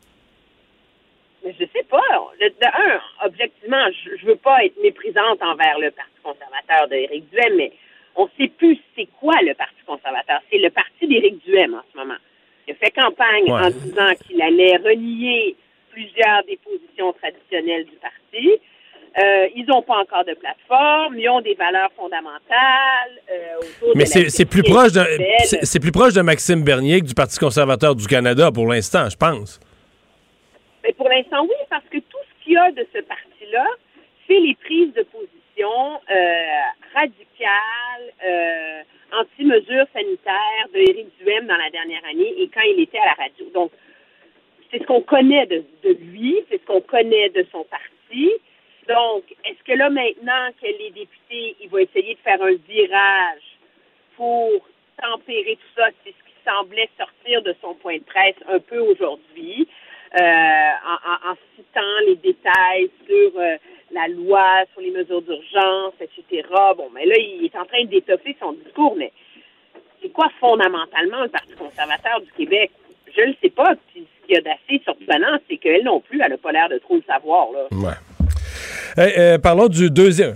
de, un, objectivement, je, ne veux pas être méprisante envers le Parti conservateur d'Éric Duhem, mais on ne sait plus c'est quoi le Parti conservateur. C'est le parti d'Éric Duhem en ce moment. Il a fait campagne en disant qu'il allait renier plusieurs des positions traditionnelles du parti. Euh, ils n'ont pas encore de plateforme, ils ont des valeurs fondamentales. Euh, Mais c'est plus proche de c'est plus proche de Maxime Bernier que du Parti conservateur du Canada pour l'instant, je pense. Mais pour l'instant, oui, parce que tout ce qu'il y a de ce parti-là, c'est les prises de position euh, radicales, anti-mesures sanitaires de Éric Duhem dans la dernière année et quand il était à la radio. Donc, c'est ce qu'on connaît de, de lui, c'est ce qu'on connaît de son parti. Donc, est-ce que là, maintenant qu'elle est députée, il va essayer de faire un virage pour tempérer tout ça? C'est ce qui semblait sortir de son point de presse un peu aujourd'hui, euh, en, citant les détails sur euh, la loi, sur les mesures d'urgence, etc. Bon, mais là, il est en train d'étoffer son discours, mais c'est quoi fondamentalement le Parti conservateur du Québec? Je ne sais pas. ce qu'il y a d'assez surprenant, c'est qu'elle non plus, elle n'a pas l'air de trop le savoir. Là. Euh, parlons du deuxième.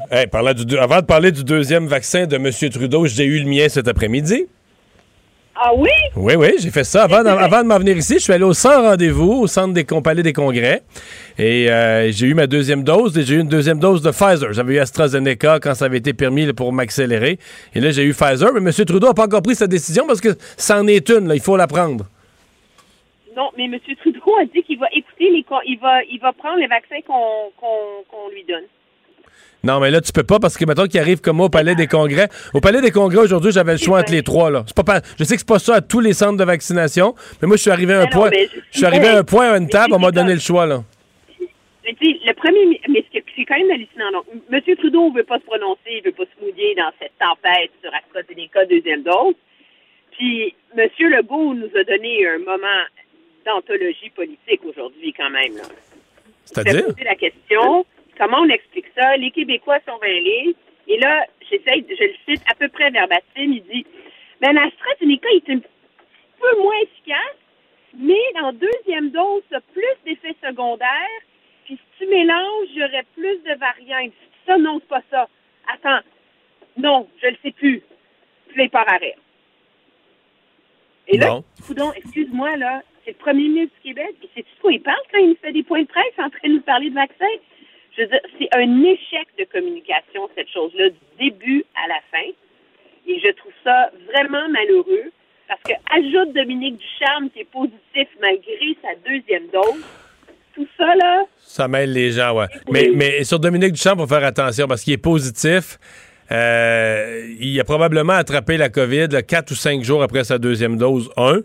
du, avant de parler du deuxième vaccin de M. Trudeau, j'ai eu le mien cet après-midi. Ah oui? Oui, oui, j'ai fait ça. Avant, de m'en venir ici, je suis allé au centre rendez-vous, au centre des palais des congrès. Et euh, j'ai eu ma deuxième dose et j'ai eu une deuxième dose de Pfizer. J'avais eu AstraZeneca quand ça avait été permis pour m'accélérer. Et là, j'ai eu Pfizer. Mais M. Trudeau n'a pas encore pris sa décision parce que c'en est une, il faut la prendre. Non, mais M. Trudeau a dit qu'il va écouter les il va il va prendre les vaccins qu'on lui donne. Non, mais là, tu peux pas parce que maintenant qu'il arrive comme moi au Palais des Congrès. Au Palais des Congrès, aujourd'hui, j'avais le choix entre les trois. Là. Pas, je sais que c'est pas ça à tous les centres de vaccination, mais moi, je suis arrivé à un point. Je, suis arrivé à un point, à une table, on m'a donné le choix. là. Le premier, mais c'est quand même hallucinant. Donc, M. Trudeau ne veut pas se prononcer, il ne veut pas se mouiller dans cette tempête sur AstraZeneca deuxième dose. Puis, M. Legault nous a donné un moment d'anthologie politique aujourd'hui, quand même. C'est-à-dire? la question, comment on explique ça? Les Québécois sont mêlés. Et là, j'essaie, je le cite à peu près verbatim, il dit, ben, l'AstraZeneca est un peu moins efficace, mais en deuxième dose, ça a plus d'effets secondaires, puis si tu mélanges, il y aurait plus de variants. Ça, non, c'est pas ça. Attends. Non, je le sais plus. Tu les par arrêt. Et là, excuse-moi, là, c'est le premier ministre du Québec. Et c'est quoi il parle quand il fait des points de presse en train de nous parler de vaccins? Je veux dire, c'est un échec de communication, cette chose-là, du début à la fin. Et je trouve ça vraiment malheureux parce que ajoute Dominique Ducharme qui est positif malgré sa deuxième dose. Tout ça, là. Ça mêle les gens, ouais. Mais, mais sur Dominique Ducharme, il faut faire attention parce qu'il est positif. Euh, il a probablement attrapé la COVID quatre ou cinq jours après sa deuxième dose. Un.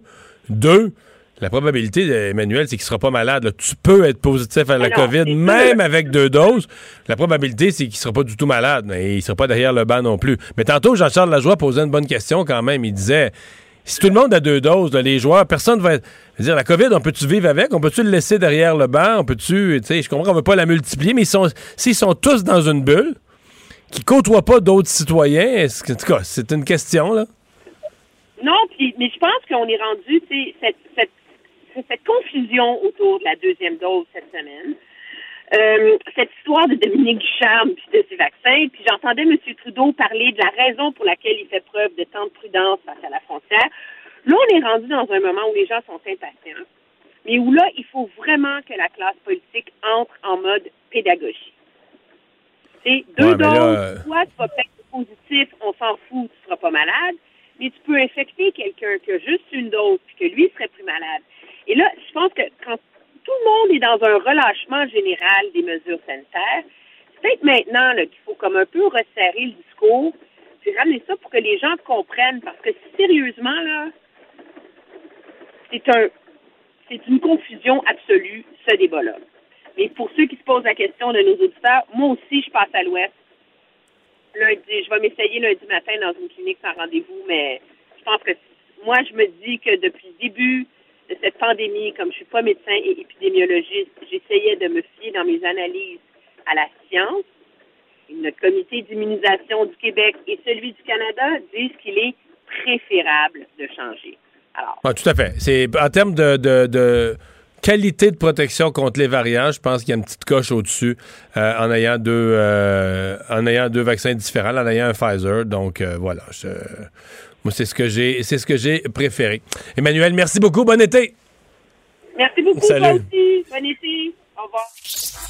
Deux, la probabilité, Emmanuel, c'est qu'il ne sera pas malade. Tu peux être positif à la COVID, même avec deux doses. La probabilité, c'est qu'il ne sera pas du tout malade. Et il ne sera pas derrière le banc non plus. Mais tantôt, Jean-Charles Lajoie posait une bonne question quand même. Il disait si tout le monde a deux doses, les joueurs, personne ne va être. dire, la COVID, on peut-tu vivre avec? On peut-tu le laisser derrière le banc? On peut-tu. Je comprends qu'on ne veut pas la multiplier, mais s'ils sont, tous dans une bulle, qui ne côtoient pas d'autres citoyens, en tout cas, c'est une question, là? Non, mais je pense qu'on est rendu, cette, cette cette confusion autour de la deuxième dose cette semaine. Euh, cette histoire de Dominique Ducharme puis de ses vaccins, puis j'entendais M. Trudeau parler de la raison pour laquelle il fait preuve de tant de prudence face à la frontière. Là, on est rendu dans un moment où les gens sont impatients, mais où là, il faut vraiment que la classe politique entre en mode pédagogie. C'est deux doses, soit tu vas faire positif, on s'en fout, tu seras pas malade, mais tu peux infecter quelqu'un qui a juste une dose puis que lui serait plus malade. Et là, je pense que quand tout le monde est dans un relâchement général des mesures sanitaires, c'est peut-être maintenant qu'il faut comme un peu resserrer le discours, puis ramener ça pour que les gens comprennent, parce que sérieusement, là, c'est un c'est une confusion absolue, ce débat-là. Mais pour ceux qui se posent la question de nos auditeurs, moi aussi, je passe à l'ouest. Lundi, je vais m'essayer lundi matin dans une clinique sans rendez-vous, mais je pense que moi, je me dis que depuis le début de cette pandémie, comme je suis pas médecin et épidémiologiste, j'essayais de me fier dans mes analyses à la science. notre comité d'immunisation du Québec et celui du Canada disent qu'il est préférable de changer. Alors, tout à fait. C'est en termes de, qualité de protection contre les variants, je pense qu'il y a une petite coche au-dessus euh, en ayant deux euh, en ayant deux vaccins différents, en ayant un Pfizer. Donc voilà, moi c'est ce que j'ai c'est ce que j'ai préféré. Emmanuel, merci beaucoup, bon été. Merci beaucoup Salut. Bon été. Au revoir.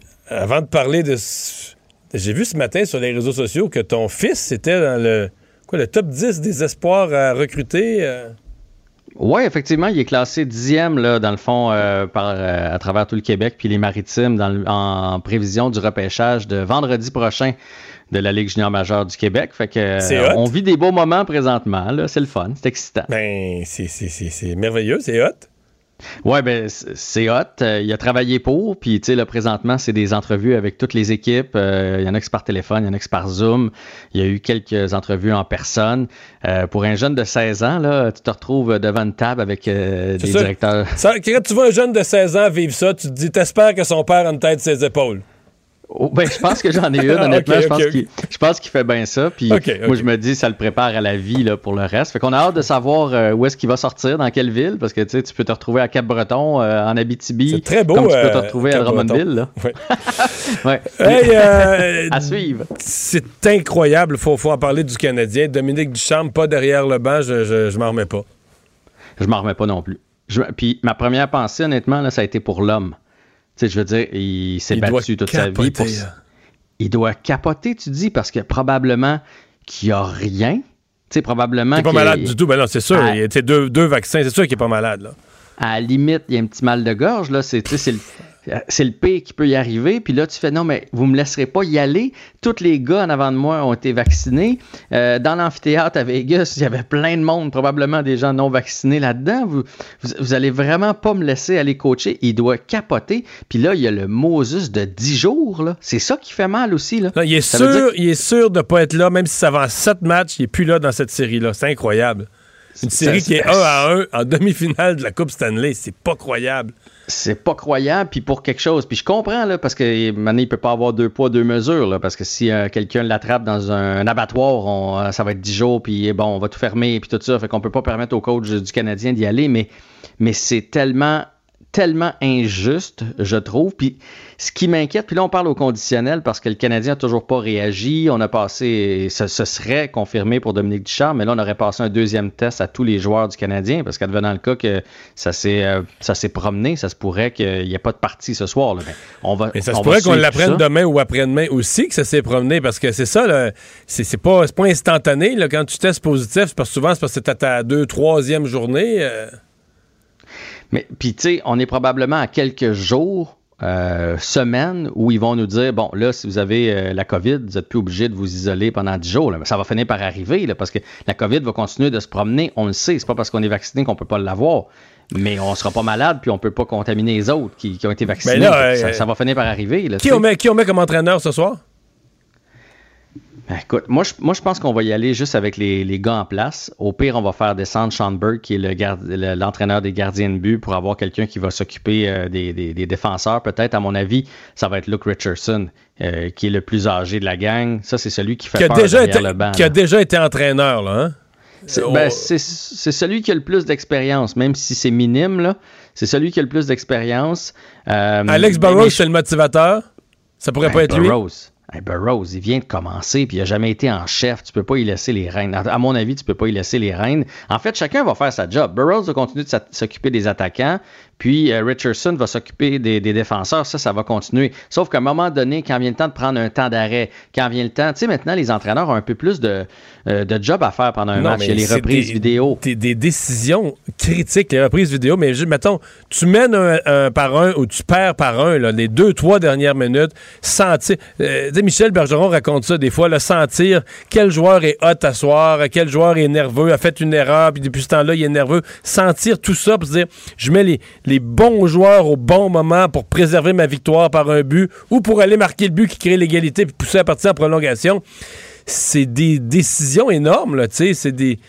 avant de parler de. J'ai vu ce matin sur les réseaux sociaux que ton fils était dans le, quoi, le top 10 des espoirs à recruter. Euh? Oui, effectivement, il est classé dixième là, dans le fond euh, par, euh, à travers tout le Québec puis les Maritimes dans en prévision du repêchage de vendredi prochain de la Ligue junior majeure du Québec. Fait que on vit des beaux moments présentement. C'est le fun, c'est excitant. Ben, c'est merveilleux, c'est hot. Ouais, ben c'est hot. Euh, il a travaillé pour, puis tu sais là présentement c'est des entrevues avec toutes les équipes. Euh, il y en a qui par téléphone, il y en a qui par Zoom. Il y a eu quelques entrevues en personne. Euh, pour un jeune de 16 ans là, tu te retrouves devant une table avec des directeurs. Ça, quand tu vois un jeune de 16 ans vivre ça, tu te dis t'espères que son père a une tête ses épaules. Oh, ben, je pense que j'en ai une, honnêtement. je, pense qu'il fait bien ça. Puis moi, je me dis, ça le prépare à la vie là, pour le reste. Fait qu'on a hâte de savoir euh, où est-ce qu'il va sortir, dans quelle ville, parce que tu peux te retrouver à Cap-Breton, euh, en Abitibi. C'est très beau. Comme tu peux te euh, retrouver à Drummondville. ouais. à suivre. C'est incroyable. Il faut, faut en parler du Canadien. Dominique Duchamp, pas derrière le banc, je, je, je m'en remets pas. Je m'en remets pas non plus. puis ma première pensée, honnêtement, là, ça a été pour l'homme je veux dire, il s'est battu toute sa vie pour. Il doit capoter, tu dis, parce que probablement qu'il n'y a rien. Tu sais, probablement. Il n'est pas malade du tout. Ben non, c'est sûr. Il a deux, deux vaccins, c'est sûr qu'il n'est pas malade. Là. À la limite, il y a un petit mal de gorge. Là. C'est le c'est le pire qui peut y arriver. Puis là, tu fais non, mais vous me laisserez pas y aller. Tous les gars en avant de moi ont été vaccinés. Euh, dans l'amphithéâtre à Vegas, il y avait plein de monde, probablement des gens non vaccinés là-dedans. Vous, vous, allez vraiment pas me laisser aller coacher. Il doit capoter. Puis là, il y a le Moses de 10 jours. C'est ça qui fait mal aussi. Là. il, est sûr, il est sûr de pas être là, même si ça va en 7 matchs. Il est plus là dans cette série-là. C'est incroyable. Une série qui est 1 à 1 en demi-finale de la Coupe Stanley. C'est pas croyable c'est pas croyable, puis pour quelque chose. Puis je comprends, là, parce que maintenant, il peut pas avoir deux poids, deux mesures, là, parce que si euh, quelqu'un l'attrape dans un, abattoir, euh, ça va être dix jours, puis bon, on va tout fermer, puis tout ça. Fait qu'on peut pas permettre au coach du Canadien d'y aller, mais, mais c'est tellement tellement injuste, je trouve. Puis ce qui m'inquiète, puis là on parle au conditionnel parce que le Canadien n'a toujours pas réagi. On a passé, ce, serait confirmé pour Dominique Ducharme, mais là on aurait passé un deuxième test à tous les joueurs du Canadien parce qu'advenant le cas que ça s'est euh, ça s'est promené, ça se pourrait qu'il n'y ait pas de partie ce soir. Là. on va, mais ça se pourrait qu'on l'apprenne demain ou après-demain aussi que ça s'est promené parce que c'est ça, c'est pas, pas instantané. Là, quand tu testes positif, parce que souvent c'est parce que c'est à ta deux, troisième journée. Euh. Mais puis tu sais, on est probablement à quelques jours, euh, semaines où ils vont nous dire bon là si vous avez euh, la COVID, vous n'êtes plus obligé de vous isoler pendant 10 jours. Là. Ça va finir par arriver là, parce que la COVID va continuer de se promener. On le sait, c'est pas parce qu'on est vacciné qu'on peut pas l'avoir. Mais on sera pas malade, puis on peut pas contaminer les autres qui, ont été vaccinés. Là, ça, euh, ça, va finir par arriver. Là, qui, on met, qui on met comme entraîneur ce soir? Ben, écoute, moi je, moi, je pense qu'on va y aller juste avec les, les, gars en place. Au pire, on va faire descendre Sean Burke, qui est l'entraîneur des gardiens de but, pour avoir quelqu'un qui va s'occuper euh, des, des, défenseurs. Peut-être, à mon avis, ça va être Luke Richardson, euh, qui est le plus âgé de la gang. Ça, c'est celui qui fait qui a déjà été, le banc. Qui a déjà été entraîneur, là, hein? C'est ben, celui qui a le plus d'expérience, même si c'est minime, là. C'est celui qui a le plus d'expérience. Euh, Alex Burrows, c'est le motivateur? Ça pourrait ben, pas être Burroughs. lui? Burroughs, il vient de commencer, puis il n'a jamais été en chef. Tu peux pas y laisser les rênes. À mon avis, tu peux pas y laisser les rênes. En fait, chacun va faire sa job. Burroughs va continuer de s'occuper des attaquants, puis euh, Richardson va s'occuper des, défenseurs. Ça, ça va continuer. Sauf qu'à un moment donné, quand vient le temps de prendre un temps d'arrêt, quand vient le temps, tu sais, maintenant, les entraîneurs ont un peu plus de, euh, de job à faire pendant un match. Il y a les reprises vidéo. Des, des décisions critiques, les reprises vidéo. Mais mettons, tu mènes un, par un ou tu perds par un, là, les deux, trois dernières minutes, sentir. Euh, Michel Bergeron raconte ça des fois, le sentir quel joueur est hot à soir, quel joueur est nerveux, a fait une erreur, puis depuis ce temps-là, il est nerveux. Sentir tout ça pour se dire, je mets les les bons joueurs au bon moment pour préserver ma victoire par un but ou pour aller marquer le but qui crée l'égalité puis pousser la partie en prolongation. C'est des décisions énormes, là, tu sais. C'est des.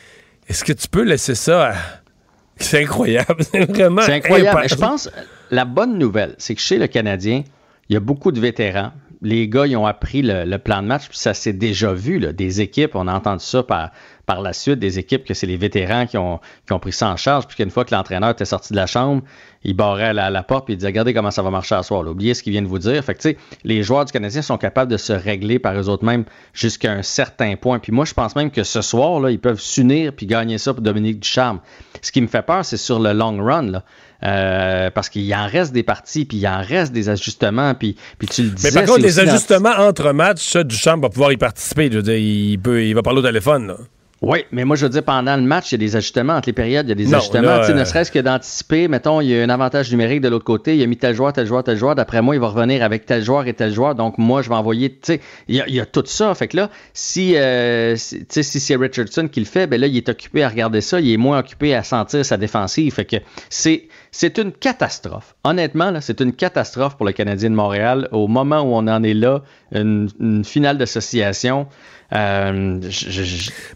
Est-ce que tu peux laisser ça à... C'est incroyable. C'est vraiment C'est incroyable. Je pense, la bonne nouvelle, c'est que chez le Canadien, il y a beaucoup de vétérans. Les gars, ils ont appris le, plan de match, puis ça s'est déjà vu. Là, des équipes, on a entendu ça par, par la suite, des équipes que c'est les vétérans qui ont, qui ont pris ça en charge, puis qu'une fois que l'entraîneur était sorti de la chambre, il barrait la, la porte, puis il disait Regardez comment ça va marcher à soir. Là. Oubliez ce qu'il vient de vous dire. Fait que, tu sais, les joueurs du Canadien sont capables de se régler par eux autres mêmes jusqu'à un certain point. Puis moi, je pense même que ce soir, là, ils peuvent s'unir puis gagner ça pour Dominique Ducharme. Ce qui me fait peur, c'est sur le long run. Là. Euh, parce qu'il en reste des parties, puis il en reste des ajustements, puis, puis tu le disais. Mais par contre, les ajustements entre matchs, ça, Duchamp va pouvoir y participer. Je veux dire, il, peut, il va parler au téléphone. Là. Oui, mais moi, je veux dire, pendant le match, il y a des ajustements entre les périodes, il y a des ajustements. Ne euh, serait-ce que d'anticiper, mettons, il y a un avantage numérique de l'autre côté, il a mis tel joueur, tel joueur, tel joueur. D'après moi, il va revenir avec tel joueur et tel joueur. Donc, moi, je vais envoyer, tu sais, il y, a, tout ça. Fait que là, si, euh, si c'est Richardson qui le fait, ben là, il est occupé à regarder ça, il est moins occupé à sentir sa défensive. Fait que c'est, c'est une catastrophe. Honnêtement, là, c'est une catastrophe pour le Canadien de Montréal. Au moment où on en est là, une, une finale d'association, euh,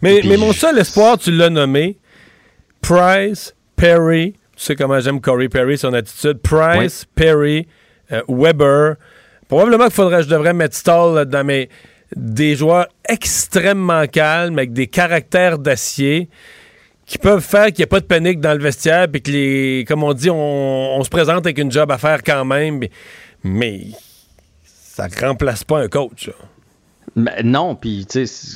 mais, mais mon seul espoir, tu l'as nommé, Price, Perry, tu sais comment j'aime Corey Perry, son attitude, Price, Perry, euh, Weber. Probablement qu'il faudrait, je devrais mettre Stall dans mes des joueurs extrêmement calmes avec des caractères d'acier qui peuvent faire qu'il n'y ait pas de panique dans le vestiaire puis que les comme on dit on, se présente avec une job à faire quand même mais, mais ça remplace pas un coach. Non, puis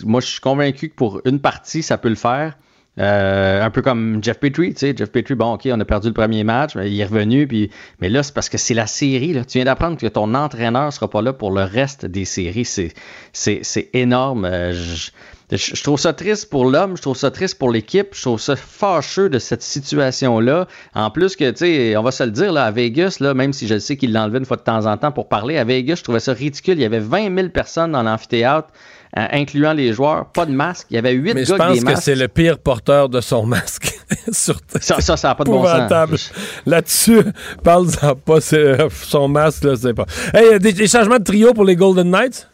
moi je suis convaincu que pour une partie, ça peut le faire. Euh, un peu comme Jeff Petrie, tu sais, Jeff Petrie, bon, ok, on a perdu le premier match, mais il est revenu, puis, mais là, c'est parce que c'est la série, là. Tu viens d'apprendre que ton entraîneur sera pas là pour le reste des séries. C'est, c'est, énorme. Euh, je, trouve ça triste pour l'homme, je trouve ça triste pour l'équipe, je trouve ça fâcheux de cette situation-là. En plus que, tu sais, on va se le dire, là, à Vegas, là, même si je sais qu'il l'enlevait une fois de temps en temps pour parler, à Vegas, je trouvais ça ridicule. Il y avait 20 000 personnes dans l'amphithéâtre. Euh, incluant les joueurs, pas de masque. Il y avait huit Mais gars je pense que c'est le pire porteur de son masque. ça, ça, ça n'a pas de bon sens. Là-dessus, parle-en pas. Son masque, là, c'est pas. Hey, des, des changements de trio pour les Golden Knights?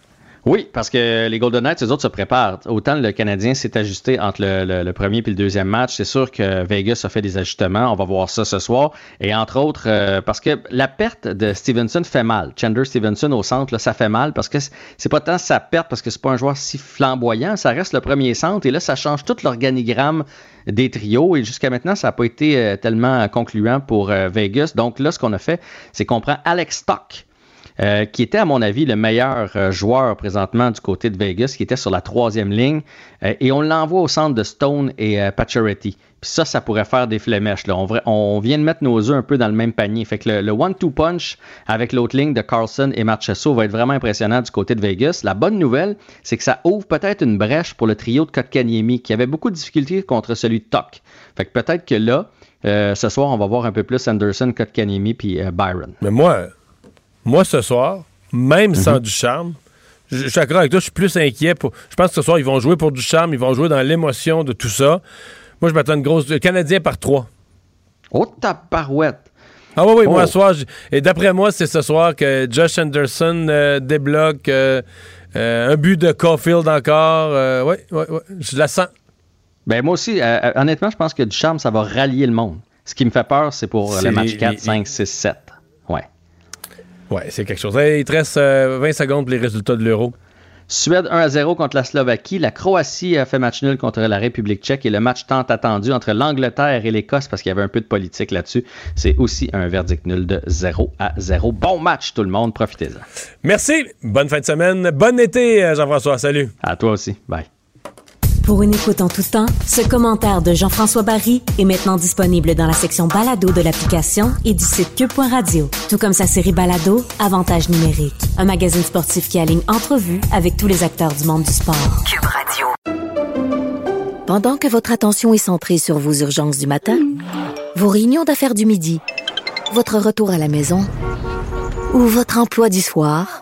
Oui, parce que les Golden Knights, eux autres se préparent. Autant le Canadien s'est ajusté entre le, premier et le deuxième match. C'est sûr que Vegas a fait des ajustements. On va voir ça ce soir. Et entre autres, euh, parce que la perte de Stevenson fait mal. Chandler Stevenson au centre, ça fait mal parce que c'est pas tant sa perte parce que c'est pas un joueur si flamboyant. Ça reste le premier centre et là, ça change tout l'organigramme des trios. Et jusqu'à maintenant, ça n'a pas été euh, tellement concluant pour euh, Vegas. Donc là, ce qu'on a fait, c'est qu'on prend Alex Stock euh, qui était, à mon avis, le meilleur euh, joueur présentement du côté de Vegas, qui était sur la troisième ligne. Euh, et on l'envoie au centre de Stone et Pacioretty. Puis ça, ça pourrait faire des flémèches. Là. On, vient de mettre nos œufs un peu dans le même panier. Fait que le, one-two punch avec l'autre ligne de Carlson et Marchesso va être vraiment impressionnant du côté de Vegas. La bonne nouvelle, c'est que ça ouvre peut-être une brèche pour le trio de Kotkaniemi qui avait beaucoup de difficultés contre celui de Toc. Fait que peut-être que là, ce soir, on va voir un peu plus Anderson, Kotkaniemi puis Byron. Mais moi, moi, ce soir, même sans mhm. du charme, je, suis d'accord avec toi, je suis plus inquiet. Pour, je pense que ce soir, ils vont jouer pour du charme, ils vont jouer dans l'émotion de tout ça. Moi, je m'attends une grosse. Canadien par trois. Oh, ta parouette! Ah oui, oui, moi, ce oh. soir, et d'après moi, c'est ce soir que Josh Anderson euh, débloque euh, euh, un but de Caulfield encore. oui, oui, oui, je la sens. Ben, moi aussi, honnêtement, je pense que du charme, ça va rallier le monde. Ce qui me fait peur, c'est pour le match 4, 5, 6, 7. Oui, c'est quelque chose. il te reste 20 euh, secondes pour les résultats de l'Euro. Suède 1 à 0 contre la Slovaquie. La Croatie a fait match nul contre la République tchèque et le match tant attendu entre l'Angleterre et l'Écosse parce qu'il y avait un peu de politique là-dessus. C'est aussi un verdict nul de 0 à 0. Bon match tout le monde, profitez-en. Merci, bonne fin de semaine, bon été euh, Jean-François, salut. À toi aussi, bye. Pour une écoute en tout temps, ce commentaire de Jean-François Barry est maintenant disponible dans la section balado de l'application et du site cube.radio. Tout comme sa série balado, Avantage numérique. Un magazine sportif qui aligne entrevues avec tous les acteurs du monde du sport. Cube Radio. Pendant que votre attention est centrée sur vos urgences du matin, vos réunions d'affaires du midi, votre retour à la maison ou votre emploi du soir,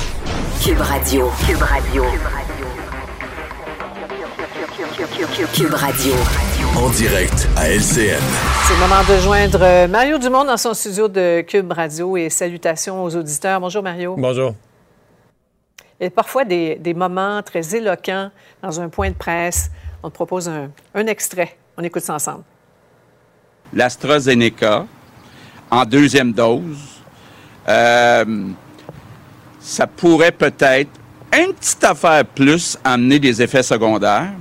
Cube Radio. Cube Radio. Cube Radio. En direct à LCN. C'est le moment de joindre euh, Mario Dumont dans son studio de Cube Radio et salutations aux auditeurs. Bonjour Mario. Bonjour. Il y a parfois des, des moments très éloquents dans un point de presse. On te propose un, un extrait. On écoute ça ensemble. L'AstraZeneca en deuxième dose, euh, ça pourrait peut-être, une petite affaire plus, amener des effets secondaires.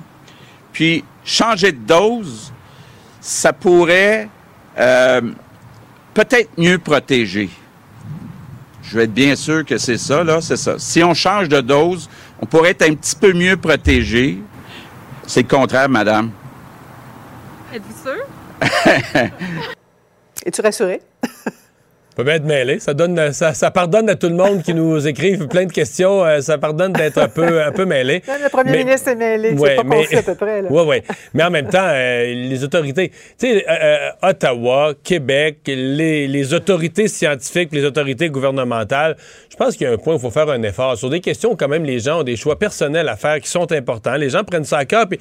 Puis, changer de dose, ça pourrait euh, peut-être mieux protéger. Je vais être bien sûr que c'est ça, là, c'est ça. Si on change de dose, on pourrait être un petit peu mieux protégé. C'est le contraire, madame. Êtes-vous sûr? Es-tu rassuré? peut bien être mêlé. Ça, donne, ça, ça, pardonne à tout le monde qui nous écrive plein de questions. Euh, ça pardonne d'être un peu, un peu mêlé. le premier mais, ministre est mêlé. Ouais, c'est pas mais, à peu près. Oui, oui. Mais en même temps, euh, les autorités, tu sais, euh, Ottawa, Québec, les, les, autorités scientifiques, les autorités gouvernementales, je pense qu'il y a un point où il faut faire un effort. Sur des questions, quand même, les gens ont des choix personnels à faire qui sont importants. Les gens prennent ça à cœur. Puis,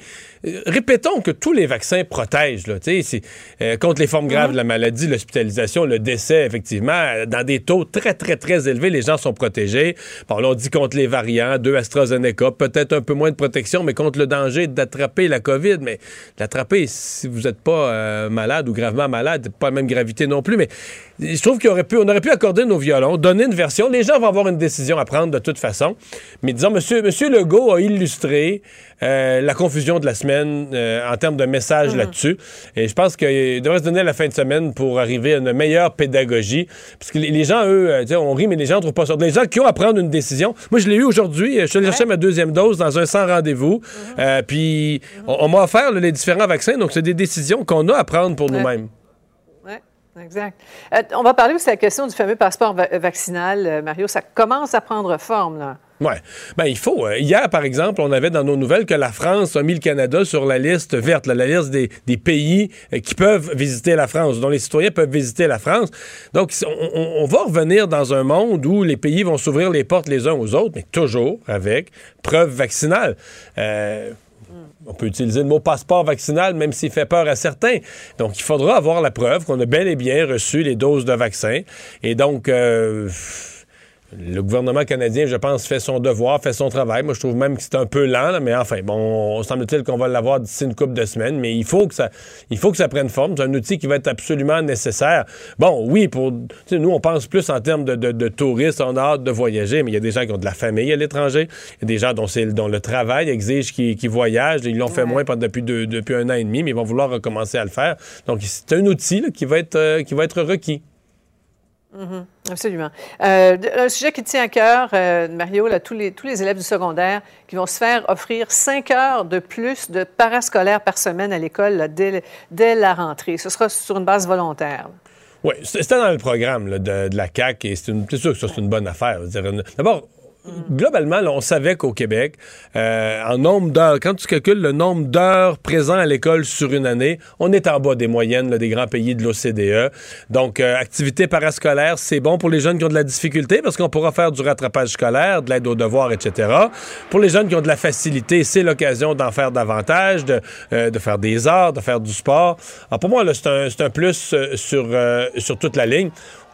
répétons que tous les vaccins protègent, là, tu sais, contre les formes graves mm -hmm. de la maladie, l'hospitalisation, le décès, effectivement dans des taux très, très, très élevés, les gens sont protégés. Bon, là, on dit contre les variants, deux AstraZeneca, peut-être un peu moins de protection, mais contre le danger d'attraper la COVID. Mais l'attraper, si vous n'êtes pas euh, malade ou gravement malade, pas la même gravité non plus. Mais je trouve qu'on aurait pu, on aurait pu accorder nos violons, donner une version. Les gens vont avoir une décision à prendre de toute façon. Mais disons, monsieur, monsieur Legault a illustré euh, la confusion de la semaine euh, en termes de message là-dessus. Et je pense qu'il devrait se donner la fin de semaine pour arriver à une meilleure pédagogie. Parce que les, gens, eux, euh, on rit, mais les gens ne trouvent pas ça. Les gens qui ont à prendre une décision. Moi, je l'ai eu aujourd'hui. Je suis allé chercher ma deuxième dose dans un sans rendez-vous. puis, on, on m'a offert là, les différents vaccins. Donc, c'est des décisions qu'on a à prendre pour nous-mêmes. Exact. Euh, on va parler aussi de la question du fameux passeport va vaccinal, euh, Mario. Ça commence à prendre forme, là. Oui. Ben, il faut. Euh, hier, par exemple, on avait dans nos nouvelles que la France a mis le Canada sur la liste verte, la liste des, pays qui peuvent visiter la France, dont les citoyens peuvent visiter la France. Donc, on, va revenir dans un monde où les pays vont s'ouvrir les portes les uns aux autres, mais toujours avec preuve vaccinale. On peut utiliser le mot passeport vaccinal, même s'il fait peur à certains. Donc, il faudra avoir la preuve qu'on a bel et bien reçu les doses de vaccin. Et donc, euh, le gouvernement canadien, je pense, fait son devoir, fait son travail. Moi, je trouve même que c'est un peu lent, là, mais enfin, bon, on semble-t-il qu'on va l'avoir d'ici une couple de semaines, mais il faut que ça, il faut que ça prenne forme. C'est un outil qui va être absolument nécessaire. Bon, oui, pour, nous, on pense plus en termes de, de, de, touristes, on a hâte de voyager, mais il y a des gens qui ont de la famille à l'étranger, il y a des gens dont, dont le travail exige qu'ils qu voyagent, ils l'ont fait moins depuis, deux, depuis un an et demi, mais ils vont vouloir recommencer à le faire. Donc, c'est un outil là, qui, va être, euh, qui va être requis. -hmm. Absolument. Euh, un sujet qui tient à cœur, euh, Mario, tous, les, élèves du secondaire qui vont se faire offrir cinq heures de plus de parascolaire par semaine à l'école dès, la rentrée. Ce sera sur une base volontaire. Oui, c'était dans le programme de, la CAQ et c'est sûr que ça, c'est une bonne affaire. D'abord, globalement, là, on savait qu'au Québec, euh, en nombre d'heures, quand tu calcules le nombre d'heures présents à l'école sur une année, on est en bas des moyennes des grands pays de l'OCDE. Donc, euh, activité parascolaire, c'est bon pour les jeunes qui ont de la difficulté parce qu'on pourra faire du rattrapage scolaire, de l'aide aux devoirs, etc. Pour les jeunes qui ont de la facilité, c'est l'occasion d'en faire davantage, de, euh, faire des arts, de faire du sport. Alors, pour moi, c'est un, plus sur toute la ligne.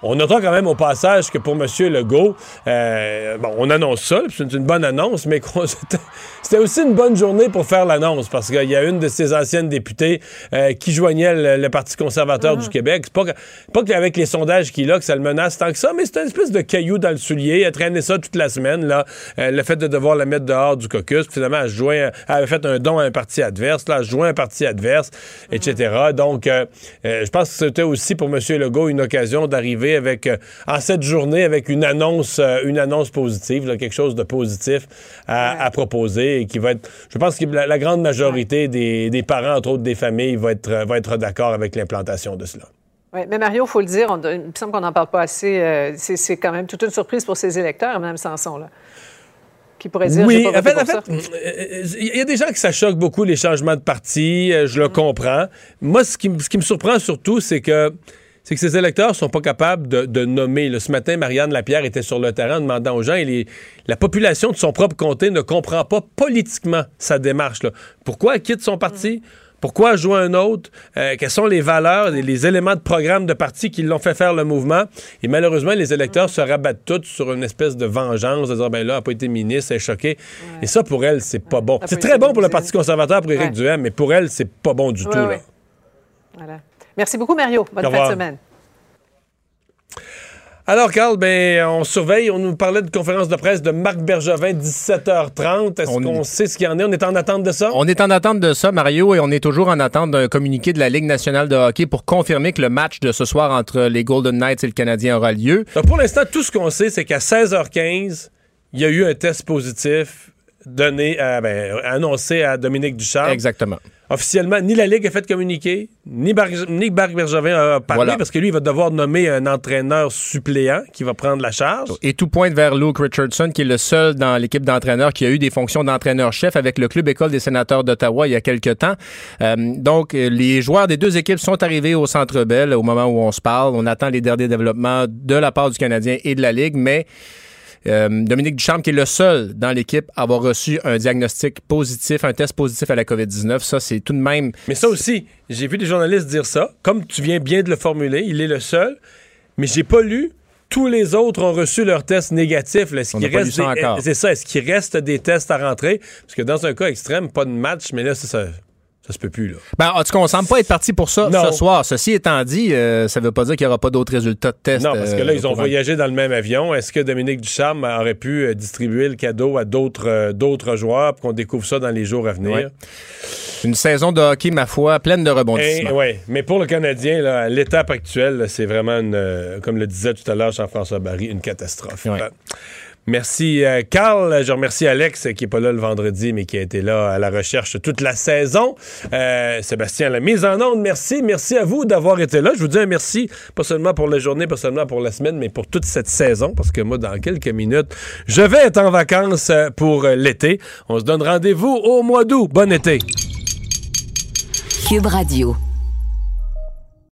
On notera quand même au passage que pour M. Legault, euh, bon, on annonce ça, c'est une bonne annonce, mais c'était aussi une bonne journée pour faire l'annonce, parce qu'il y a une de ses anciennes députées euh, qui joignait le, le, Parti conservateur du Québec. C'est pas, pas qu'avec les sondages qu'il a que ça le menace tant que ça, mais c'est une espèce de caillou dans le soulier. Elle traîné ça toute la semaine, là, euh, le fait de devoir la mettre dehors du caucus. Finalement, elle, joint, elle avait fait un don à un parti adverse, là, elle joint un parti adverse, etc. Donc, je pense que c'était aussi pour M. Legault une occasion d'arriver arriver avec euh, en cette journée avec une annonce, euh, une annonce positive, quelque chose de positif à, proposer et qui va être. Je pense que la, grande majorité des, des, parents, entre autres des familles, va être, va être d'accord avec l'implantation de cela. Oui, mais Mario, il faut le dire, il me semble qu'on n'en parle pas assez. c'est quand même toute une surprise pour ses électeurs, Mme Sanson. Là qui pourrait dire. Oui, en fait, en fait, il y a des gens qui ça choque beaucoup les changements de parti. Euh, je le mm. comprends. Moi, ce qui, ce qui me surprend surtout, c'est que c'est que ces électeurs sont pas capables de, nommer. ce matin, Marianne Lapierre était sur le terrain demandant aux gens, et la population de son propre comté ne comprend pas politiquement sa démarche. Là. Pourquoi elle quitte son parti? Pourquoi jouer un autre? Euh, quelles sont les valeurs, et les éléments de programme de parti qui l'ont fait faire le mouvement? Et malheureusement, les électeurs se rabattent tous sur une espèce de vengeance, de dire, ben là, elle n'a pas été ministre, elle est choquée. Et ça, pour elle, c'est pas bon. C'est très bon pour le Parti conservateur, pour Éric Duhem, mais pour elle, c'est pas bon du tout. Voilà. Merci beaucoup, Mario. Bonne fin de semaine. Alors, Carl, ben, on surveille. On nous parlait de conférence de presse de Marc Bergevin, 17h30. Est-ce qu'on sait ce qu'il y en est? On est en attente de ça? On est en attente de ça, Mario, et on est toujours en attente d'un communiqué de la Ligue nationale de hockey pour confirmer que le match de ce soir entre les Golden Knights et le Canadien aura lieu. pour l'instant, tout ce qu'on sait, c'est qu'à 16h15, il y a eu un test positif donné, à, ben, annoncé à Dominique Ducharme. Exactement officiellement, ni la Ligue a fait communiquer, ni, Bar ni Bergevin a parlé, parce que lui, il va devoir nommer un entraîneur suppléant qui va prendre la charge. Et tout pointe vers Luke Richardson, qui est le seul dans l'équipe d'entraîneurs qui a eu des fonctions d'entraîneur-chef avec le club école des sénateurs d'Ottawa il y a quelques temps. Euh, donc, les joueurs des deux équipes sont arrivés au Centre Bell au moment où on se parle. On attend les derniers développements de la part du Canadien et de la Ligue, mais euh, Dominique Duchamp, qui est le seul dans l'équipe à avoir reçu un diagnostic positif, un test positif à la COVID-19, ça, c'est tout de même. Mais ça aussi, j'ai vu des journalistes dire ça. Comme tu viens bien de le formuler, il est le seul. Mais j'ai pas lu tous les autres ont reçu leur test négatif. Est-ce qu'il reste C'est ça. Est-ce qu'il reste des tests à rentrer? Parce que dans un cas extrême, pas de match, mais là, c'est ça. Ça se peut plus, là. Ben, en tout cas, on semble pas être parti pour ça ce soir. Ceci étant dit, euh, ça veut pas dire qu'il n'y aura pas d'autres résultats de test. Non, parce que là, ils ont voyagé dans le même avion. Est-ce que Dominique Ducharme aurait pu euh, distribuer le cadeau à d'autres euh, d'autres joueurs pour qu'on découvre ça dans les jours à venir? Une saison de hockey, ma foi, pleine de rebondissements. Eh, oui, mais pour le Canadien, l'étape actuelle, c'est vraiment, une, comme le disait tout à l'heure Jean-François Barry, une catastrophe. Merci, euh, Carl. Je remercie Alex, qui n'est pas là le vendredi, mais qui a été là à la recherche toute la saison. Euh, Sébastien, la mise en onde, merci. Merci à vous d'avoir été là. Je vous dis un merci, pas seulement pour la journée, pas seulement pour la semaine, mais pour toute cette saison, parce que moi, dans quelques minutes, je vais être en vacances euh, pour l'été. On se donne rendez-vous au mois d'août. Bon été. Cube Radio.